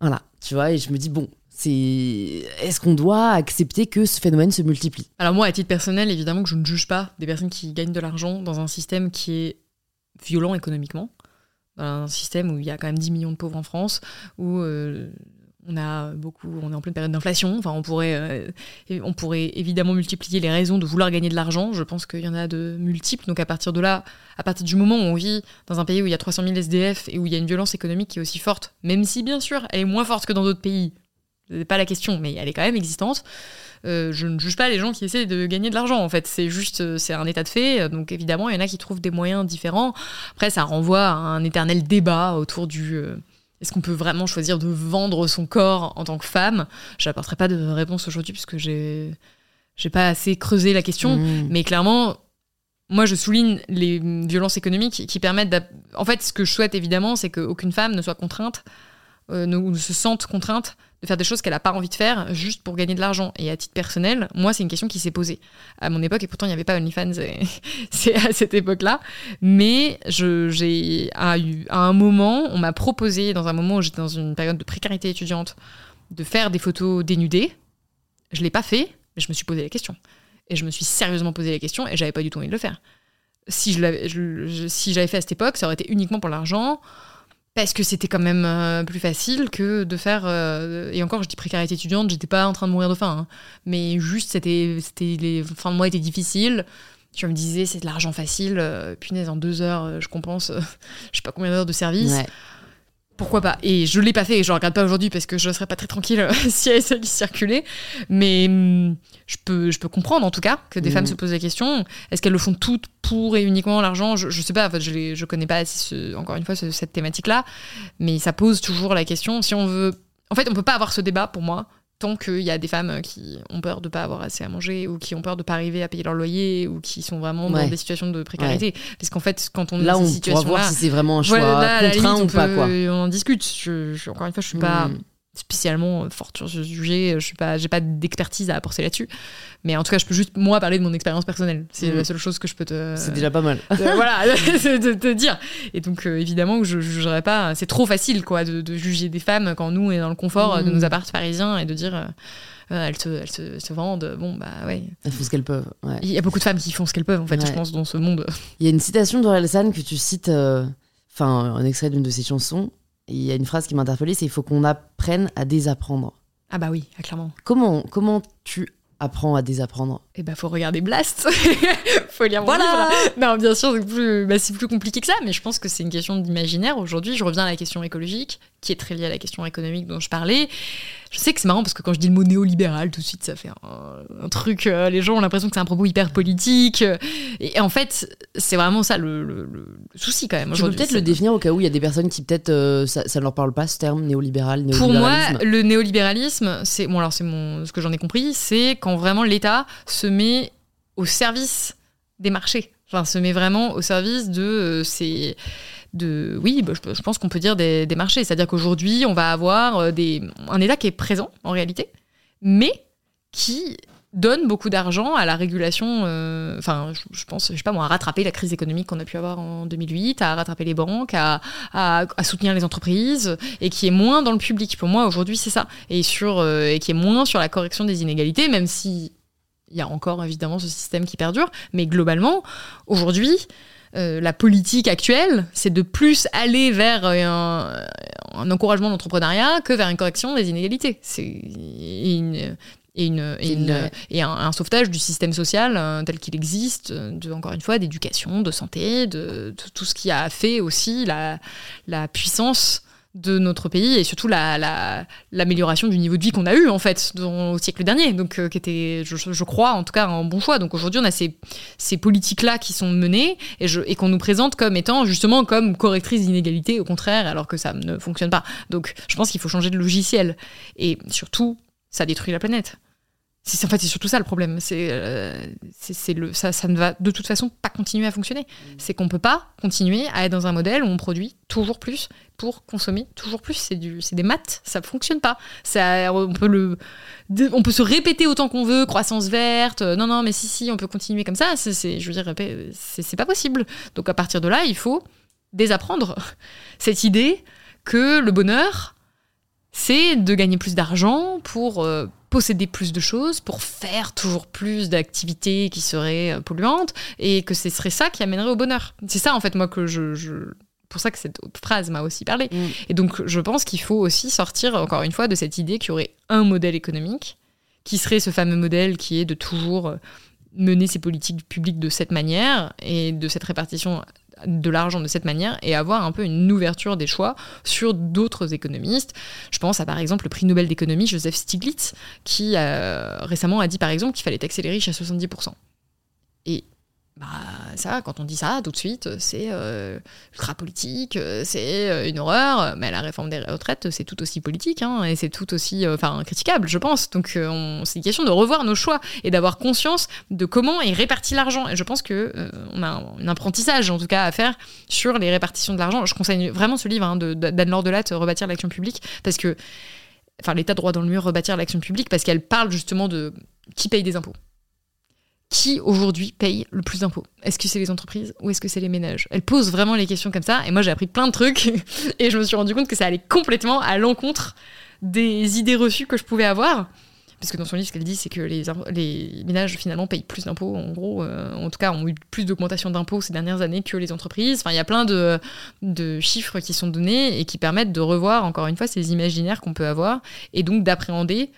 Voilà, tu vois, et je me dis, bon, c'est. Est-ce qu'on doit accepter que ce phénomène se multiplie? Alors, moi, à titre personnel, évidemment que je ne juge pas des personnes qui gagnent de l'argent dans un système qui est violent économiquement. Dans un système où il y a quand même 10 millions de pauvres en France, où. Euh, on a beaucoup, on est en pleine période d'inflation. Enfin, on pourrait, euh, on pourrait évidemment multiplier les raisons de vouloir gagner de l'argent. Je pense qu'il y en a de multiples. Donc à partir de là, à partir du moment où on vit dans un pays où il y a 300 000 SDF et où il y a une violence économique qui est aussi forte, même si bien sûr elle est moins forte que dans d'autres pays, c'est pas la question, mais elle est quand même existante. Euh, je ne juge pas les gens qui essaient de gagner de l'argent. En fait, c'est juste, euh, c'est un état de fait. Donc évidemment, il y en a qui trouvent des moyens différents. Après, ça renvoie à un éternel débat autour du est-ce qu'on peut vraiment choisir de vendre son corps en tant que femme? Je n'apporterai pas de réponse aujourd'hui puisque j'ai j'ai pas assez creusé la question, mmh. mais clairement, moi je souligne les violences économiques qui permettent. En fait, ce que je souhaite évidemment, c'est qu'aucune femme ne soit contrainte, euh, ne se sente contrainte de faire des choses qu'elle n'a pas envie de faire juste pour gagner de l'argent. Et à titre personnel, moi, c'est une question qui s'est posée à mon époque, et pourtant il n'y avait pas OnlyFans, c'est à cette époque-là. Mais j'ai à, un moment, on m'a proposé, dans un moment où j'étais dans une période de précarité étudiante, de faire des photos dénudées. Je ne l'ai pas fait, mais je me suis posé la question. Et je me suis sérieusement posé la question, et j'avais pas du tout envie de le faire. Si je, je si j'avais fait à cette époque, ça aurait été uniquement pour l'argent parce que c'était quand même euh, plus facile que de faire euh, et encore je dis précarité étudiante j'étais pas en train de mourir de faim hein. mais juste c'était c'était les fins de mois étaient difficiles je me disais c'est de l'argent facile euh, punaise en deux heures je compense je sais pas combien d'heures de service pourquoi pas Et je l'ai pas fait et je regarde pas aujourd'hui parce que je serais pas très tranquille si elle qui circulait. Mais hum, je peux, je peux comprendre en tout cas que des femmes mm. se posent la question est-ce qu'elles le font toutes pour et uniquement l'argent? Je, je sais pas, en fait, je, je connais pas encore une fois cette thématique-là, mais ça pose toujours la question si on veut. En fait, on peut pas avoir ce débat pour moi tant qu'il y a des femmes qui ont peur de pas avoir assez à manger ou qui ont peur de pas arriver à payer leur loyer ou qui sont vraiment dans des situations de précarité. Parce qu'en fait, quand on là, on pourra voir si c'est vraiment un choix contraint ou pas. Quoi. On en discute. encore une fois, je suis pas. Hmm. Spécialement forte sur ce sujet. Je suis pas, j'ai pas d'expertise à apporter là-dessus. Mais en tout cas, je peux juste moi parler de mon expérience personnelle. C'est Mhm. la seule chose que je peux te. C'est déjà pas mal. euh, voilà, de te dire. Et donc, euh, évidemment, je ne jugerais pas. C'est trop facile, quoi, de, de juger des femmes quand nous, on est dans le confort euh, de Mhm. nos apparts parisiens et de dire. euh, euh, elles, se, elles se, se vendent. Bon, bah ouais. Elles font ce qu'elles peuvent. ouais. Il y a beaucoup de femmes qui font ce qu'elles peuvent, en fait, Ouais. je pense, dans ce monde. Il y a une citation d'Orelsan que tu cites, euh, enfin, un extrait d'une de ses chansons. Il y a une phrase qui m'a interpellée c'est il faut qu'on apprenne à désapprendre. Ah, bah oui, ah, clairement. Comment, comment tu apprends à désapprendre? Et bah, faut regarder Blast. faut lire mon Voilà. livre. Non, bien sûr, c'est plus, bah, c'est plus compliqué que ça, mais je pense que c'est une question d'imaginaire. Aujourd'hui, je reviens à la question écologique, qui est très liée à la question économique dont je parlais. Je sais que c'est marrant parce que quand je dis le mot néolibéral, tout de suite, ça fait un, un truc. euh, les gens ont l'impression que c'est un propos hyper politique. euh, et, en fait, c'est vraiment ça le, le- le souci quand même. Tu peux peut-être le définir au cas où il y a des personnes qui peut-être euh, ça, ça ne leur parle pas ce terme néolibéral, Pour moi, le néolibéralisme, c'est bon alors c'est mon ce que j'en ai compris, c'est quand vraiment l'État se met au service des marchés. Enfin, se met vraiment au service de ces oui, bah, je, pense qu'on peut dire des, marchés. C'est-à-dire qu'aujourd'hui, on va avoir euh, des, un État qui est présent en réalité, mais qui donne beaucoup d'argent à la régulation, euh, enfin, je, pense, je sais pas moi, à rattraper la crise économique qu'on a pu avoir en 2008, à rattraper les banques, à, soutenir les entreprises, et qui est moins dans le public. Pour moi, aujourd'hui, c'est ça. Et, euh, et qui est moins sur la correction des inégalités, même si il y a encore évidemment ce système qui perdure. Mais globalement, aujourd'hui, euh, la politique actuelle, c'est de plus aller vers euh, un, un encouragement de l'entrepreneuriat que vers une correction des inégalités. C'est une, et, une, et, une- Ouais. et un, un sauvetage du système social euh, tel qu'il existe, de, encore une fois, d'éducation, de santé, de, de tout ce qui a fait aussi la, la puissance de notre pays et surtout la- la- l'amélioration du niveau de vie qu'on a eu en fait dans- au siècle dernier. Donc euh, qui était je, je crois en tout cas un bon choix. Donc aujourd'hui on a ces, ces politiques là qui sont menées et, et qu'on nous présente comme étant justement comme correctrices d'inégalités au contraire alors que ça ne fonctionne pas. Donc je pense qu'il faut changer de logiciel. Et surtout ça détruit la planète en fait c'est surtout ça le problème. C'est euh, c'est c'est le ça, ça ne va de toute façon pas continuer à fonctionner. C'est qu'on peut pas continuer à être dans un modèle où on produit toujours plus pour consommer toujours plus. C'est du c'est des maths. Ça fonctionne pas. Ça on peut le on peut se répéter autant qu'on veut croissance verte euh, non non mais si si on peut continuer comme ça. C'est c'est- je veux dire c'est c'est pas possible. Donc à partir de là il faut désapprendre cette idée que le bonheur c'est de gagner plus d'argent pour euh, posséder plus de choses, pour faire toujours plus d'activités qui seraient euh, polluantes, et que ce serait ça qui amènerait au bonheur. C'est ça, en fait, moi, que je... je- pour ça que cette phrase m'a aussi parlé. Mm. Et donc, je pense qu'il faut aussi sortir, encore une fois, de cette idée qu'il y aurait un modèle économique, qui serait ce fameux modèle qui est de toujours euh, mener ses politiques publiques de cette manière, et de cette répartition de l'argent de cette manière, et avoir un peu une ouverture des choix sur d'autres économistes. Je pense à par exemple le prix Nobel d'économie Joseph Stiglitz, qui euh, récemment a dit par exemple qu'il fallait taxer les riches à 70%. Et bah, ça, quand on dit ça, tout de suite, c'est euh, ultra politique, euh, c'est euh, une horreur. Mais la réforme des retraites, c'est tout aussi politique, hein, et c'est tout aussi, euh, enfin, critiquable, je pense. Donc, euh, on- c'est une question de revoir nos choix et d'avoir conscience de comment est réparti l'argent. Et je pense que euh, on a un, apprentissage, en tout cas, à faire sur les répartitions de l'argent. Je conseille vraiment ce livre hein, d'Anne-Laure Rebâtir l'action publique, parce que, enfin, l'état droit dans le mur, rebâtir l'action publique, parce qu'elle parle justement de qui paye des impôts qui aujourd'hui paye le plus d'impôts Est-ce que c'est les entreprises ou est-ce que c'est les ménages? Elle pose vraiment les questions comme ça et moi j'ai appris plein de trucs et je me suis rendu compte que ça allait complètement à l'encontre des idées reçues que je pouvais avoir. Parce que dans son livre, ce qu'elle dit, c'est que les, ménages finalement payent plus d'impôts, en gros, euh, en tout cas, ont eu plus d'augmentation d'impôts ces dernières années que les entreprises. Enfin, il y a plein de, de chiffres qui sont donnés et qui permettent de revoir, encore une fois, ces imaginaires qu'on peut avoir et donc d'appréhender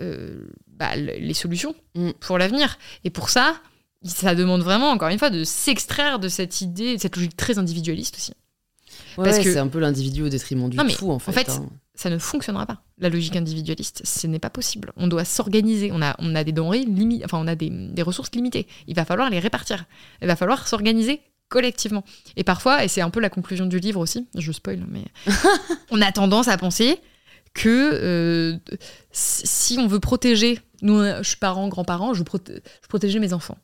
euh, bah, le- les solutions Mm. pour l'avenir. Et pour ça, ça demande vraiment, encore une fois, de s'extraire de cette idée, de cette logique très individualiste aussi. Ouais, Parce ouais, que- c'est un peu l'individu au détriment du Non, mais tout, en fait. fait, hein. Ça ne fonctionnera pas. La logique individualiste, ce n'est pas possible. On doit s'organiser. On a, on a des denrées limitées, enfin, on a des, des ressources limitées. Il va falloir les répartir. Il va falloir s'organiser collectivement. Et parfois, et c'est un peu la conclusion du livre aussi, je spoil, mais on a tendance à penser que euh, si on veut protéger, nous, je suis parent, grand-parent, je veux proté- je veux protéger mes enfants.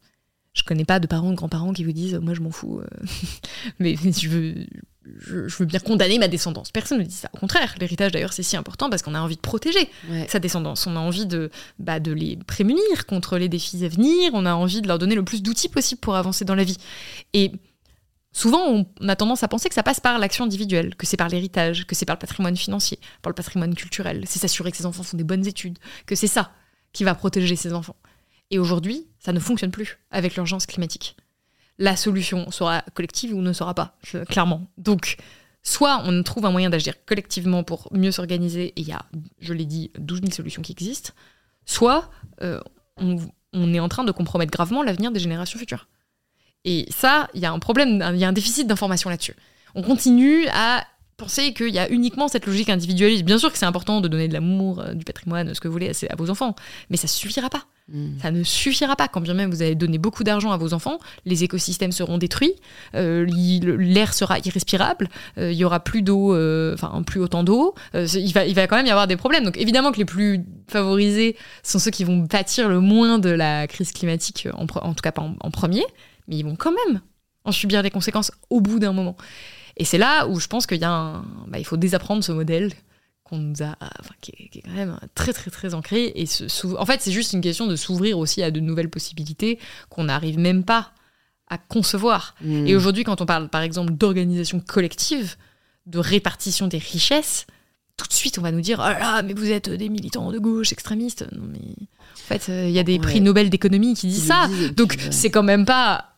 Je connais pas de parents, de grands-parents qui vous disent, moi je m'en fous, euh, mais je veux, je, veux bien condamner ma descendance. Personne ne dit ça. Au contraire, l'héritage d'ailleurs c'est si important parce qu'on a envie de protéger sa descendance. On a envie de, bah, de les prémunir contre les défis à venir. On a envie de leur donner le plus d'outils possible pour avancer dans la vie. Et souvent, on a tendance à penser que ça passe par l'action individuelle, que c'est par l'héritage, que c'est par le patrimoine financier, par le patrimoine culturel. C'est s'assurer que ses enfants font des bonnes études, que c'est ça qui va protéger ses enfants. Et aujourd'hui, ça ne fonctionne plus avec l'urgence climatique la solution sera collective ou ne sera pas, clairement. Donc, soit on trouve un moyen d'agir collectivement pour mieux s'organiser, et il y a, je l'ai dit, 12 000 solutions qui existent, soit euh, on, est en train de compromettre gravement l'avenir des générations futures. Et ça, il y a un problème, il y a un déficit d'information là-dessus. On continue à penser qu'il y a uniquement cette logique individualiste. Bien sûr que c'est important de donner de l'amour, euh, du patrimoine, ce que vous voulez à, vos enfants, mais ça suffira pas. Hmm. Ça ne suffira pas. Quand bien même vous allez donner beaucoup d'argent à vos enfants, les écosystèmes seront détruits, euh, l'air sera irrespirable, euh, il y aura plus d'eau, enfin plus autant d'eau. il, va, il va quand même y avoir des problèmes. Donc évidemment que les plus favorisés sont ceux qui vont pâtir le moins de la crise climatique, en, en tout cas pas en premier, mais ils vont quand même en subir les conséquences au bout d'un moment. Et c'est là où je pense qu'il y a un, bah, il faut désapprendre ce modèle qu'on nous a, enfin, qui, est, quand même très très très ancré. Et en fait, c'est juste une question de s'ouvrir aussi à de nouvelles possibilités qu'on n'arrive même pas à concevoir. Hmm. Et aujourd'hui, quand on parle par exemple d'organisation collective, de répartition des richesses, tout de suite on va nous dire oh là mais vous êtes des militants de gauche extrémistes. Non mais en fait, euh, il y a des prix Nobel d'économie qui disent ça. Donc c'est quand même pas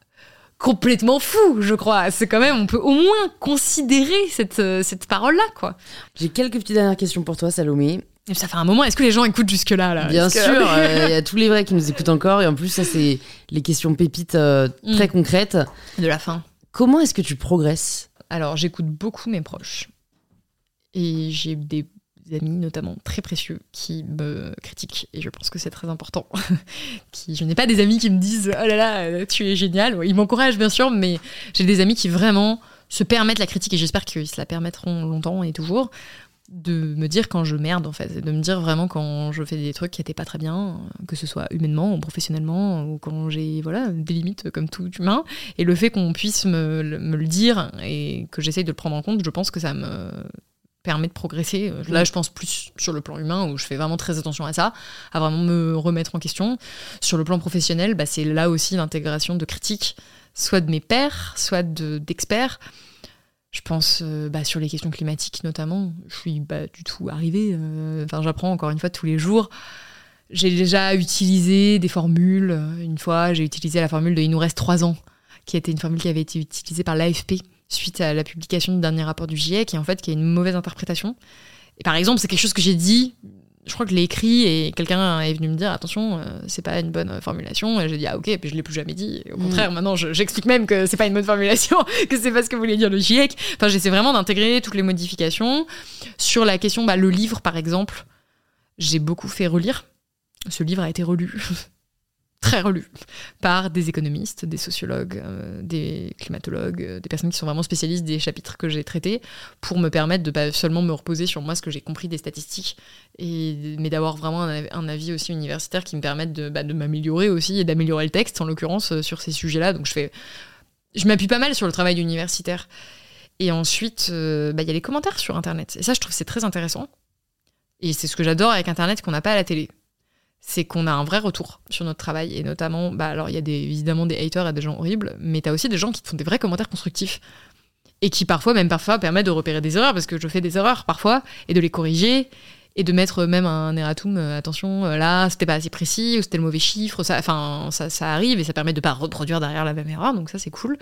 complètement fou, je crois. C'est quand même, on peut au moins considérer cette, euh, cette parole-là, quoi. J'ai quelques petites dernières questions pour toi, Salomé. Ça fait un moment, est-ce que les gens écoutent jusque-là là? Bien sûr, euh, il y a tous les vrais qui nous écoutent encore. Et en plus, ça, c'est les questions pépites euh, mm. très concrètes. De la fin. Comment est-ce que tu progresses? Alors, j'écoute beaucoup mes proches. Et j'ai des amis notamment très précieux qui me critiquent et je pense que c'est très important. je n'ai pas des amis qui me disent oh là là tu es génial. Ils m'encouragent bien sûr, mais j'ai des amis qui vraiment se permettent la critique et j'espère qu'ils se la permettront longtemps et toujours de me dire quand je merde en fait, de me dire vraiment quand je fais des trucs qui n'étaient pas très bien, que ce soit humainement ou professionnellement, ou quand j'ai voilà des limites comme tout humain. Et le fait qu'on puisse me, me, le dire et que j'essaye de le prendre en compte, je pense que ça me permet de progresser. Euh, là, je pense plus sur le plan humain, où je fais vraiment très attention à ça, à vraiment me remettre en question. Sur le plan professionnel, bah, c'est là aussi l'intégration de critiques, soit de mes pairs, soit d'experts. je pense euh, bah, sur les questions climatiques notamment, je suis pas du tout arrivée. Euh, enfin, j'apprends encore une fois tous les jours. J'ai déjà utilisé des formules. Une fois, j'ai utilisé la formule de il nous reste trois ans, qui était une formule qui avait été utilisée par l'AFP suite à la publication du dernier rapport du GIEC, qui en fait qui a une mauvaise interprétation. Et par exemple, c'est quelque chose que j'ai dit, je crois que je l'ai écrit et quelqu'un est venu me dire attention, euh, c'est pas une bonne formulation. Et j'ai dit ah ok, et puis je l'ai plus jamais dit. au mm. contraire, maintenant j'explique même que c'est pas une bonne formulation, que c'est pas ce que voulait dire le GIEC. Enfin, j'essaie vraiment d'intégrer toutes les modifications. Sur la question, bah, le livre par exemple, j'ai beaucoup fait relire. Ce livre a été relu très relu par des économistes, des sociologues, euh, des climatologues, euh, des personnes qui sont vraiment spécialistes des chapitres que j'ai traités, pour me permettre de pas seulement me reposer sur moi ce que j'ai compris des statistiques, mais d'avoir vraiment un, avis aussi universitaire qui me permette de, bah, de m'améliorer aussi et d'améliorer le texte, en l'occurrence, euh, sur ces sujets-là. Donc je fais, je m'appuie pas mal sur le travail universitaire. Et ensuite, bah, il y a les commentaires sur Internet. Et ça, je trouve c'est très intéressant. Et c'est ce que j'adore avec Internet qu'on n'a pas à la télé c'est qu'on a un vrai retour sur notre travail. Et notamment, bah, alors il y a des, évidemment des haters et des gens horribles, mais tu as aussi des gens qui te font des vrais commentaires constructifs. Et qui parfois, même parfois, permettent de repérer des erreurs, parce que je fais des erreurs parfois, et de les corriger, et de mettre même un erratum, euh, attention, euh, là, c'était pas assez précis, ou c'était le mauvais chiffre, ça, ça, ça arrive, et ça permet de pas reproduire derrière la même erreur, donc ça c'est cool.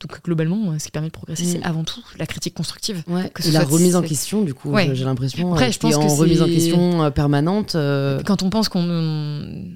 Donc globalement, euh, ce qui permet de progresser, c'est mm. avant tout la critique constructive. et la remise en question, du coup, j'ai l'impression. Après, je pense que en remise en question euh, permanente. Euh, Quand on pense qu'on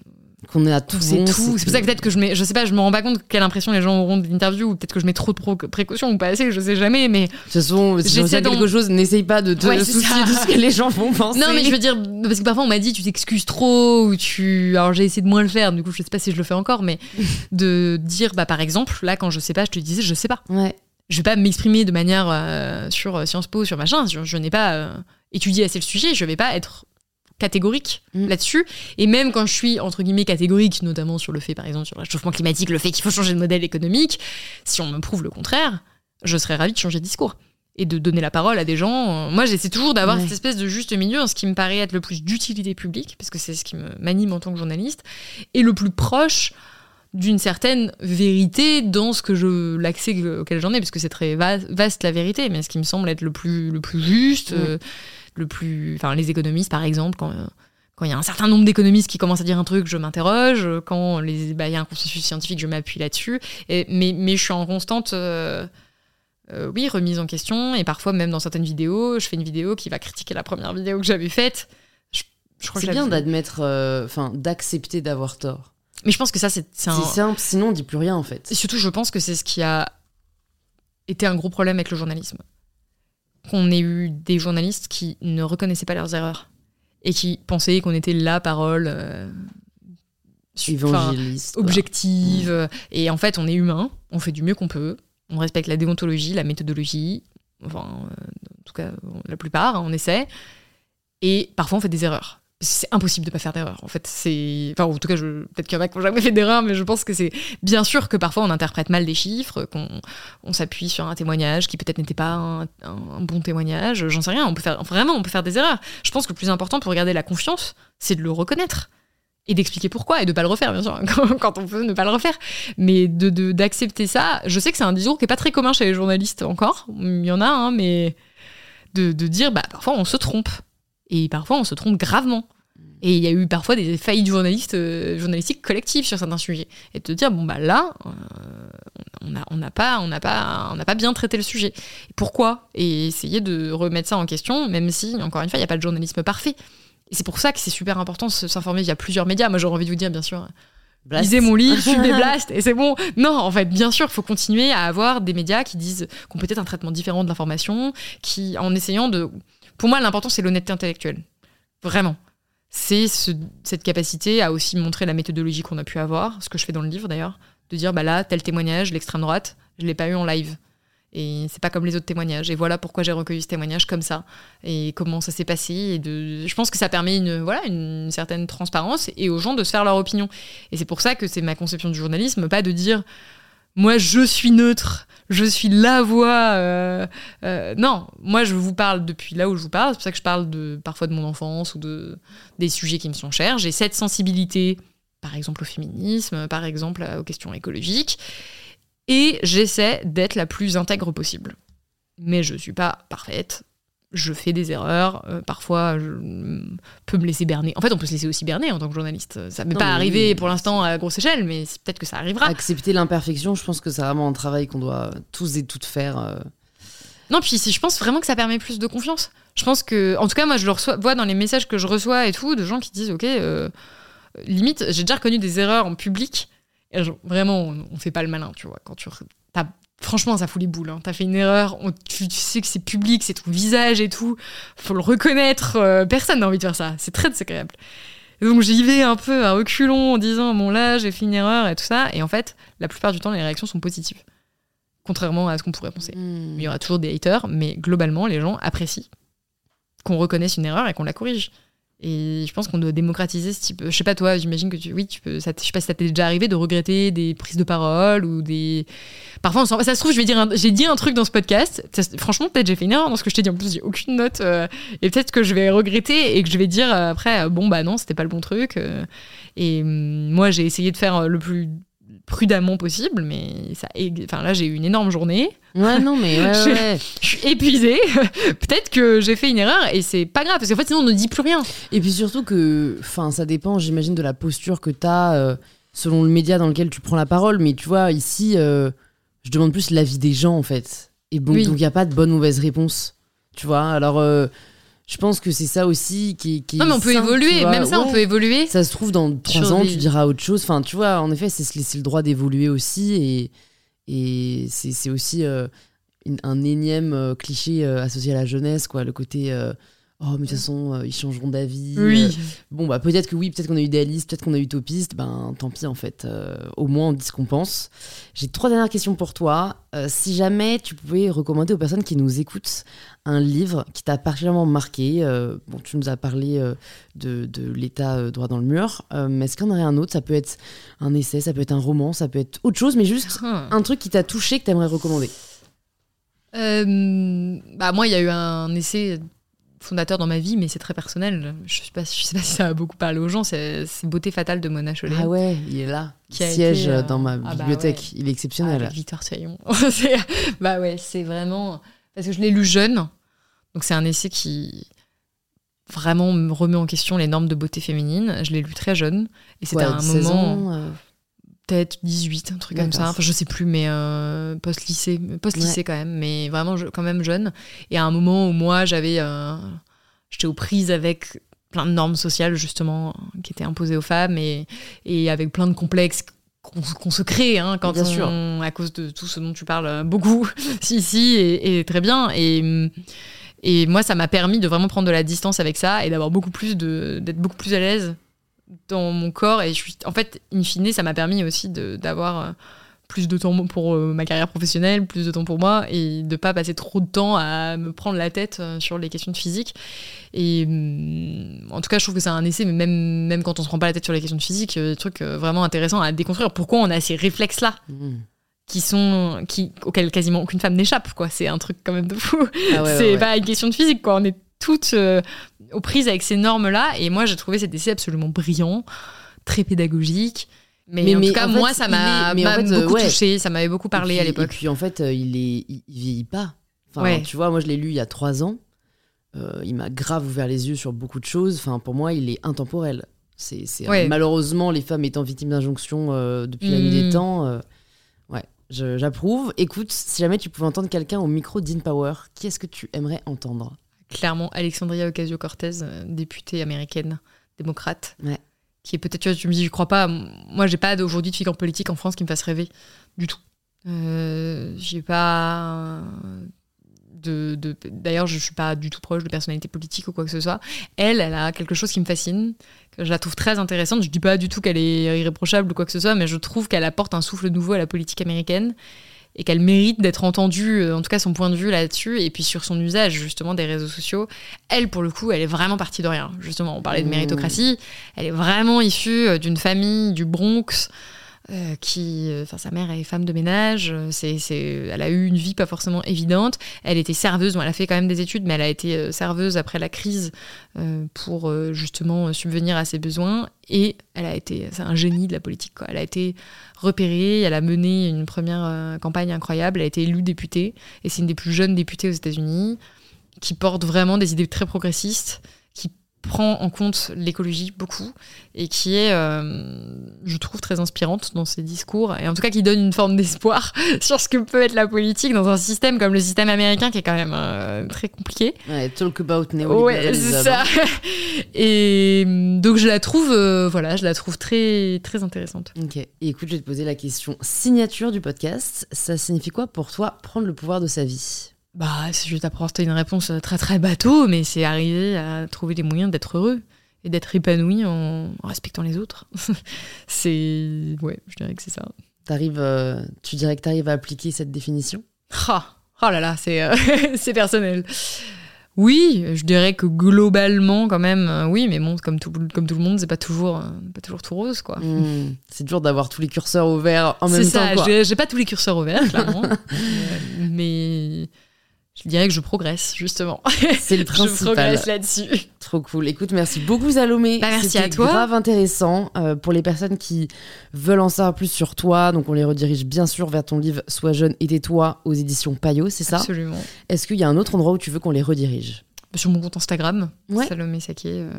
qu'on est à tout c'est tout c'est pour ça que peut-être que je mets je sais pas je me rends pas compte quelle impression les gens auront de l'interview ou peut-être que je mets trop de précautions ou pas assez je sais jamais mais de toute façon si quelque chose n'essaye pas de te soucier de ce que les gens vont penser. Non mais je veux dire parce que parfois on m'a dit tu t'excuses trop ou tu alors j'ai essayé de moins le faire du coup je sais pas si je le fais encore mais de dire bah par exemple là quand je sais pas je te disais je sais pas. Ouais. Je vais pas m'exprimer de manière euh, sur euh, Sciences Po sur machin je, n'ai pas euh, étudié assez le sujet je vais pas être catégorique mm. là-dessus. Et même quand je suis, entre guillemets, catégorique, notamment sur le fait, par exemple, sur le réchauffement climatique, le fait qu'il faut changer de modèle économique, si on me prouve le contraire, je serais ravie de changer de discours. et de donner la parole à des gens. Moi, j'essaie toujours d'avoir Ouais. cette espèce de juste milieu, ce qui me paraît être le plus d'utilité publique, parce que c'est ce qui me- m'anime en tant que journaliste, et le plus proche d'une certaine vérité dans ce que je l'accès auquel j'en ai, parce que c'est très va- vaste la vérité, mais ce qui me semble être le plus, le plus juste, euh, le plus. Enfin, les économistes, par exemple, quand. quand il y a un certain nombre d'économistes qui commencent à dire un truc, je m'interroge. Quand bah, il y a un consensus scientifique, je m'appuie là-dessus. Mais, mais je suis en constante euh, euh, oui, remise en question. Et parfois, même dans certaines vidéos, je fais une vidéo qui va critiquer la première vidéo que j'avais faite. Je, je crois que C'est bien d'admettre, euh, d'accepter d'avoir tort. Mais je pense que ça, c'est un. C'est simple, sinon on dit plus rien en fait. Et surtout, je pense que c'est ce qui a été un gros problème avec le journalisme. Qu'on ait eu des journalistes qui ne reconnaissaient pas leurs erreurs et qui pensaient qu'on était la parole euh, Évangéliste. objective. Et en fait, on est humain, on fait du mieux qu'on peut, on respecte la déontologie, la méthodologie, enfin, euh, en tout cas, la plupart, hein, on essaie. Et parfois, on fait des erreurs. C'est impossible de pas faire d'erreurs. En fait, c'est. Enfin, en tout cas, je... peut-être qu'il y en a qui n'ont jamais fait d'erreurs, mais je pense que c'est bien sûr que parfois on interprète mal des chiffres, qu'on on s'appuie sur un témoignage qui peut-être n'était pas un, bon témoignage. J'en sais rien. On peut faire vraiment, on peut faire des erreurs. Je pense que le plus important pour garder la confiance, c'est de le reconnaître et d'expliquer pourquoi et de pas le refaire bien sûr quand, on peut ne pas le refaire mais de- d'accepter ça je sais que c'est un discours qui est pas très commun chez les journalistes encore il y en a hein, mais de, de dire bah parfois on se trompe et parfois on se trompe gravement et il y a eu parfois des faillites journalistes euh, journalistiques collectives sur certains sujets et de te dire bon bah là euh, on n'a on n'a pas on pas on pas bien traité le sujet Et pourquoi? Et essayer de remettre ça en question même si encore une fois il n'y a pas de journalisme parfait et c'est pour ça que c'est super important de s'informer via plusieurs médias. Moi, j'aurais envie de vous dire, bien sûr, Blast. lisez mon livre, suivez Blast, et c'est bon. Non, en fait, bien sûr, il faut continuer à avoir des médias qui disent qu'on peut être un traitement différent de l'information, qui, en essayant de. Pour moi, l'important, c'est l'honnêteté intellectuelle. Vraiment. C'est ce- cette capacité à aussi montrer la méthodologie qu'on a pu avoir, ce que je fais dans le livre d'ailleurs, de dire, bah là, tel témoignage, l'extrême droite, je l'ai pas eu en live. Et c'est pas comme les autres témoignages. Et voilà pourquoi j'ai recueilli ce témoignage comme ça. Et comment ça s'est passé. Et. Je pense que ça permet une, voilà, une certaine transparence et aux gens de se faire leur opinion. Et c'est pour ça que c'est ma conception du journalisme, pas de dire moi je suis neutre, je suis la voix. euh, euh, non, moi je vous parle depuis là où je vous parle. C'est pour ça que je parle parfois de mon enfance ou de, des sujets qui me sont chers. J'ai cette sensibilité, par exemple au féminisme, par exemple aux questions écologiques. Et j'essaie d'être la plus intègre possible. Mais je suis pas parfaite. Je fais des erreurs. euh, parfois, je peux me laisser berner. En fait, on peut se laisser aussi berner en tant que journaliste. Ça m'est pas arrivé oui. pour l'instant à grosse échelle, mais peut-être que ça arrivera. Accepter l'imperfection, je pense que c'est vraiment un travail qu'on doit tous et toutes faire. euh. Non, puis si, je pense vraiment que ça permet plus de confiance. Je pense que, en tout cas, moi, je le reçois, vois dans les messages que je reçois et tout, de gens qui disent, ok, euh, limite, j'ai déjà reconnu des erreurs en public. Et genre, vraiment, on, on fait pas le malin, tu vois. Quand tu, franchement, ça fout les boules. Hein. T'as fait une erreur, on- tu, tu sais que c'est public, c'est ton visage et tout. Faut le reconnaître. euh, personne n'a envie de faire ça. C'est très désagréable. Et donc j'y vais un peu à reculons en disant bon là j'ai fait une erreur et tout ça et en fait la plupart du temps les réactions sont positives contrairement à ce qu'on pourrait penser. Hmm. Il y aura toujours des haters, mais globalement, les gens apprécient qu'on reconnaisse une erreur et qu'on la corrige. Et je pense qu'on doit démocratiser ce type. Je sais pas toi, j'imagine que tu, oui, tu peux. Ça, je sais pas si ça t'est déjà arrivé de regretter des prises de parole ou des. Parfois, ça se trouve, je vais dire, j'ai dit un truc dans ce podcast. Franchement, peut-être j'ai fait une erreur dans ce que je t'ai dit. En plus, j'ai aucune note euh, et peut-être que je vais regretter et que je vais dire euh, après, euh, bon bah non, c'était pas le bon truc. et hum, moi, j'ai essayé de faire le plus prudemment possible, mais ça. Enfin là, j'ai eu une énorme journée Ouais, non, mais ouais, Je- ouais. je suis épuisée. Peut-être que j'ai fait une erreur et c'est pas grave parce qu'en fait sinon on ne dit plus rien. Et puis surtout que, enfin, ça dépend, j'imagine, de la posture que tu as selon le média dans lequel tu prends la parole. Mais tu vois, ici, euh, je demande plus l'avis des gens, en fait. Et bon, Oui. donc, il n'y a pas de bonne ou mauvaise réponse. Tu vois, alors, euh, je pense que c'est ça aussi qui, qui Non mais on peut évoluer, même ça on peut évoluer. Ça se trouve, dans trois Sur ans, des- tu diras autre chose. Enfin, tu vois, en effet, c'est se laisser le droit d'évoluer aussi. Et, et c'est c'est aussi euh, une- un énième euh, cliché euh, associé à la jeunesse, quoi. Le côté. Oh, mais de toute façon, euh, ils changeront d'avis. Euh, Oui. bon, bah, peut-être que oui, peut-être qu'on est idéaliste, peut-être qu'on est utopiste. Ben, tant pis, en fait. Euh, au moins, on dit ce qu'on pense. J'ai trois dernières questions pour toi. Si jamais tu pouvais recommander aux personnes qui nous écoutent un livre qui t'a particulièrement marqué, bon, tu nous as parlé de, de l'état droit dans le mur, mais est-ce qu'il y en aurait un autre? Ça peut être un essai, ça peut être un roman, ça peut être autre chose, mais juste Ah. un truc qui t'a touché que t'aimerais recommander? Euh, bah moi, il y a eu un essai fondateur dans ma vie, mais c'est très personnel. Je sais pas, je sais pas si ça a beaucoup parlé aux gens. C'est Beauté fatale de Mona Chollet. Ah ouais, il est là. Qui il siège été, euh, dans ma ah bah bibliothèque. ouais. Il est exceptionnel. Avec Victor. C'est- bah ouais, c'est vraiment. Parce que je l'ai lu jeune. Donc c'est un essai qui vraiment me remet en question les normes de beauté féminine. Je l'ai lu très jeune. Et c'était Quoi, un 16 moment. ans, euh, peut-être 18, un truc comme ça. Enfin, je sais plus, mais euh, post-lycée. Post-lycée quand même, mais vraiment je- quand même jeune. Et à un moment où moi, j'avais. euh, J'étais aux prises avec plein de normes sociales, justement, qui étaient imposées aux femmes et, et avec plein de complexes qu'on se crée hein, quand Bien on, sûr. à cause de tout ce dont tu parles euh, beaucoup si si et, et très bien et et moi ça m'a permis de vraiment prendre de la distance avec ça et d'avoir beaucoup plus de d'être beaucoup plus à l'aise dans mon corps et je suis en fait in fine ça m'a permis aussi d'avoir euh, plus de temps pour euh, ma carrière professionnelle plus de temps pour moi et de pas passer trop de temps à me prendre la tête euh, sur les questions de physique. Et hum, en tout cas je trouve que c'est un essai mais même même quand on se prend pas la tête sur les questions de physique euh, des trucs vraiment intéressants à déconstruire. Pourquoi on a ces réflexes là mm. qui sont qui auxquels quasiment aucune femme n'échappe quoi. C'est un truc quand même de fou. Ah ouais, c'est ouais, ouais. pas une question de physique quoi. On est toutes euh, aux prises avec ces normes là et moi j'ai trouvé cet essai absolument brillant très pédagogique mais, Mais- en mais tout cas en fait, moi ça m'a est- mais en m'a fait, euh, beaucoup ouais. touché ça m'avait beaucoup parlé puis- à l'époque Et puis en fait, euh, il, est, il, il vieillit pas. Enfin, Ouais. tu vois, moi je l'ai lu il y a trois ans. Euh, il m'a grave ouvert les yeux sur beaucoup de choses. Enfin, pour moi, il est intemporel. C'est, Ouais. malheureusement les femmes étant victimes d'injonctions euh, depuis la nuit Mm. des temps. euh, ouais, j'approuve. Écoute, si jamais tu pouvais entendre quelqu'un au micro d'InPower, qui est-ce que tu aimerais entendre? Clairement Alexandria Ocasio-Cortez euh, députée américaine démocrate Ouais. qui est peut-être tu vois tu me dis je crois pas. Moi j'ai pas aujourd'hui de figure politique en France qui me fasse rêver du tout. Euh, j'ai pas de- d'ailleurs je suis pas du tout proche de personnalité politique ou quoi que ce soit. Elle elle a quelque chose qui me fascine que je la trouve très intéressante. Je dis pas du tout qu'elle est irréprochable ou quoi que ce soit mais je trouve qu'elle apporte un souffle nouveau à la politique américaine et qu'elle mérite d'être entendue, euh, en tout cas son point de vue là-dessus, et puis sur son usage justement des réseaux sociaux. Elle, pour le coup, elle est vraiment partie de rien. Justement, on parlait de Mmh. méritocratie, elle est vraiment issue euh, d'une famille du Bronx. Euh, qui, euh, enfin, sa mère est femme de ménage. euh, C'est, elle a eu une vie pas forcément évidente. Elle était serveuse. Elle a fait quand même des études, mais elle a été serveuse après la crise pour justement subvenir à ses besoins. Et elle a été, c'est un génie de la politique. Elle a été repérée. Elle a mené une première campagne incroyable. Elle a été élue députée. Et c'est une des plus jeunes députées aux États-Unis qui porte vraiment des idées très progressistes, prend en compte l'écologie beaucoup et qui est, euh, je trouve, très inspirante dans ses discours et en tout cas qui donne une forme d'espoir sur ce que peut être la politique dans un système comme le système américain qui est quand même euh, très compliqué. ouais, Talk about Ouais, néolibéralisme. c'est ça. Et euh, donc je la trouve, euh, voilà, je la trouve très très intéressante. Ok. Et écoute, je vais te poser la question signature du podcast. Ça signifie quoi pour toi prendre le pouvoir de sa vie? Bah, je vais t'apporter une réponse très très bateau, mais c'est arriver à trouver des moyens d'être heureux et d'être épanoui en, respectant les autres. c'est, ouais, je dirais que c'est ça. T'arrives, euh, tu dirais que tu arrives à appliquer cette définition? Ah, oh là là, c'est euh, c'est personnel. Oui, je dirais que globalement, quand même, euh, oui, mais bon, comme tout, comme tout le monde, c'est pas toujours, euh, pas toujours tout rose, quoi. Hmm, C'est dur d'avoir tous les curseurs ouverts en C'est même ça, temps. quoi. j'ai j'ai pas tous les curseurs ouverts, clairement. Euh, mais je dirais que je progresse, justement. C'est le je principal. progresse là-dessus. Trop cool. Écoute, merci beaucoup Salomé. Bah, merci à toi. grave intéressant euh, pour les personnes qui veulent en savoir plus sur toi. Donc on les redirige bien sûr vers ton livre Sois jeune et tais-toi aux éditions Payot, c'est ça? Absolument. Est-ce qu'il y a un autre endroit où tu veux qu'on les redirige? Sur mon compte Instagram, Ouais. Salomé Saké, euh,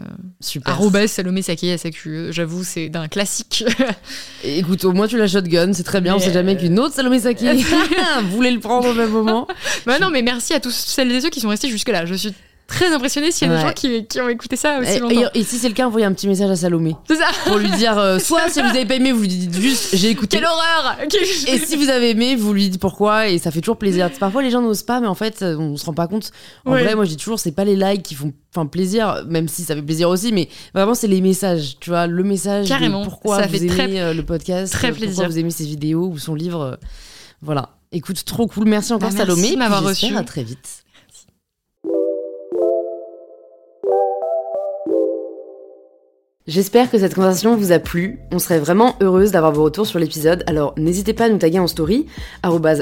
Super. arrobas Salomé Saké, SAQE. J'avoue, c'est d'un classique. Écoute, au moins tu la shotgun, c'est très bien. On sait jamais euh, qu'une autre Salomé Saki voulait le prendre au même moment. bah non, mais merci à tous celles et ceux qui sont restés jusque-là. Je suis très impressionnée s'il y a des gens qui, qui ont écouté ça aussi Et, longtemps. et- et si c'est le cas, envoyez un petit message à Salomé C'est ça pour lui dire euh, soit si vous avez pas aimé, vous lui dites juste j'ai écouté. Quelle horreur Et si vous avez aimé, vous lui dites pourquoi et ça fait toujours plaisir. Parfois les gens n'osent pas, mais en fait on se rend pas compte. En Ouais. vrai, moi je dis toujours c'est pas les likes qui font enfin plaisir, même si ça fait plaisir aussi, mais vraiment c'est les messages. Tu vois, le message de Carrément. pourquoi Ça vous fait aimez très- euh, le podcast, très euh, pourquoi plaisir. vous aimez ses vidéos ou son livre. Voilà. Écoute, trop cool. Merci encore Bah, merci Salomé. de m'avoir reçu. À très vite. J'espère que cette conversation vous a plu. On serait vraiment heureuse d'avoir vos retours sur l'épisode, alors n'hésitez pas à nous taguer en story,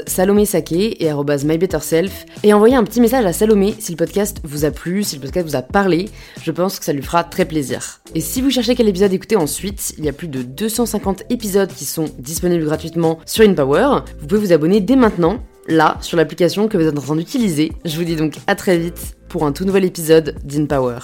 Salomé et mybetterself, et envoyer un petit message à Salomé si le podcast vous a plu, si le podcast vous a parlé. Je pense que ça lui fera très plaisir. Et si vous cherchez quel épisode écouter ensuite, il y a plus de 250 épisodes qui sont disponibles gratuitement sur InPower. Vous pouvez vous abonner dès maintenant, là, sur l'application que vous êtes en train d'utiliser. Je vous dis donc à très vite pour un tout nouvel épisode d'InPower.